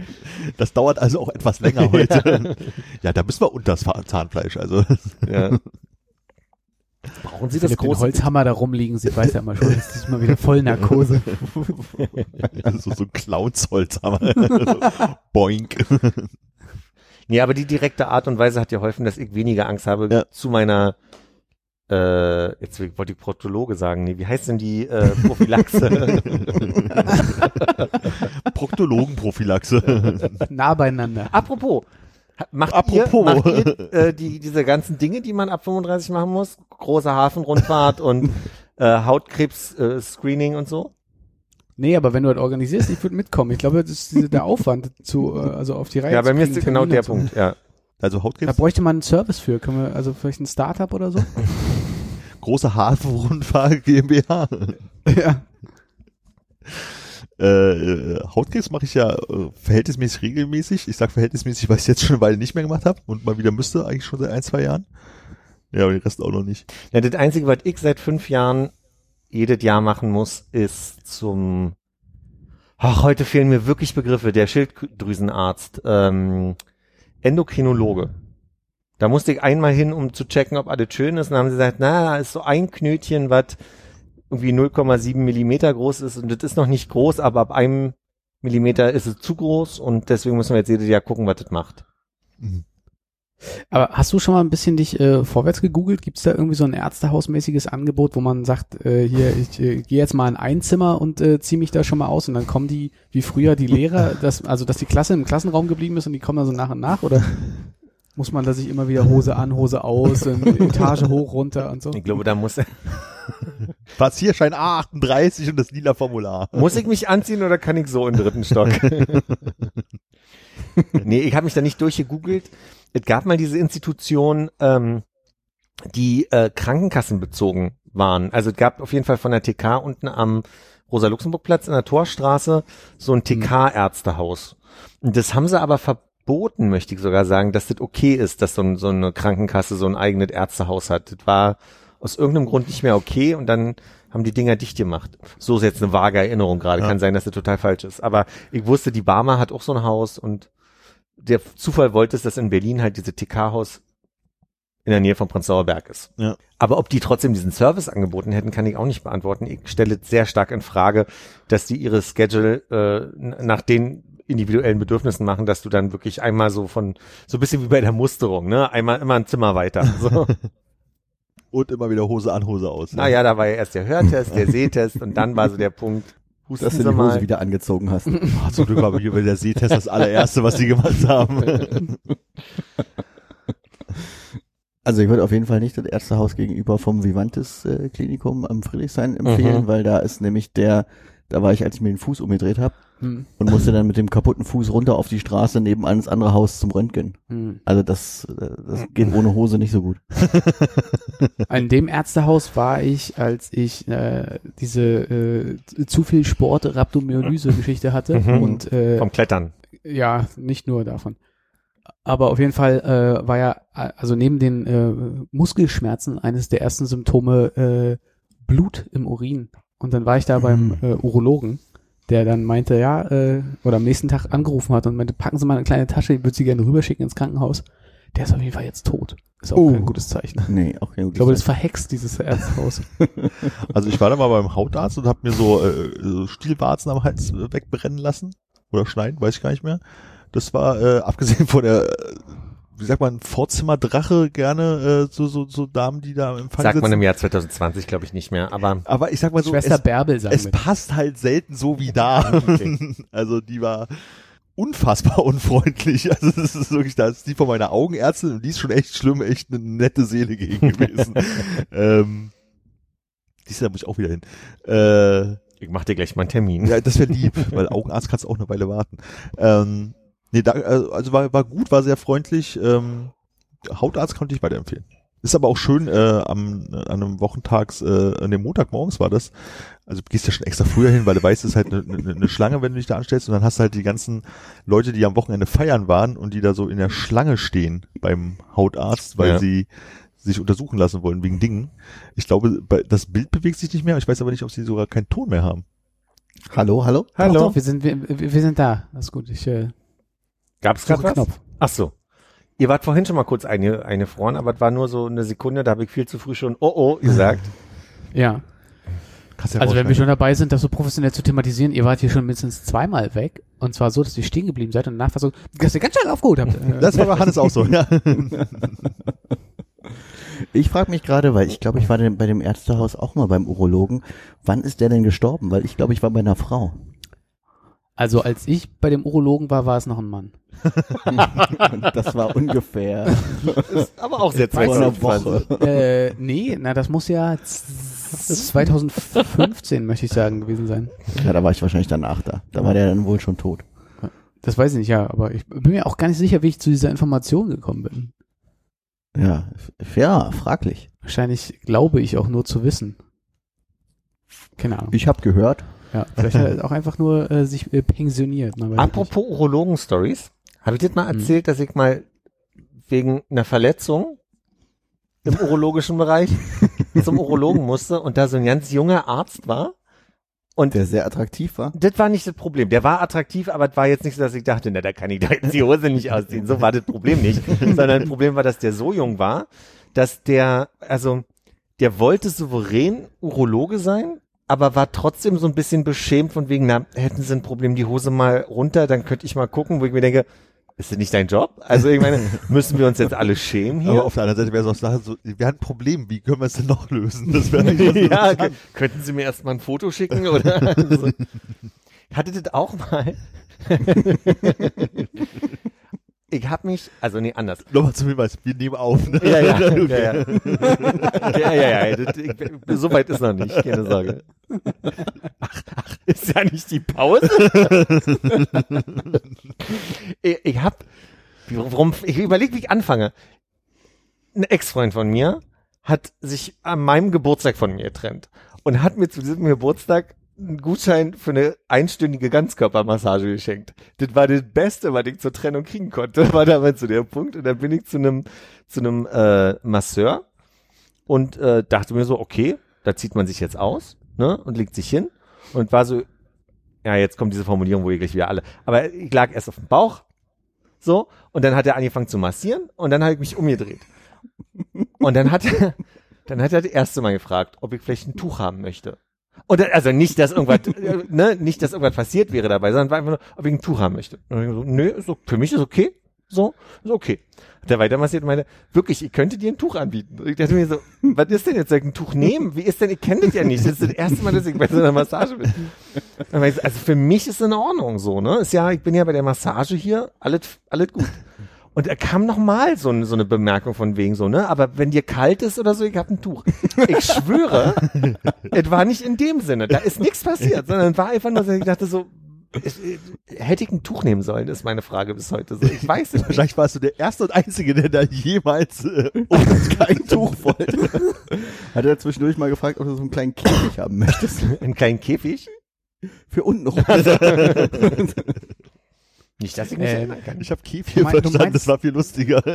Das dauert also auch etwas länger heute. Ja, da müssen wir unter das Zahnfleisch, also. Ja. Brauchen Sie das Philipp den große Holzhammer da rumliegen sieht, weiß ja immer schon, das ist mal wieder voll Narkose. Also so ein wir. Boink. Nee, aber die direkte Art und Weise hat geholfen, dass ich weniger Angst habe Ja. zu meiner äh, jetzt wollte ich Proktologe sagen, nee, wie heißt denn die äh, Prophylaxe? Proktologenprophylaxe. Nah beieinander. Apropos, macht Apropos. ihr, macht ihr äh, die, diese ganzen Dinge, die man ab 35 machen muss? Große Hafenrundfahrt und äh, Hautkrebs-Screening und so? Nee, aber wenn du das organisierst, ich würde mitkommen. Ich glaube, das ist diese- der Aufwand zu, äh, also auf die Reihe Ja, bei mir ist kriegen, genau Termine der. Punkt, ja. Also Da Hautkrebs, bräuchte man einen Service für. Können wir, also vielleicht ein Startup oder so? große Hafenrundfahrt GmbH. ja. Äh, äh, Hautkrebs mache ich ja äh, verhältnismäßig regelmäßig. Ich sag verhältnismäßig, weil ich es jetzt schon eine Weile nicht mehr gemacht habe und mal wieder müsste, eigentlich schon seit ein, zwei Jahren. Ja, aber den Rest auch noch nicht. ja. Das Einzige, was ich seit fünf Jahren jedes Jahr machen muss, ist zum Ach, heute fehlen mir wirklich Begriffe. Der Schilddrüsenarzt, ähm, Endokrinologe. Da musste ich einmal hin, um zu checken, ob alles schön ist. Und dann haben sie gesagt, na, da ist so ein Knötchen, was irgendwie 0,7 Millimeter groß ist. Und das ist noch nicht groß, aber ab einem Millimeter ist es zu groß. Und deswegen müssen wir jetzt jedes Jahr gucken, was das macht. Aber hast du schon mal ein bisschen dich äh, vorwärts gegoogelt? Gibt es da irgendwie so ein Ärztehausmäßiges Angebot, wo man sagt, äh, hier, ich äh, gehe jetzt mal in ein Zimmer und äh, ziehe mich da schon mal aus und dann kommen die, wie früher die Lehrer, dass, also dass die Klasse im Klassenraum geblieben ist und die kommen dann so nach und nach oder muss man da sich immer wieder Hose an, Hose aus, und Etage hoch, runter und so? Ich glaube, da muss, Passierschein A38 und das lila Formular. muss ich mich anziehen oder kann ich so im dritten Stock? nee, ich habe mich da nicht durchgegoogelt. Es gab mal diese Institution, ähm, die äh, krankenkassenbezogen waren. Also es gab auf jeden Fall von der TK unten am Rosa-Luxemburg-Platz in der Torstraße so ein TK-Ärztehaus. Und das haben sie aber verboten, möchte ich sogar sagen, dass das okay ist, dass so, ein, so eine Krankenkasse so ein eigenes Ärztehaus hat. Das war aus irgendeinem Grund nicht mehr okay und dann haben die Dinger dicht gemacht. So ist jetzt eine vage Erinnerung gerade. Ja. Kann sein, dass das total falsch ist. Aber ich wusste, die Barmer hat auch so ein Haus und der Zufall wollte es, dass in Berlin halt diese TK-Haus in der Nähe von Prenzlauer Berg ist. Ja. Aber ob die trotzdem diesen Service angeboten hätten, kann ich auch nicht beantworten. Ich stelle sehr stark in Frage, dass die ihre Schedule äh, nach den individuellen Bedürfnissen machen, dass du dann wirklich einmal so von, so ein bisschen wie bei der Musterung, ne? Einmal immer ein Zimmer weiter. So. Und immer wieder Hose an, Hose aus. naja, da war ja erst der Hörtest, der Sehtest und dann war so der Punkt, husten Dass du die Hose mal. wieder angezogen hast. Ah, zum Glück war hier bei der Sehtest das allererste, was sie gemacht haben. Also ich würde auf jeden Fall nicht das Ärztehaus gegenüber vom Vivantes äh, Klinikum am Friedrichshain empfehlen, Mhm. weil da ist nämlich der, da war ich, als ich mir den Fuß umgedreht habe Hm. und musste dann mit dem kaputten Fuß runter auf die Straße nebenan ins andere Haus zum Röntgen. Hm. Also das, das geht ohne Hose nicht so gut. In dem Ärztehaus war ich, als ich äh, diese äh, zu viel Sport Rhabdomyolyse-Geschichte hatte Mhm. und äh, Vom Klettern. ja, nicht nur davon. Aber auf jeden Fall äh, war ja, also neben den äh, Muskelschmerzen eines der ersten Symptome äh, Blut im Urin. Und dann war ich da beim äh, Urologen, der dann meinte, ja, äh, oder am nächsten Tag angerufen hat und meinte, packen Sie mal eine kleine Tasche, ich würde Sie gerne rüberschicken ins Krankenhaus. Der ist auf jeden Fall jetzt tot. Ist auch Oh. kein gutes Zeichen. Nee, auch kein Ich glaube, das verhext dieses Ärztehaus. Also ich war da mal beim Hautarzt und habe mir so, äh, so Stielwarzen am Hals äh, wegbrennen lassen. Oder schneiden, weiß ich gar nicht mehr. Das war, äh, abgesehen von der, äh, wie sagt man, Vorzimmerdrache gerne, äh, so, so, so Damen, die da im Empfang Sagt man im Jahr 2020, glaube ich, nicht mehr. Aber Aber ich sag mal so, Schwester es, Bärbel sagen es passt halt selten so wie da. Okay. Also die war unfassbar unfreundlich. Also das ist wirklich, da ist die von meiner Augenärztin und die ist schon echt schlimm, echt eine nette Seele gegen gewesen. ähm, die ist da muss ich auch wieder hin. Äh, ich mach dir gleich mal einen Termin. ja, das wäre lieb, weil Augenarzt kannst du auch eine Weile warten. Ähm, nee, da, äh, also war, war gut, war sehr freundlich. Ähm, Hautarzt konnte ich weiterempfehlen. Ist aber auch schön, äh, am, an einem Wochentags, äh, an dem Montagmorgens war das. Also du gehst ja schon extra früher hin, weil du weißt, es ist halt eine ne, ne Schlange, wenn du dich da anstellst. Und dann hast du halt die ganzen Leute, die am Wochenende feiern waren und die da so in der Schlange stehen beim Hautarzt, weil Ja. sie sich untersuchen lassen wollen wegen Dingen. Ich glaube, bei- das Bild bewegt sich nicht mehr. Ich weiß aber nicht, ob sie sogar keinen Ton mehr haben. Hallo, hallo? Hallo. doch, wir sind, wir, wir wir sind da. Das ist gut. Ich äh, Gab's suche gerade was? Knopf. Ach so. Ihr wart vorhin schon mal kurz eine, eine Frauen, aber es war nur so eine Sekunde, da habe ich viel zu früh schon oh oh gesagt. Ja. Ja Also wenn wir schon dabei sind, das so professionell zu thematisieren, ihr wart hier schon mindestens zweimal weg. Und zwar so, dass ihr stehen geblieben seid und danach war so, dass ihr ganz schnell aufgeholt habt. Das war bei Hannes auch so, ja. Ich frage mich gerade, weil ich glaube, ich war denn bei dem Ärztehaus auch mal beim Urologen. Wann ist der denn gestorben? Weil ich glaube, ich war bei einer Frau. Also als ich bei dem Urologen war, war es noch ein Mann. Das war ungefähr Aber auch sehr vor einer 2020. Woche. äh, nee, na das muss ja z- 2015, möchte ich sagen, gewesen sein. Ja, da war ich wahrscheinlich danach da. Da war der dann wohl schon tot. Das weiß ich nicht, ja, aber ich bin mir auch gar nicht sicher, wie ich zu dieser Information gekommen bin. Ja, ja, fraglich. Wahrscheinlich glaube ich auch nur zu wissen. Keine Ahnung. Ich habe gehört. Ja, vielleicht hat er auch einfach nur äh, sich äh, pensioniert. Apropos Urologen-Stories. Habe ich dir mal erzählt, dass ich mal wegen einer Verletzung im urologischen Bereich zum Urologen musste und da so ein ganz junger Arzt war? Und Der sehr attraktiv war. das war nicht das Problem. Der war attraktiv, aber es war jetzt nicht so, dass ich dachte, na, da kann ich da jetzt die Hose nicht ausziehen. So war das Problem nicht. Sondern das Problem war, dass der so jung war, dass der, also, der wollte souverän Urologe sein, aber war trotzdem so ein bisschen beschämt von wegen, na, hätten sie ein Problem, die Hose mal runter, dann könnte ich mal gucken, wo ich mir denke, ist das nicht dein Job? Also ich meine, müssen wir uns jetzt alle schämen Aber hier? auf der anderen Seite wäre es auch so, wir haben ein Problem, wie können wir es denn noch lösen? Das wäre ja, k- könnten Sie mir erstmal ein Foto schicken oder? so. Hatte das auch mal? Ich habe mich, also nee, anders. Nochmal zum Hinweis, wir nehmen auf. Ne? Ja, ja, Okay. ja, ja. ja, ja, ja. Das, ich, so weit ist noch nicht, keine Sorge. Ach, ach, ist ja nicht die Pause. ich ich hab, warum, ich überlege, wie ich anfange. Ein Ex-Freund von mir hat sich an meinem Geburtstag von mir getrennt und hat mir zu diesem Geburtstag einen Gutschein für eine einstündige Ganzkörpermassage geschenkt. Das war das Beste, was ich zur Trennung kriegen konnte, war damals zu der Punkt. Und dann bin ich zu einem zu einem äh, Masseur und äh, dachte mir so, okay, da zieht man sich jetzt aus, ne, und legt sich hin und war so, ja, jetzt kommt diese Formulierung, wo ihr gleich wieder alle, aber ich lag erst auf dem Bauch, so, und dann hat er angefangen zu massieren und dann habe ich mich umgedreht. Und dann hat er, dann hat er das erste Mal gefragt, ob ich vielleicht ein Tuch haben möchte. Und dann, also nicht, dass irgendwas, äh, ne, nicht, dass irgendwas passiert wäre dabei, sondern war einfach nur, ob ich ein Tuch haben möchte. Und ich so, nö, so, für mich ist okay. So, ist okay. Hat er weiter massiert und meinte, wirklich, ich könnte dir ein Tuch anbieten. Und ich dachte mir so, was ist denn jetzt, soll ich ein Tuch nehmen? Wie ist denn, ich kenne das ja nicht. Das ist das erste Mal, dass ich bei so einer Massage bin. Ich, Also für mich ist in Ordnung so, ne? Ist ja, ich bin ja bei der Massage hier, alles, alles gut. Und er kam noch mal so, eine- so eine Bemerkung von wegen so, ne? Aber wenn dir kalt ist oder so, ich hab ein Tuch. Ich schwöre, es war nicht in dem Sinne. Da ist nichts passiert, sondern war einfach nur, so, ich dachte so, hätte ich ein Tuch nehmen sollen, ist meine Frage bis heute. So, ich weiß nicht. Wahrscheinlich warst du der Erste und Einzige, der da jemals äh, Kein Tuch wollte. Hat er zwischendurch mal gefragt, ob du so einen kleinen Käfig haben möchtest. Einen kleinen Käfig? Für unten rum. Nicht, dass ich mich Ähm, erinnern kann. Ich habe Kefir mein- du verstanden, meinst- das war viel lustiger.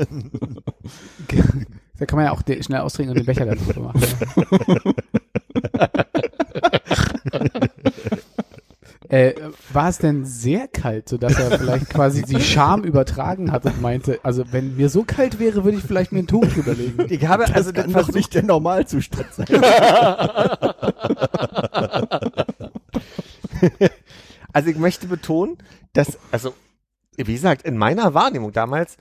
Da kann man ja auch schnell austrinken und den Becher dann drüber machen. äh, war es denn sehr kalt, sodass er vielleicht quasi die Scham übertragen hat und meinte, also wenn mir so kalt wäre, würde ich vielleicht mir ein Tuch überlegen. Ich habe also Das kann das doch versucht, nicht der Normalzustand sein. Also ich möchte betonen, dass, also, wie gesagt, in meiner Wahrnehmung damals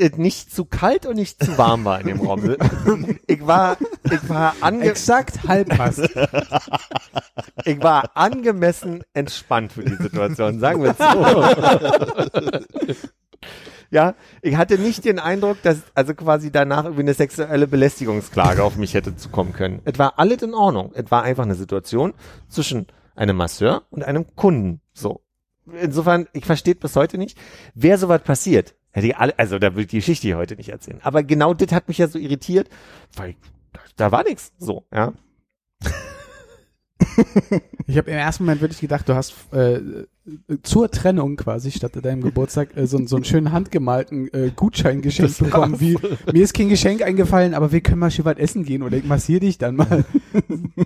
es nicht zu kalt und nicht zu warm war in dem Raum. Ich war, ich war ange Exakt halbmast. ich war angemessen entspannt für die Situation, sagen wir es so. Ja, ich hatte nicht den Eindruck, dass also quasi danach irgendwie eine sexuelle Belästigungsklage auf mich hätte zukommen können. Es war alles in Ordnung. Es war einfach eine Situation zwischen einem Masseur und einem Kunden. So. Insofern, ich verstehe bis heute nicht, wer sowas passiert. Hätte ich alle, also da will ich die Geschichte hier heute nicht erzählen. Aber genau das hat mich ja so irritiert, weil da, da war nichts. So, ja. Ich habe im ersten Moment wirklich gedacht, du hast äh, zur Trennung quasi statt deinem Geburtstag äh, so, so einen schönen handgemalten äh, Gutschein geschenkt bekommen, wie mir ist kein Geschenk eingefallen, aber wir können mal schön was essen gehen oder ich massiere dich dann mal.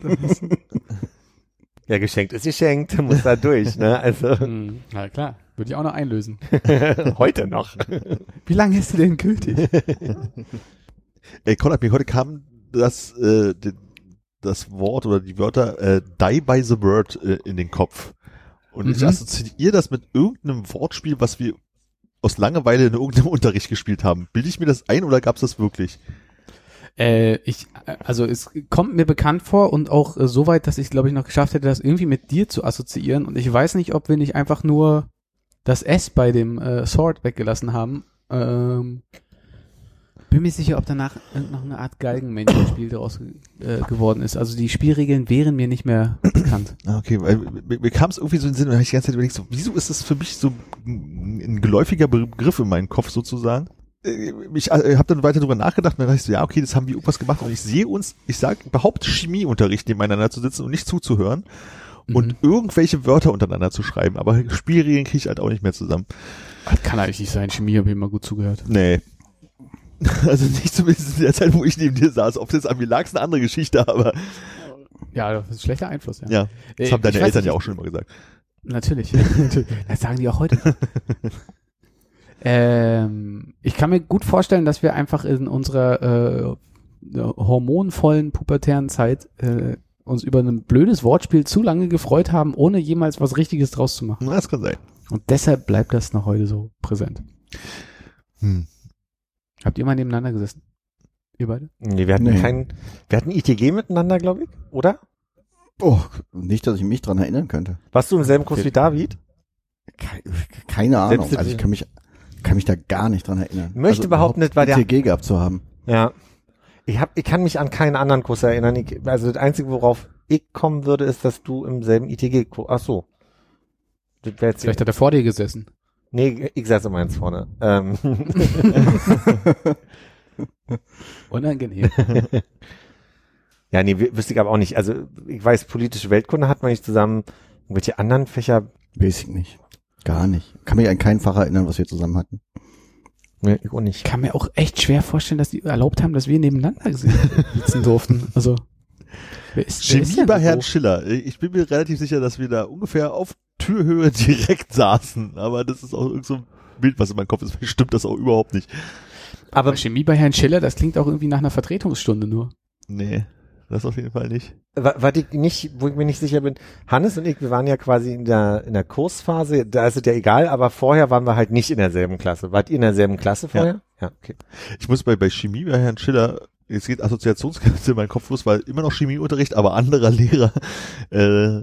Ja, geschenkt ist geschenkt, muss da durch, ne? Also Hm, Na klar, würde ich auch noch einlösen. heute noch. Wie lange ist die denn gültig? Ey, Konrad, mir heute kam das, äh, das Wort oder die Wörter äh, Die by the Word äh, in den Kopf. Und ich Mhm. assoziiere das mit irgendeinem Wortspiel, was wir aus Langeweile in irgendeinem Unterricht gespielt haben. Bilde ich mir das ein oder gab es das wirklich? Äh, ich, also es kommt mir bekannt vor und auch äh, so weit, dass ich glaube ich noch geschafft hätte, das irgendwie mit dir zu assoziieren. Und ich weiß nicht, ob wir nicht einfach nur das S bei dem äh, Sword weggelassen haben. Ähm, bin mir sicher, ob danach äh, noch eine Art Galgenmännchen-Spiel daraus äh, geworden ist. Also die Spielregeln wären mir nicht mehr bekannt. Ah, Okay, weil mir, mir kam es irgendwie so in den Sinn und habe ich die ganze Zeit überlegt, so, wieso ist das für mich so ein geläufiger Begriff in meinem Kopf sozusagen? Äh, Ich äh, habe dann weiter drüber nachgedacht und dann dachte ich so, ja, okay, das haben wir irgendwas gemacht und ich sehe uns, ich sag überhaupt Chemieunterricht nebeneinander zu sitzen und nicht zuzuhören und Mhm. irgendwelche Wörter untereinander zu schreiben, aber Spielregeln kriege ich halt auch nicht mehr zusammen. Das kann eigentlich nicht sein. Chemie habe ich immer gut zugehört. Nee. Also nicht zumindest in der Zeit, wo ich neben dir saß. Ob das an mir lag, ist eine andere Geschichte, aber Ja, das ist ein schlechter Einfluss, ja. ja, das Äh, haben deine Eltern ja auch schon immer gesagt. Natürlich. das sagen die auch heute. ähm, ich kann mir gut vorstellen, dass wir einfach in unserer äh, hormonvollen pubertären Zeit äh, uns über ein blödes Wortspiel zu lange gefreut haben, ohne jemals was Richtiges draus zu machen. Na, Das kann sein. Und deshalb bleibt das noch heute so präsent. Hm. Habt ihr mal nebeneinander gesessen? Ihr beide? Nee, wir hatten Nee. keinen, wir hatten ITG miteinander, glaube ich, oder? Oh, nicht, dass ich mich dran erinnern könnte. Warst du im selben Kurs wie David? Ke- Keine Ahnung. Also ich kann mich, kann mich da gar nicht dran erinnern. Möchte also behaupten, überhaupt das war der- ITG gehabt zu haben. Ja. Ich hab, ich kann mich an keinen anderen Kurs erinnern. Ich, also das Einzige, worauf ich kommen würde, ist, dass du im selben ITG-Kurs, ach so. Das jetzt, Vielleicht hat er vor dir gesessen. nee, ich saß immer eins vorne. Ähm, Unangenehm. ja, nee, wüsste ich aber auch nicht. Also, ich weiß, politische Weltkunde hat man nicht zusammen. Irgendwelche anderen Fächer, Weiß ich nicht. Gar nicht. Kann mich an kein Fach erinnern, was wir zusammen hatten. nee, ich auch Ich nicht. kann mir auch echt schwer vorstellen, dass die erlaubt haben, dass wir nebeneinander sitzen durften. Also, wer ist, wer ist Chemie bei Herrn? Schiller. Ich bin mir relativ sicher, dass wir da ungefähr auf Türhöhe direkt saßen. Aber das ist auch irgend so ein Bild, was in meinem Kopf ist. Vielleicht stimmt das auch überhaupt nicht. Aber Chemie bei Herrn Schiller, das klingt auch irgendwie nach einer Vertretungsstunde nur. Nee, das auf jeden Fall nicht. wa- was ich nicht, wo ich mir nicht sicher bin, Hannes und ich, wir waren ja quasi in der, in der Kursphase, da ist es ja egal, aber vorher waren wir halt nicht in derselben Klasse. Wart ihr in derselben Klasse vorher? Ja, okay. Ich muss bei, bei Chemie bei Herrn Schiller, jetzt geht Assoziationskräfte in meinen Kopf los, weil immer noch Chemieunterricht, aber anderer Lehrer, äh,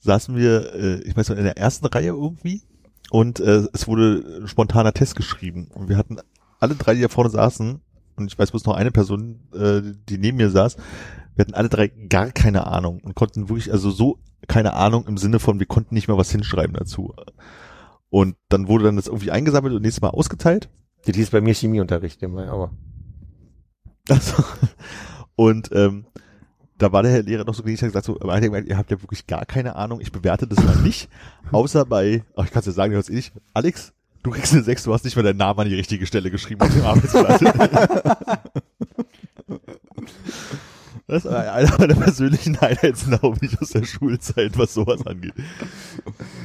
saßen wir, äh, ich weiß nicht, in der ersten Reihe irgendwie und äh, es wurde ein spontaner Test geschrieben und wir hatten alle drei, die da vorne saßen und ich weiß bloß noch eine Person, äh, die neben mir saß, wir hatten alle drei gar keine Ahnung und konnten wirklich, also so keine Ahnung im Sinne von, wir konnten nicht mal was hinschreiben dazu. Und dann wurde dann das irgendwie eingesammelt und nächstes Mal ausgeteilt Das hieß bei mir Chemieunterricht immer, aber. Also, und ähm, da war der Herr Lehrer noch so gnädig, gesagt, so, ihr habt ja wirklich gar keine Ahnung, ich bewerte das mal nicht, außer bei, ach, ich kann es ja sagen, du hast eh nicht, Alex, du kriegst eine 6, du hast nicht mal deinen Namen an die richtige Stelle geschrieben auf dem Arbeitsblatt. Das ist einer meiner persönlichen Highlights, glaube ich, aus der Schulzeit, was sowas angeht.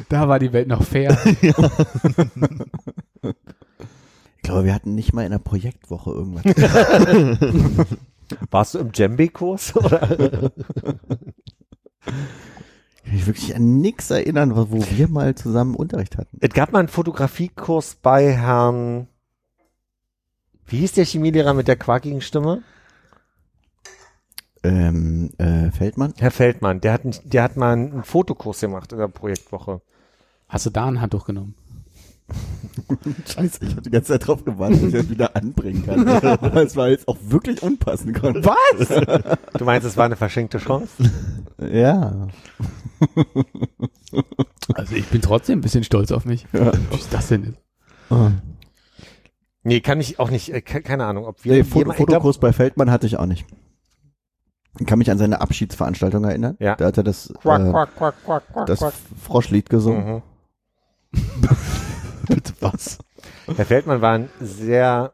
Da war die Welt noch fair. Ich glaube, wir hatten nicht mal in der Projektwoche irgendwas. Warst du im Djembe-Kurs? Ich kann mich wirklich an nichts erinnern, wo wo wir mal zusammen Unterricht hatten. es gab mal einen Fotografiekurs bei Herrn, wie hieß der Chemielehrer mit der quakigen Stimme? Ähm, äh, Feldmann? Herr Feldmann, der hat, einen- der hat mal einen Fotokurs gemacht in der Projektwoche. Hast du da ein Handtuch genommen? Scheiße, ich habe die ganze Zeit drauf gewartet, dass ich das wieder anbringen kann. Aber es war jetzt auch wirklich unpassend. Was? Du meinst, es war eine verschenkte Chance? Ja. Also ich bin trotzdem ein bisschen stolz auf mich. Ja. Was ist das denn? Nee, kann ich auch nicht, äh, ke- keine Ahnung, ob wir, Nee, Fotokurs bei Feldmann hatte ich auch nicht. Ich kann mich an seine Abschiedsveranstaltung erinnern. Ja. Da hat er das, quack, äh, quack, quack, quack, quack, das quack. Froschlied gesungen. Mhm. Bitte was? Herr Feldmann war ein sehr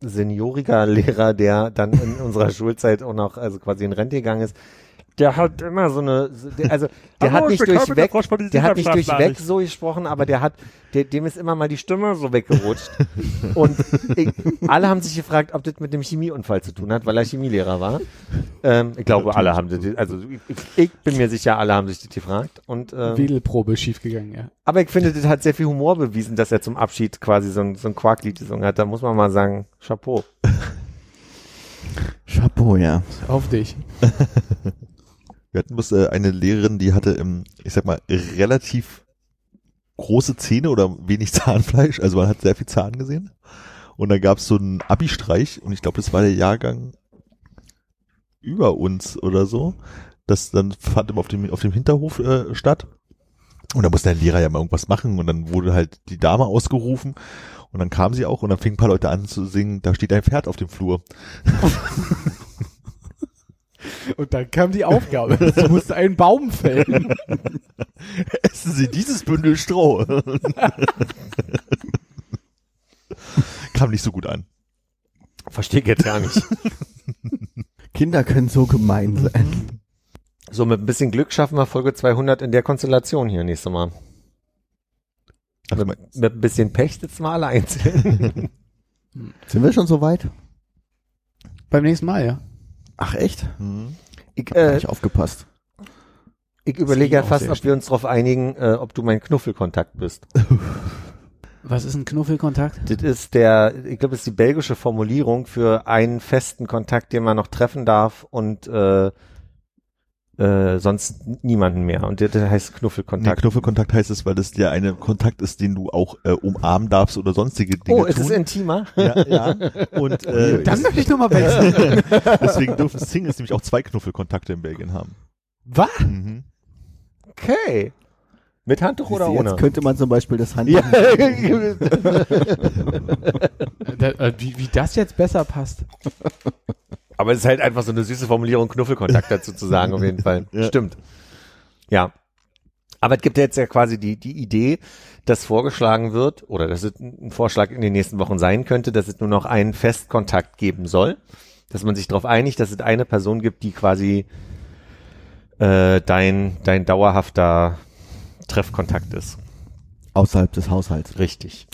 senioriger Lehrer, der dann in unserer Schulzeit auch noch, also quasi in Rente gegangen ist. Der hat immer so eine, also der hat ich nicht durchweg, der hat nicht durchweg so gesprochen, aber der hat, der, dem ist immer mal die Stimme so weggerutscht. Und ich, alle haben sich gefragt, ob das mit dem Chemieunfall zu tun hat, weil er Chemielehrer war. Ähm, ich glaube, alle haben das, also ich, ich bin mir sicher, alle haben sich das gefragt. Und ähm, Wedelprobe schiefgegangen, ja. aber ich finde, das hat sehr viel Humor bewiesen, dass er zum Abschied quasi so ein, so ein Quarklied gesungen hat. Da muss man mal sagen, Chapeau. Chapeau, ja. Auf dich. Wir hatten bloß äh, eine Lehrerin, die hatte, ähm, ich sag mal, relativ große Zähne oder wenig Zahnfleisch, also man hat sehr viel Zahn gesehen. Und dann gab es so einen Abi-Streich und ich glaube, das war der Jahrgang über uns oder so. Das dann fand immer auf dem, auf dem Hinterhof äh, statt. Und da musste der Lehrer ja mal irgendwas machen und dann wurde halt die Dame ausgerufen und dann kam sie auch und dann fingen ein paar Leute an zu singen, da steht ein Pferd auf dem Flur. Und dann kam die Aufgabe. Du musst einen Baum fällen. Essen Sie dieses Bündel Stroh. Kam nicht so gut an. Verstehe ich jetzt gar nicht. Kinder können so gemein sein. So, mit ein bisschen Glück schaffen wir Folge 200 in der Konstellation hier nächstes Mal. Ach, Mit, mit ein bisschen Pech sitzen wir alle einzeln. Sind wir schon so weit? Beim nächsten Mal, ja. Ach echt? hm. Ich, Hab gar äh, nicht aufgepasst. ich überlege ja fast, ob wir uns darauf einigen, äh, ob du mein Knuffelkontakt bist. Was ist ein Knuffelkontakt? Das ist der, ich glaube, das ist die belgische Formulierung für einen festen Kontakt, den man noch treffen darf und äh, äh, sonst niemanden mehr. Und das heißt Nee, Knuffelkontakt. Knuffelkontakt heißt es, weil das der eine Kontakt ist, den du auch äh, umarmen darfst oder sonstige Dinge oh, ist tun. es intimer? ja, ja. Und äh, Dann möchte ich nochmal wechseln. deswegen dürfen Singles nämlich auch zwei Knuffelkontakte in Belgien haben. Was? Mhm. Okay. Mit Handtuch oder Jetzt ohne? könnte man zum Beispiel das Handtuch. Ja. Da, äh, wie, wie das jetzt besser passt. Aber es ist halt einfach so eine süße Formulierung, Knuffelkontakt dazu zu sagen, auf jeden Fall. Ja. Stimmt. Ja. Aber es gibt jetzt ja quasi die, die Idee, dass vorgeschlagen wird, oder dass es ein Vorschlag in den nächsten Wochen sein könnte, dass es nur noch einen Festkontakt geben soll. Dass man sich darauf einigt, dass es eine Person gibt, die quasi äh, dein, dein dauerhafter Treffkontakt ist. Außerhalb des Haushalts. Richtig.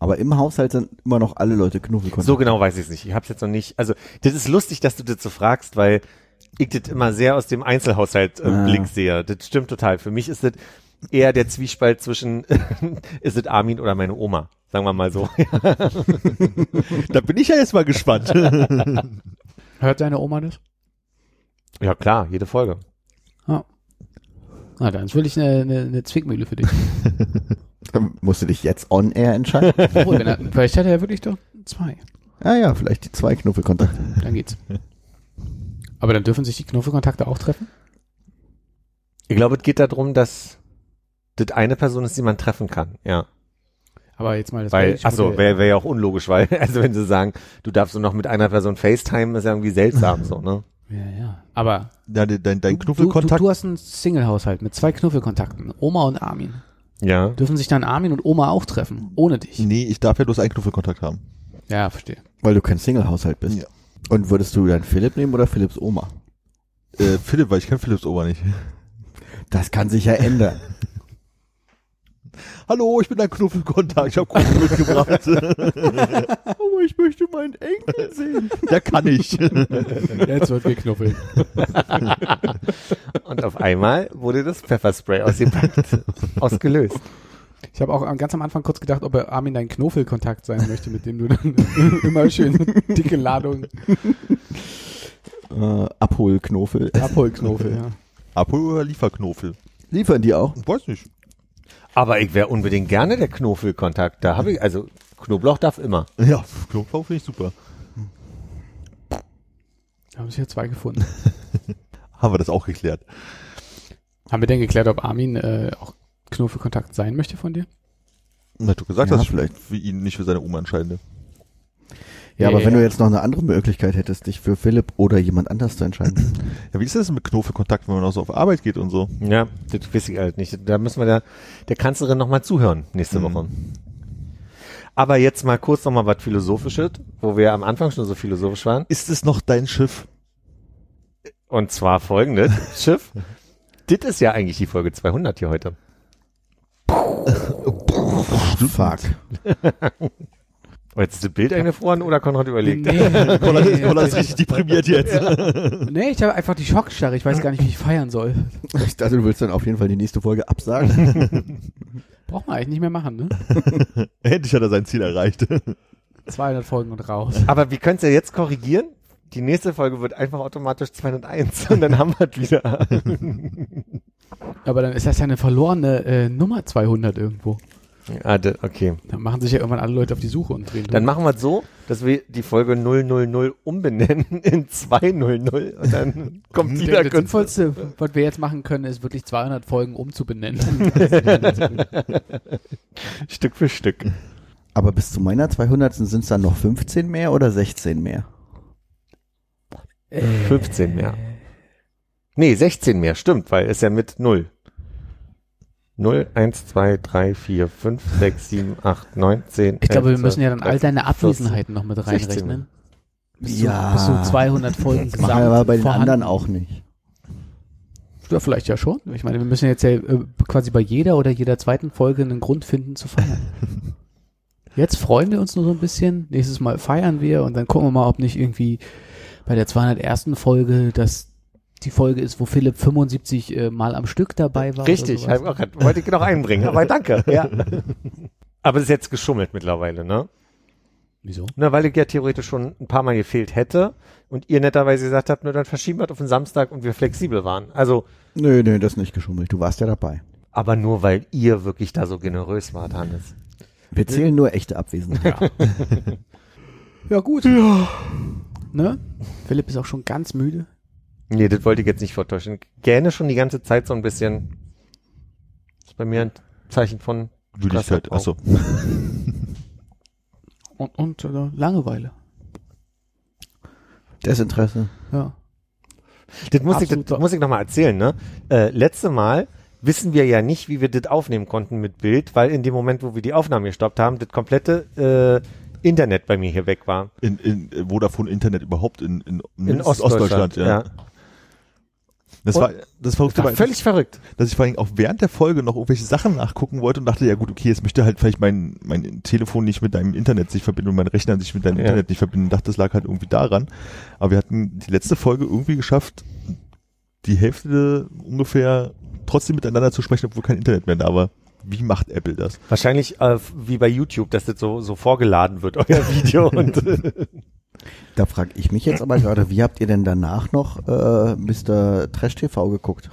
Aber im Haushalt sind immer noch alle Leute Knuffelkontakt. So genau weiß ich es nicht. Ich habe es jetzt noch nicht. Also das ist lustig, dass du das so fragst, weil ich das immer sehr aus dem Einzelhaushalt äh, Ah. Blick sehe. Das stimmt total. Für mich ist das eher der Zwiespalt zwischen ist es Armin oder meine Oma. Sagen wir mal so. Da bin ich ja jetzt mal gespannt. Hört deine Oma das? ja klar, jede Folge. Na, dann will ich eine, eine, eine Zwickmühle für dich. Dann musst du dich jetzt on air entscheiden. Obwohl, wenn er, vielleicht hat er ja wirklich doch zwei. ja, ja, vielleicht die zwei Knuffelkontakte. Dann geht's. Aber dann dürfen sich die Knuffelkontakte auch treffen? Ich glaube, es geht darum, dass das eine Person ist, die man treffen kann. Ja. Aber jetzt mal das Weil, belgische ach so, Modell. wäre wär ja auch unlogisch, weil, also wenn sie sagen, du darfst nur noch mit einer Person FaceTime, ist ja irgendwie seltsam so, ne? Ja, ja. Aber Ja, dein, dein, dein du, Knuffelkontakt. du, du hast einen Single-Haushalt mit zwei Knuffelkontakten. Oma und Armin. Ja. Dürfen sich dann Armin und Oma auch treffen? Ohne dich? nee, ich darf ja bloß einen Knuffelkontakt haben. Ja, verstehe. Weil du kein Single-Haushalt bist. Ja. Und würdest du dann Philipp nehmen oder Philipps Oma? Äh, Philipp, weil ich kenne Philipps Oma nicht. Das kann sich ja ändern. Hallo, ich bin dein Knuffelkontakt. Ich habe Kuchen mitgebracht. Aber ich möchte meinen Enkel sehen. Der kann ich. Jetzt wird geknuffelt. Und auf einmal wurde das Pfefferspray ausgepackt, ausgelöst. Ich habe auch ganz am Anfang kurz gedacht, ob er Armin dein Knuffelkontakt sein möchte, mit dem du dann immer schön dicke Ladung Äh, Abholknofel. Abholknuffel, ja. Abhol- oder Lieferknofel? Liefern die auch? Weiß nicht. Aber ich wäre unbedingt gerne der Knoffelkontakt. Da habe ich, also Knoblauch darf immer. Ja, Knoblauch finde ich super. Da habe ich ja zwei gefunden. Haben wir das auch geklärt. Haben wir denn geklärt, ob Armin äh, auch Knuffelkontakt sein möchte von dir? Na, du gesagt Ja, hast, vielleicht. für ihn, nicht für seine Oma entscheidende. Ja, aber wenn du jetzt noch eine andere Möglichkeit hättest, dich für Philipp oder jemand anders zu entscheiden. Ja, wie ist das mit Knuffelkontakt, wenn man auch so auf Arbeit geht und so? Ja, das weiß ich halt nicht. Da müssen wir der, der Kanzlerin nochmal zuhören nächste Mhm. Woche. Aber jetzt mal kurz nochmal was Philosophisches, wo wir am Anfang schon so philosophisch waren. Ist es noch dein Schiff? Und zwar folgendes, Schiff. Das ist ja eigentlich die Folge 200 hier heute. Fuck. Oh, jetzt ist das Bild eingefroren oder Konrad überlegt? Kolla ist, Kolla ist richtig deprimiert jetzt. nee, ich habe einfach die Schockstarre. Ich weiß gar nicht, wie ich feiern soll. Ich dachte, du willst dann auf jeden Fall die nächste Folge absagen. Braucht man eigentlich nicht mehr machen, ne? Endlich hat er sein Ziel erreicht. 200 Folgen und raus. Aber wir können es ja jetzt korrigieren. Die nächste Folge wird einfach automatisch 201 und dann haben wir es wieder. Aber dann ist das ja eine verlorene äh, Nummer 200 irgendwo. Ah, da- okay. Dann machen sich ja irgendwann alle Leute auf die Suche und drehen. Dann durch. machen wir es so, dass wir die Folge 000 umbenennen in 200 und dann kommt die da das. Sinnvollste, was wir jetzt machen können, ist wirklich 200 Folgen umzubenennen. Stück für Stück. Aber bis zu meiner 200. sind es dann noch 15 mehr oder 16 mehr? 15 mehr. Nee, 16 mehr, stimmt, weil es ja mit 0. 0, 1, 2, 3, 4, 5, 6, 7, 8, 9, 10. Ich glaube, wir 11, müssen ja dann all 12, deine 14. Abwesenheiten noch mit 16. reinrechnen. Bis Ja. Zu, bis zu 200 Folgen wir aber bei den vorhanden. anderen auch nicht. Ja, vielleicht ja schon. Ich meine, wir müssen jetzt ja äh, quasi bei jeder oder jeder zweiten Folge einen Grund finden zu feiern. Jetzt freuen wir uns nur so ein bisschen. Nächstes Mal feiern wir und dann gucken wir mal, ob nicht irgendwie bei der 201. Folge das die Folge ist, wo Philipp 75 äh, Mal am Stück dabei war. Richtig, grad- wollte ich noch einbringen, aber danke. Ja. Aber es ist jetzt geschummelt mittlerweile, ne? Wieso? Na, weil ich ja theoretisch schon ein paar Mal gefehlt hätte und ihr netterweise gesagt habt, nur dann verschieben wir es auf den Samstag und wir flexibel waren. Also, Nö, nö, das ist nicht geschummelt. Du warst ja dabei. aber nur weil ihr wirklich da so generös wart, Hannes. Wir zählen nur echte Abwesenheit. Ja, gut. Ja. Ne? Philipp ist auch schon ganz müde. Nee, das wollte ich jetzt nicht vortäuschen. Gähne schon die ganze Zeit so ein bisschen. ist bei mir ein Zeichen von Müdigkeit, achso. Und, und äh, Langeweile. Desinteresse. Ja. Das muss ich, das muss ich nochmal erzählen, ne? Äh, letzte Mal wissen wir ja nicht, wie wir das aufnehmen konnten mit Bild, weil in dem Moment, wo wir die Aufnahme gestoppt haben, das komplette äh, Internet bei mir hier weg war. In, in äh, Vodafone Internet überhaupt in, in, In mindestens Ostdeutschland, ja. Das Und- war das Verrückte, War völlig verrückt. dass ich vor allem auch während der Folge noch irgendwelche Sachen nachgucken wollte und dachte, ja gut, okay, jetzt möchte halt vielleicht mein, mein Telefon nicht mit deinem Internet sich verbinden und mein Rechner sich mit deinem Ja. Internet nicht verbinden. Ich dachte, das lag halt irgendwie daran. Aber wir hatten die letzte Folge irgendwie geschafft, die Hälfte ungefähr trotzdem miteinander zu sprechen, obwohl kein Internet mehr da war. Wie macht Apple das? Wahrscheinlich äh, wie bei YouTube, dass das so, so vorgeladen wird, euer Video. und Da frage ich mich jetzt aber gerade, wie habt ihr denn danach noch äh, Mr. Trash TV geguckt?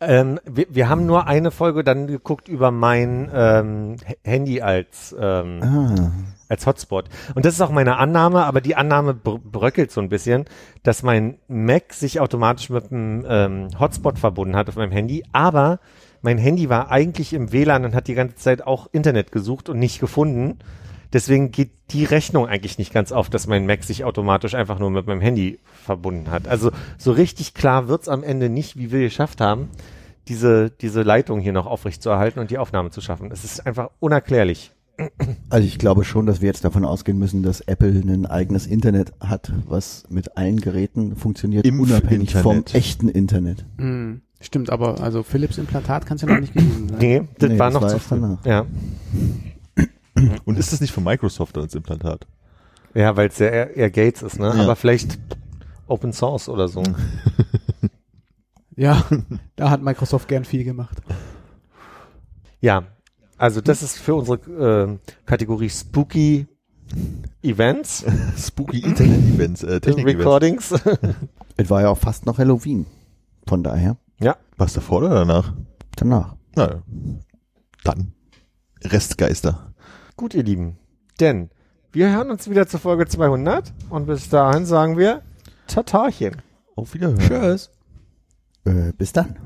ähm, wir, wir haben nur eine Folge dann geguckt über mein ähm, Handy als ähm, Ah, als Hotspot. Und das ist auch meine Annahme, aber die Annahme br bröckelt so ein bisschen, dass mein Mac sich automatisch mit einem ähm, Hotspot verbunden hat auf meinem Handy, aber mein Handy war eigentlich im WLAN und hat die ganze Zeit auch Internet gesucht und nicht gefunden. Deswegen geht die Rechnung eigentlich nicht ganz auf, dass mein Mac sich automatisch einfach nur mit meinem Handy verbunden hat. Also so richtig klar wird's am Ende nicht, wie wir geschafft haben, diese, diese Leitung hier noch aufrecht zu erhalten und die Aufnahme zu schaffen. Es ist einfach unerklärlich. also ich glaube schon, dass wir jetzt davon ausgehen müssen, dass Apple ein eigenes Internet hat, was mit allen Geräten funktioniert, Im unabhängig Internet. vom echten Internet. Hm, stimmt, aber also Philips Implantat kannst du noch nicht gewesen sein. Nee, das Nee, war das noch war zu früh. danach. Ja. Und ist das nicht von Microsoft als Implantat? Ja, weil es ja eher, eher Gates ist, ne? Ja. Aber vielleicht Open Source oder so. Ja, da hat Microsoft gern viel gemacht. Ja, also das ist für unsere ähm, Kategorie Spooky Events, Spooky Internet-Events, äh, Technik-Events. Recordings. Es war ja auch fast noch Halloween. Von daher, ja, Was davor oder danach? danach. Na ja. Dann. Restgeister. Gut, ihr Lieben. Denn wir hören uns wieder zur Folge 200 und bis dahin sagen wir Tatarchen. Auf Wiederhören. Tschüss. Äh, bis dann.